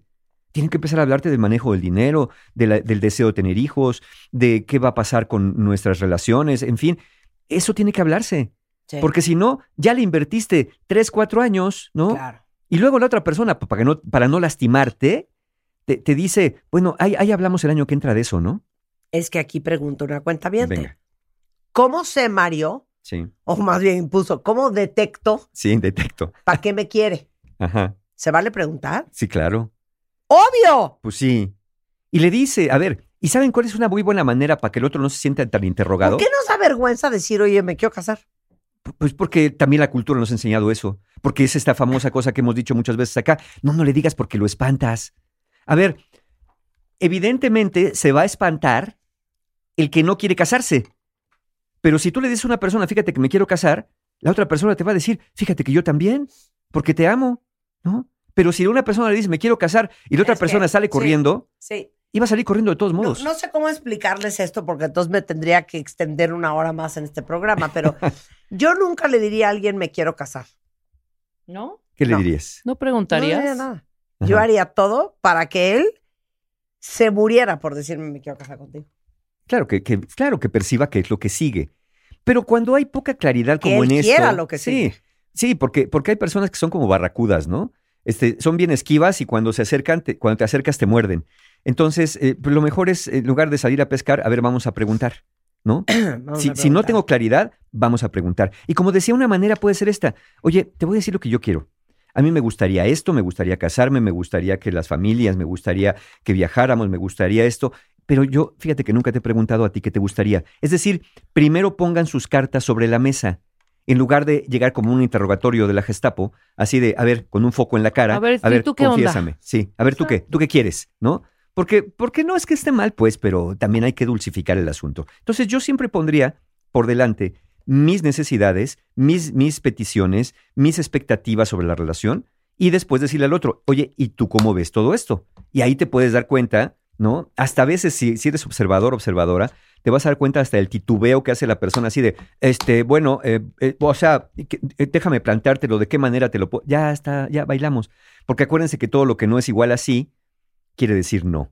Tienen que empezar a hablarte del manejo del dinero, de la- del deseo de tener hijos, de qué va a pasar con nuestras relaciones, en fin, eso tiene que hablarse. Sí. Porque si no, ya le invertiste tres, cuatro años, ¿no? Claro. Y luego la otra persona, pa- para no, para no lastimarte, te, te dice, bueno, ahí, ahí hablamos el año que entra de eso, ¿no? Es que aquí pregunto una cuenta. Venga. ¿Cómo sé, Mario? Sí, O más bien puso, ¿cómo detecto sí, detecto. para qué me quiere? Ajá, ¿Se vale preguntar? sí, claro. ¡Obvio! Pues sí. Y le dice, a ver, ¿y saben cuál es una muy buena manera para que el otro no se sienta tan interrogado? ¿Por qué nos da vergüenza decir, oye, me quiero casar? Pues porque también la cultura nos ha enseñado eso. Porque es esta famosa cosa que hemos dicho muchas veces acá. No, no le digas porque lo espantas. A ver, evidentemente se va a espantar el que no quiere casarse. Pero si tú le dices a una persona, fíjate que me quiero casar, la otra persona te va a decir, fíjate que yo también, porque te amo, ¿no? Pero si una persona le dice, me quiero casar, y la otra Es que- persona sale sí, corriendo, Sí. iba a salir corriendo de todos No, modos. no sé cómo explicarles esto porque entonces me tendría que extender una hora más en este programa, pero yo nunca le diría a alguien me quiero casar. ¿No? ¿Qué le no. dirías? ¿No No preguntarías? diría nada. Yo haría todo para que él se muriera por decirme me quiero casar contigo. Claro que, que- claro que perciba que es lo que sigue. Pero cuando hay poca claridad Que como él en esto. quiera lo que sí, sigue. sí, porque, porque hay personas que son como barracudas, ¿no? Este, son bien esquivas y cuando se acercan, te- cuando te acercas te muerden. Entonces, eh, pues lo mejor es, en lugar de salir a pescar, a ver, vamos a preguntar, ¿no? Si, a si no tengo claridad, vamos a preguntar. Y como decía, una manera puede ser esta. Oye, te voy a decir lo que yo quiero. A mí me gustaría esto, me gustaría casarme, me gustaría que las familias, me gustaría que viajáramos, me gustaría esto. Pero yo, fíjate que nunca te he preguntado a ti qué te gustaría. Es decir, primero pongan sus cartas sobre la mesa. En lugar de llegar como un interrogatorio de la Gestapo, así de, a ver, con un foco en la cara, A ver, ¿y tú qué onda? confiésame. Sí, a ver, ¿tú qué? ¿Tú qué quieres? ¿No? Porque, porque no es que esté mal, pues, pero también hay que dulcificar el asunto. Entonces, yo siempre pondría por delante mis necesidades, mis, mis peticiones, mis expectativas sobre la relación y después decirle al otro, oye, ¿y tú cómo ves todo esto? Y ahí te puedes dar cuenta, ¿no? Hasta a veces, si, eres observador, observadora, te vas a dar cuenta hasta el titubeo que hace la persona así de, este, bueno, eh, eh, o sea, eh, déjame planteártelo, de qué manera te lo puedo. Ya está, ya bailamos. Porque acuérdense que todo lo que no es igual así quiere decir no.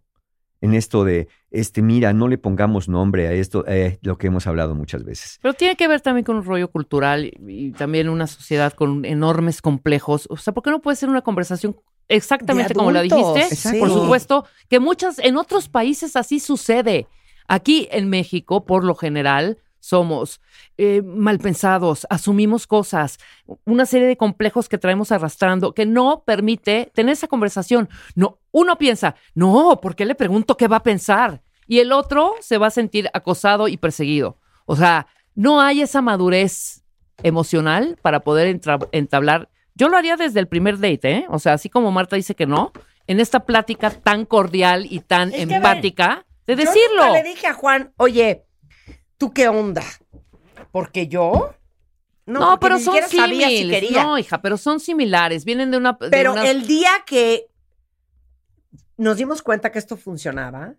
En esto de, este, mira, no le pongamos nombre a esto, lo que hemos hablado muchas veces. Pero tiene que ver también con un rollo cultural y, y también una sociedad con enormes complejos. O sea, ¿por qué no puede ser una conversación exactamente como la adultos, dijiste? sí. Por supuesto que muchas, en otros países así sucede. Aquí en México, por lo general, somos eh, mal pensados, asumimos cosas, una serie de complejos que traemos arrastrando que no permite tener esa conversación. No, uno piensa, no, ¿por qué le pregunto qué va a pensar? Y el otro se va a sentir acosado y perseguido. O sea, no hay esa madurez emocional para poder entablar. Yo lo haría desde el primer date, ¿eh? O sea, así como Marta dice que no, en esta plática tan cordial y tan Es que, a ver, empática, de Yo decirlo. nunca le dije a Juan, oye, ¿tú qué onda? Porque yo. No, porque pero ni son si similares. No, hija, pero son similares. Vienen de una. de Pero el día que nos dimos cuenta que esto funcionaba,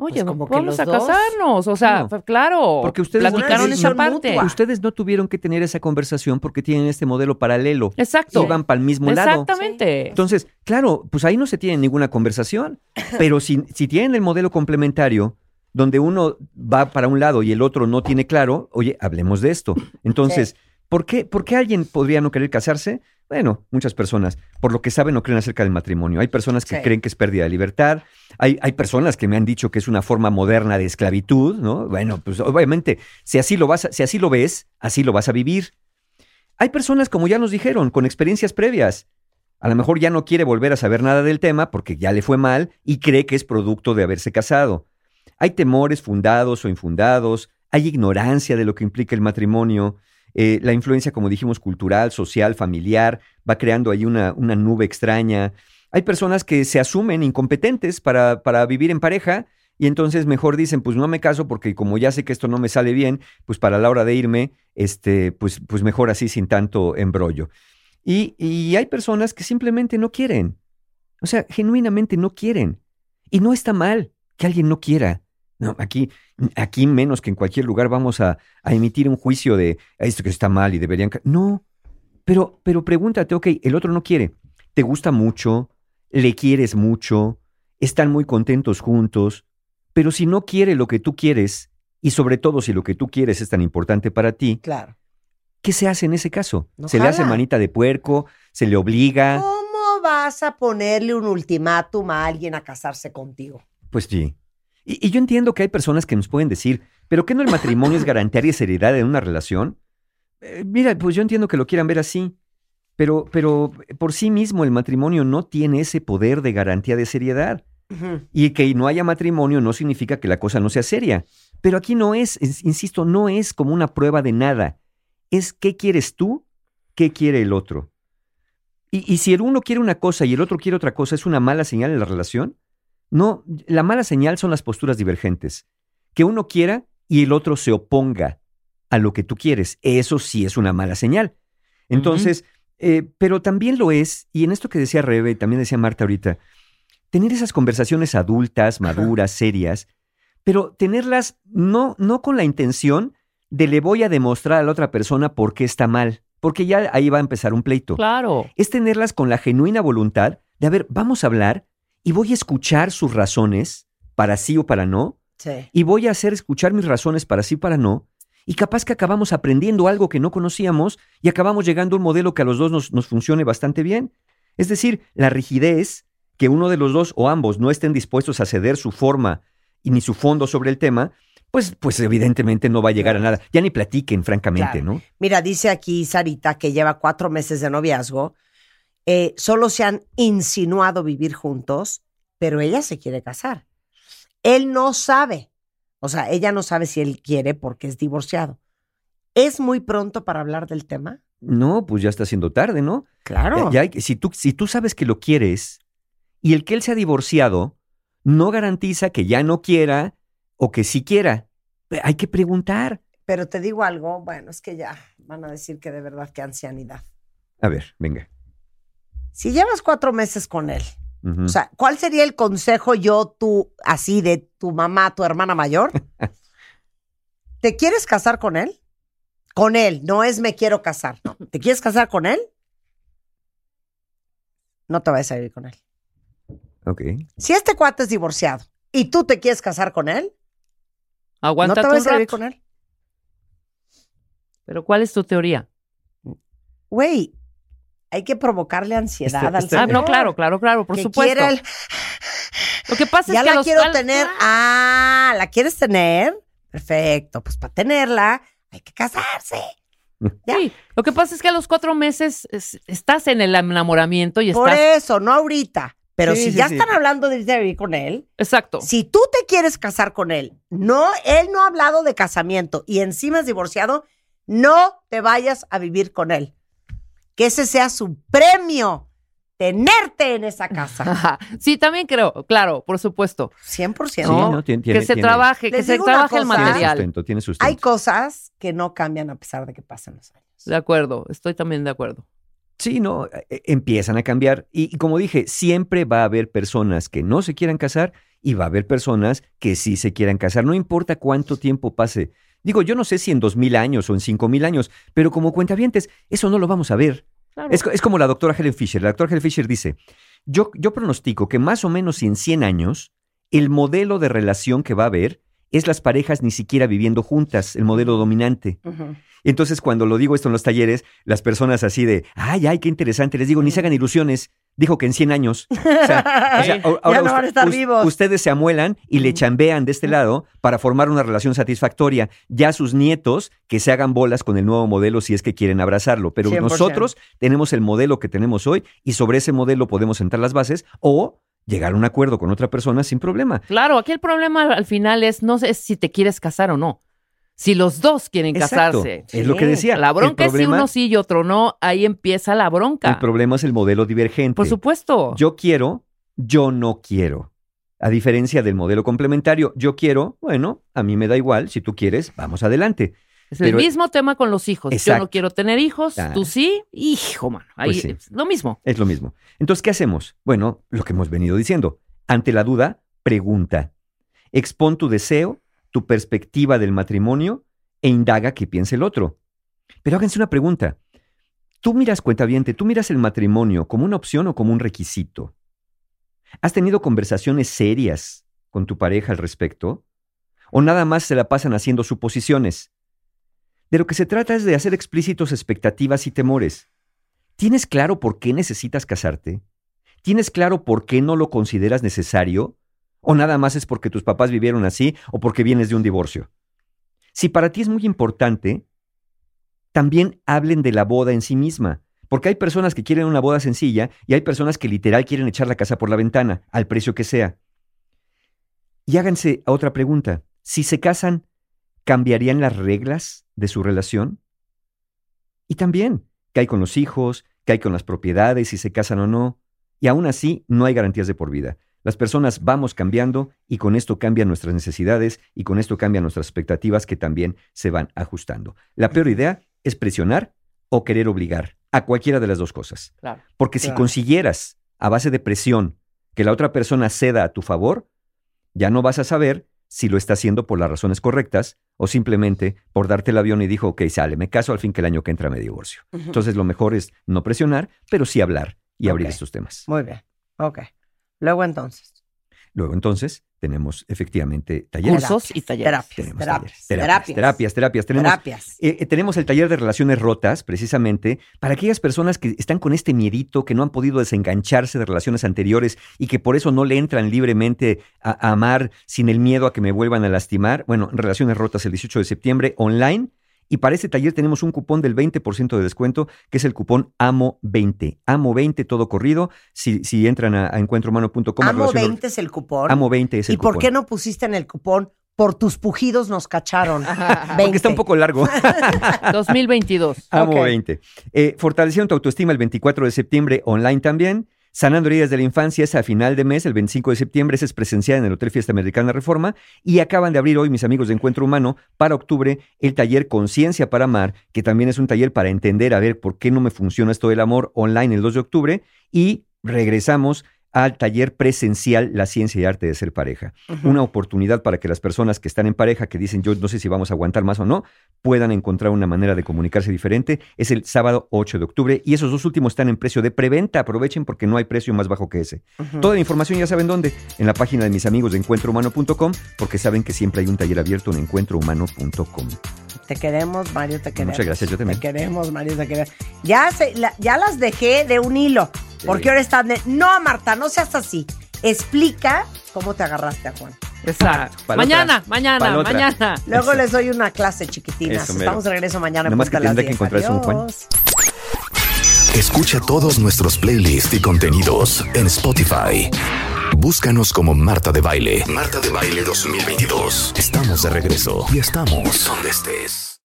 Oye, pues como vamos a dos- casarnos. O sea, No. fue- claro. Porque ustedes no platicaron esa parte. mutua. Ustedes no tuvieron que tener esa conversación porque tienen este modelo paralelo. Exacto. Iban para el mismo lado. Exactamente. Entonces, claro, pues ahí no se tiene ninguna conversación. Pero si, si tienen el modelo complementario, donde uno va para un lado y el otro no tiene claro, oye, hablemos de esto. Entonces, ¿por, qué, ¿por qué alguien podría no querer casarse? Bueno, muchas personas, por lo que saben o creen acerca del matrimonio. Hay personas que Sí. creen que es pérdida de libertad. Hay, hay personas que me han dicho que es una forma moderna de esclavitud, ¿no? Bueno, pues obviamente, si así lo vas, a- si así lo ves, así lo vas a vivir. Hay personas, como ya nos dijeron, con experiencias previas. A lo mejor ya no quiere volver a saber nada del tema porque ya le fue mal y cree que es producto de haberse casado. Hay temores fundados o infundados, hay ignorancia de lo que implica el matrimonio, eh, la influencia, como dijimos, cultural, social, familiar, va creando ahí una, una nube extraña. Hay personas que se asumen incompetentes para, para vivir en pareja y entonces mejor dicen, pues no me caso porque como ya sé que esto no me sale bien, pues para la hora de irme, este, pues, pues mejor así sin tanto embrollo. Y, y hay personas que simplemente no quieren. O sea, genuinamente no quieren. Y no está mal que alguien no quiera. No, aquí, aquí menos que en cualquier lugar vamos a, a emitir un juicio de esto que está mal y deberían. ca-". No, pero, pero pregúntate, ok, el otro no quiere. ¿Te gusta mucho? ¿Le quieres mucho? ¿Están muy contentos juntos? Pero si no quiere lo que tú quieres, y sobre todo si lo que tú quieres es tan importante para ti, claro. ¿qué se hace en ese caso? No ¿Se le hace manita de puerco? ¿Se le obliga? ¿Cómo vas a ponerle un ultimátum a alguien a casarse contigo? Pues sí. Y, y yo entiendo que hay personas que nos pueden decir, ¿pero qué no el matrimonio es garantía y seriedad en una relación? Eh, mira, pues yo entiendo que lo quieran ver así, pero, pero por sí mismo el matrimonio no tiene ese poder de garantía de seriedad. Y que no haya matrimonio no significa que la cosa no sea seria. Pero aquí no es, es- insisto, no es como una prueba de nada. Es qué quieres tú, qué quiere el otro. Y, y si el uno quiere una cosa y el otro quiere otra cosa, ¿es una mala señal en la relación? No, la mala señal son las posturas divergentes. Que uno quiera y el otro se oponga a lo que tú quieres. Eso sí es una mala señal. Entonces, eh, pero también lo es, y en esto que decía Rebe, también decía Marta ahorita, tener esas conversaciones adultas, maduras, serias, pero tenerlas no, no con la intención de le voy a demostrar a la otra persona por qué está mal, porque ya ahí va a empezar un pleito. Claro. Es tenerlas con la genuina voluntad de, a ver, vamos a hablar y voy a escuchar sus razones para sí o para no, Sí. y voy a hacer escuchar mis razones para sí o para no, y capaz que acabamos aprendiendo algo que no conocíamos y acabamos llegando a un modelo que a los dos nos, nos funcione bastante bien. Es decir, la rigidez, que uno de los dos o ambos no estén dispuestos a ceder su forma y ni su fondo sobre el tema, pues, pues evidentemente no va a llegar a nada. Ya ni platiquen, francamente, Claro. ¿no? Mira, dice aquí Sarita que lleva cuatro meses de noviazgo. Eh, solo se han insinuado vivir juntos, pero ella se quiere casar. Él no sabe. O sea, ella no sabe si él quiere porque es divorciado. ¿Es muy pronto para hablar del tema? No, pues ya está siendo tarde, ¿no? Claro. Ya- si, tú, si tú sabes que lo quieres y el que él se ha divorciado no garantiza que ya no quiera o que sí quiera. Hay que preguntar. Pero te digo algo, bueno, es que ya van a decir que de verdad que ancianidad. A ver, venga. Si llevas cuatro meses con él, o sea, ¿cuál sería el consejo yo, tú, así de tu mamá, tu hermana mayor? ¿Te quieres casar con él? Con él, no es me quiero casar. no. ¿Te quieres casar con él? No te vayas a vivir con él. ok. Si este cuate es divorciado y tú te quieres casar con él, no Aguántate te vayas a vivir con él. Pero ¿cuál es tu teoría? Güey, hay que provocarle ansiedad Está- al está- Ah, no, claro, claro, claro, por que supuesto. el- Lo que pasa ya es que a la los quiero al- tener. Ah, ¿la quieres tener? Perfecto. Pues para tenerla hay que casarse. Ya. Sí, lo que pasa es que a los cuatro meses es- estás en el enamoramiento y Por estás. eso, no ahorita. Pero Sí, si sí, ya sí. están hablando de a vivir con él, Exacto. si tú te quieres casar con él, no, él no ha hablado de casamiento y encima es divorciado, no te vayas a vivir con él. Que ese sea su premio, tenerte en esa casa. Sí, también creo, claro, por supuesto. 100%. Sí, No, ¿no? Tien- tiene- que se tiene- trabaje, que se trabaje el cosa. Tiene material. sustento, tiene sustento. Hay cosas que no cambian a pesar de que pasen los años. De acuerdo, estoy también de acuerdo. Sí, no, eh, empiezan a cambiar. Y, y como dije, siempre va a haber personas que no se quieran casar y va a haber personas que sí se quieran casar. No importa cuánto tiempo pase. Digo, yo no sé si en dos mil años o en cinco mil años, pero como cuentavientes, eso no lo vamos a ver. Claro. Es, es como la doctora Helen Fisher. La doctora Helen Fisher dice, yo, yo pronostico que más o menos en 100 años, el modelo de relación que va a haber es las parejas ni siquiera viviendo juntas, el modelo dominante. Entonces, cuando lo digo esto en los talleres, las personas así de, ay, ay, qué interesante, les digo, ni se hagan ilusiones. Dijo que en 100 años. O sea, o sea, Sí. ahora Ya no usted- van a estar us- vivos. Ustedes se amuelan y le chambean de este lado para formar una relación satisfactoria. Ya sus nietos que se hagan bolas con el nuevo modelo si es que quieren abrazarlo. Pero 100%. nosotros tenemos el modelo que tenemos hoy y sobre ese modelo podemos sentar las bases o llegar a un acuerdo con otra persona sin problema. Claro, aquí el problema al final es no sé si te quieres casar o no. Si los dos quieren Exacto, casarse. Es lo que decía. La bronca el es si problema, uno sí y otro no, ahí empieza la bronca. El problema es el modelo divergente. Por supuesto. Yo quiero, yo no quiero. A diferencia del modelo complementario, yo quiero, bueno, a mí me da igual, si tú quieres, vamos adelante. es el mismo tema con los hijos. Yo no quiero tener hijos, Ah. tú sí, hijo, mano. Ahí Pues sí. es lo mismo. Es lo mismo. Entonces, ¿qué hacemos? Bueno, lo que hemos venido diciendo. Ante la duda, pregunta. Expón tu deseo, tu perspectiva del matrimonio e indaga qué piensa el otro. Pero háganse una pregunta. Tú miras, cuentaviente, tú miras el matrimonio como una opción o como un requisito. ¿Has tenido conversaciones serias con tu pareja al respecto? ¿O nada más se la pasan haciendo suposiciones? De lo que se trata es de hacer explícitos expectativas y temores. ¿Tienes claro por qué necesitas casarte? ¿Tienes claro por qué no lo consideras necesario? ¿O nada más es porque tus papás vivieron así o porque vienes de un divorcio? Si para ti es muy importante, también hablen de la boda en sí misma. Porque hay personas que quieren una boda sencilla y hay personas que literal quieren echar la casa por la ventana, al precio que sea. Y háganse otra pregunta. Si se casan, ¿cambiarían las reglas de su relación? Y también, ¿qué hay con los hijos? ¿Qué hay con las propiedades, si se casan o no. Y aún así, no hay garantías de por vida. Las personas vamos cambiando y con esto cambian nuestras necesidades y con esto cambian nuestras expectativas que también se van ajustando. La peor idea es presionar o querer obligar a cualquiera de las dos cosas. Claro. Porque si consiguieras a base de presión que la otra persona ceda a tu favor, ya no vas a saber si lo está haciendo por las razones correctas o simplemente por darte el avión y dijo, ok, sale, me caso al fin que el año que entra me divorcio. Entonces lo mejor es no presionar, pero sí hablar y abrir estos temas. Muy bien. Ok. Luego entonces. Luego entonces tenemos efectivamente talleres. Cursos y talleres. Terapias. Tenemos Terapias. talleres. Terapias, terapias, terapias. Tenemos, Terapias. eh, eh, tenemos el taller de relaciones rotas, precisamente, para aquellas personas que están con este miedito, que no han podido desengancharse de relaciones anteriores y que por eso no le entran libremente a, a amar sin el miedo a que me vuelvan a lastimar. Bueno, relaciones rotas el 18 de septiembre online. Y para este taller tenemos un cupón del 20% de descuento, que es el cupón AMO20. AMO20, todo corrido. Si, si entran a, a encuentrohumano.com. a Amo relaciones- 20 es el cupón. AMO20 es el ¿Y por cupón. qué no pusiste en el cupón? Por tus pujidos nos cacharon. 20. Porque está un poco largo. 2022. Amo Ok. 20. Eh, fortaleciendo tu autoestima el 24 de septiembre online también. Sanando heridas de la infancia es a final de mes, el 25 de septiembre, ese es presencial en el Hotel Fiesta Americana Reforma. Y acaban de abrir hoy mis amigos de Encuentro Humano para octubre el taller Conciencia para Amar, que también es un taller para entender, a ver, por qué no me funciona esto del amor online el 2 de octubre. Y regresamos al taller presencial La Ciencia y Arte de Ser Pareja. Una oportunidad para que las personas que están en pareja, que dicen yo no sé si vamos a aguantar más o no, puedan encontrar una manera de comunicarse diferente. Es el sábado 8 de octubre y esos dos últimos están en precio de preventa. Aprovechen porque no hay precio más bajo que ese. Toda la información ya saben dónde, en la página de mis amigos de encuentrohumano.com, porque saben que siempre hay un taller abierto en encuentrohumano.com. Te queremos, Mario, te queremos. Muchas gracias, yo también. Te queremos, Mario, te queremos. Ya, se, la- ya las dejé de un hilo. Porque ahora están de. No, Marta, no seas así. Explica cómo te agarraste a Juan. Exacto. Mañana, mañana, mañana. Luego les doy una clase mero. Estamos de regreso mañana. en Nada más que de las tendrá que 10. encontrarse un Juan. Adiós. Escucha todos nuestros playlists y contenidos en Spotify. Búscanos como Marta de Baile. Marta de Baile 2022. Estamos de regreso y estamos donde estés.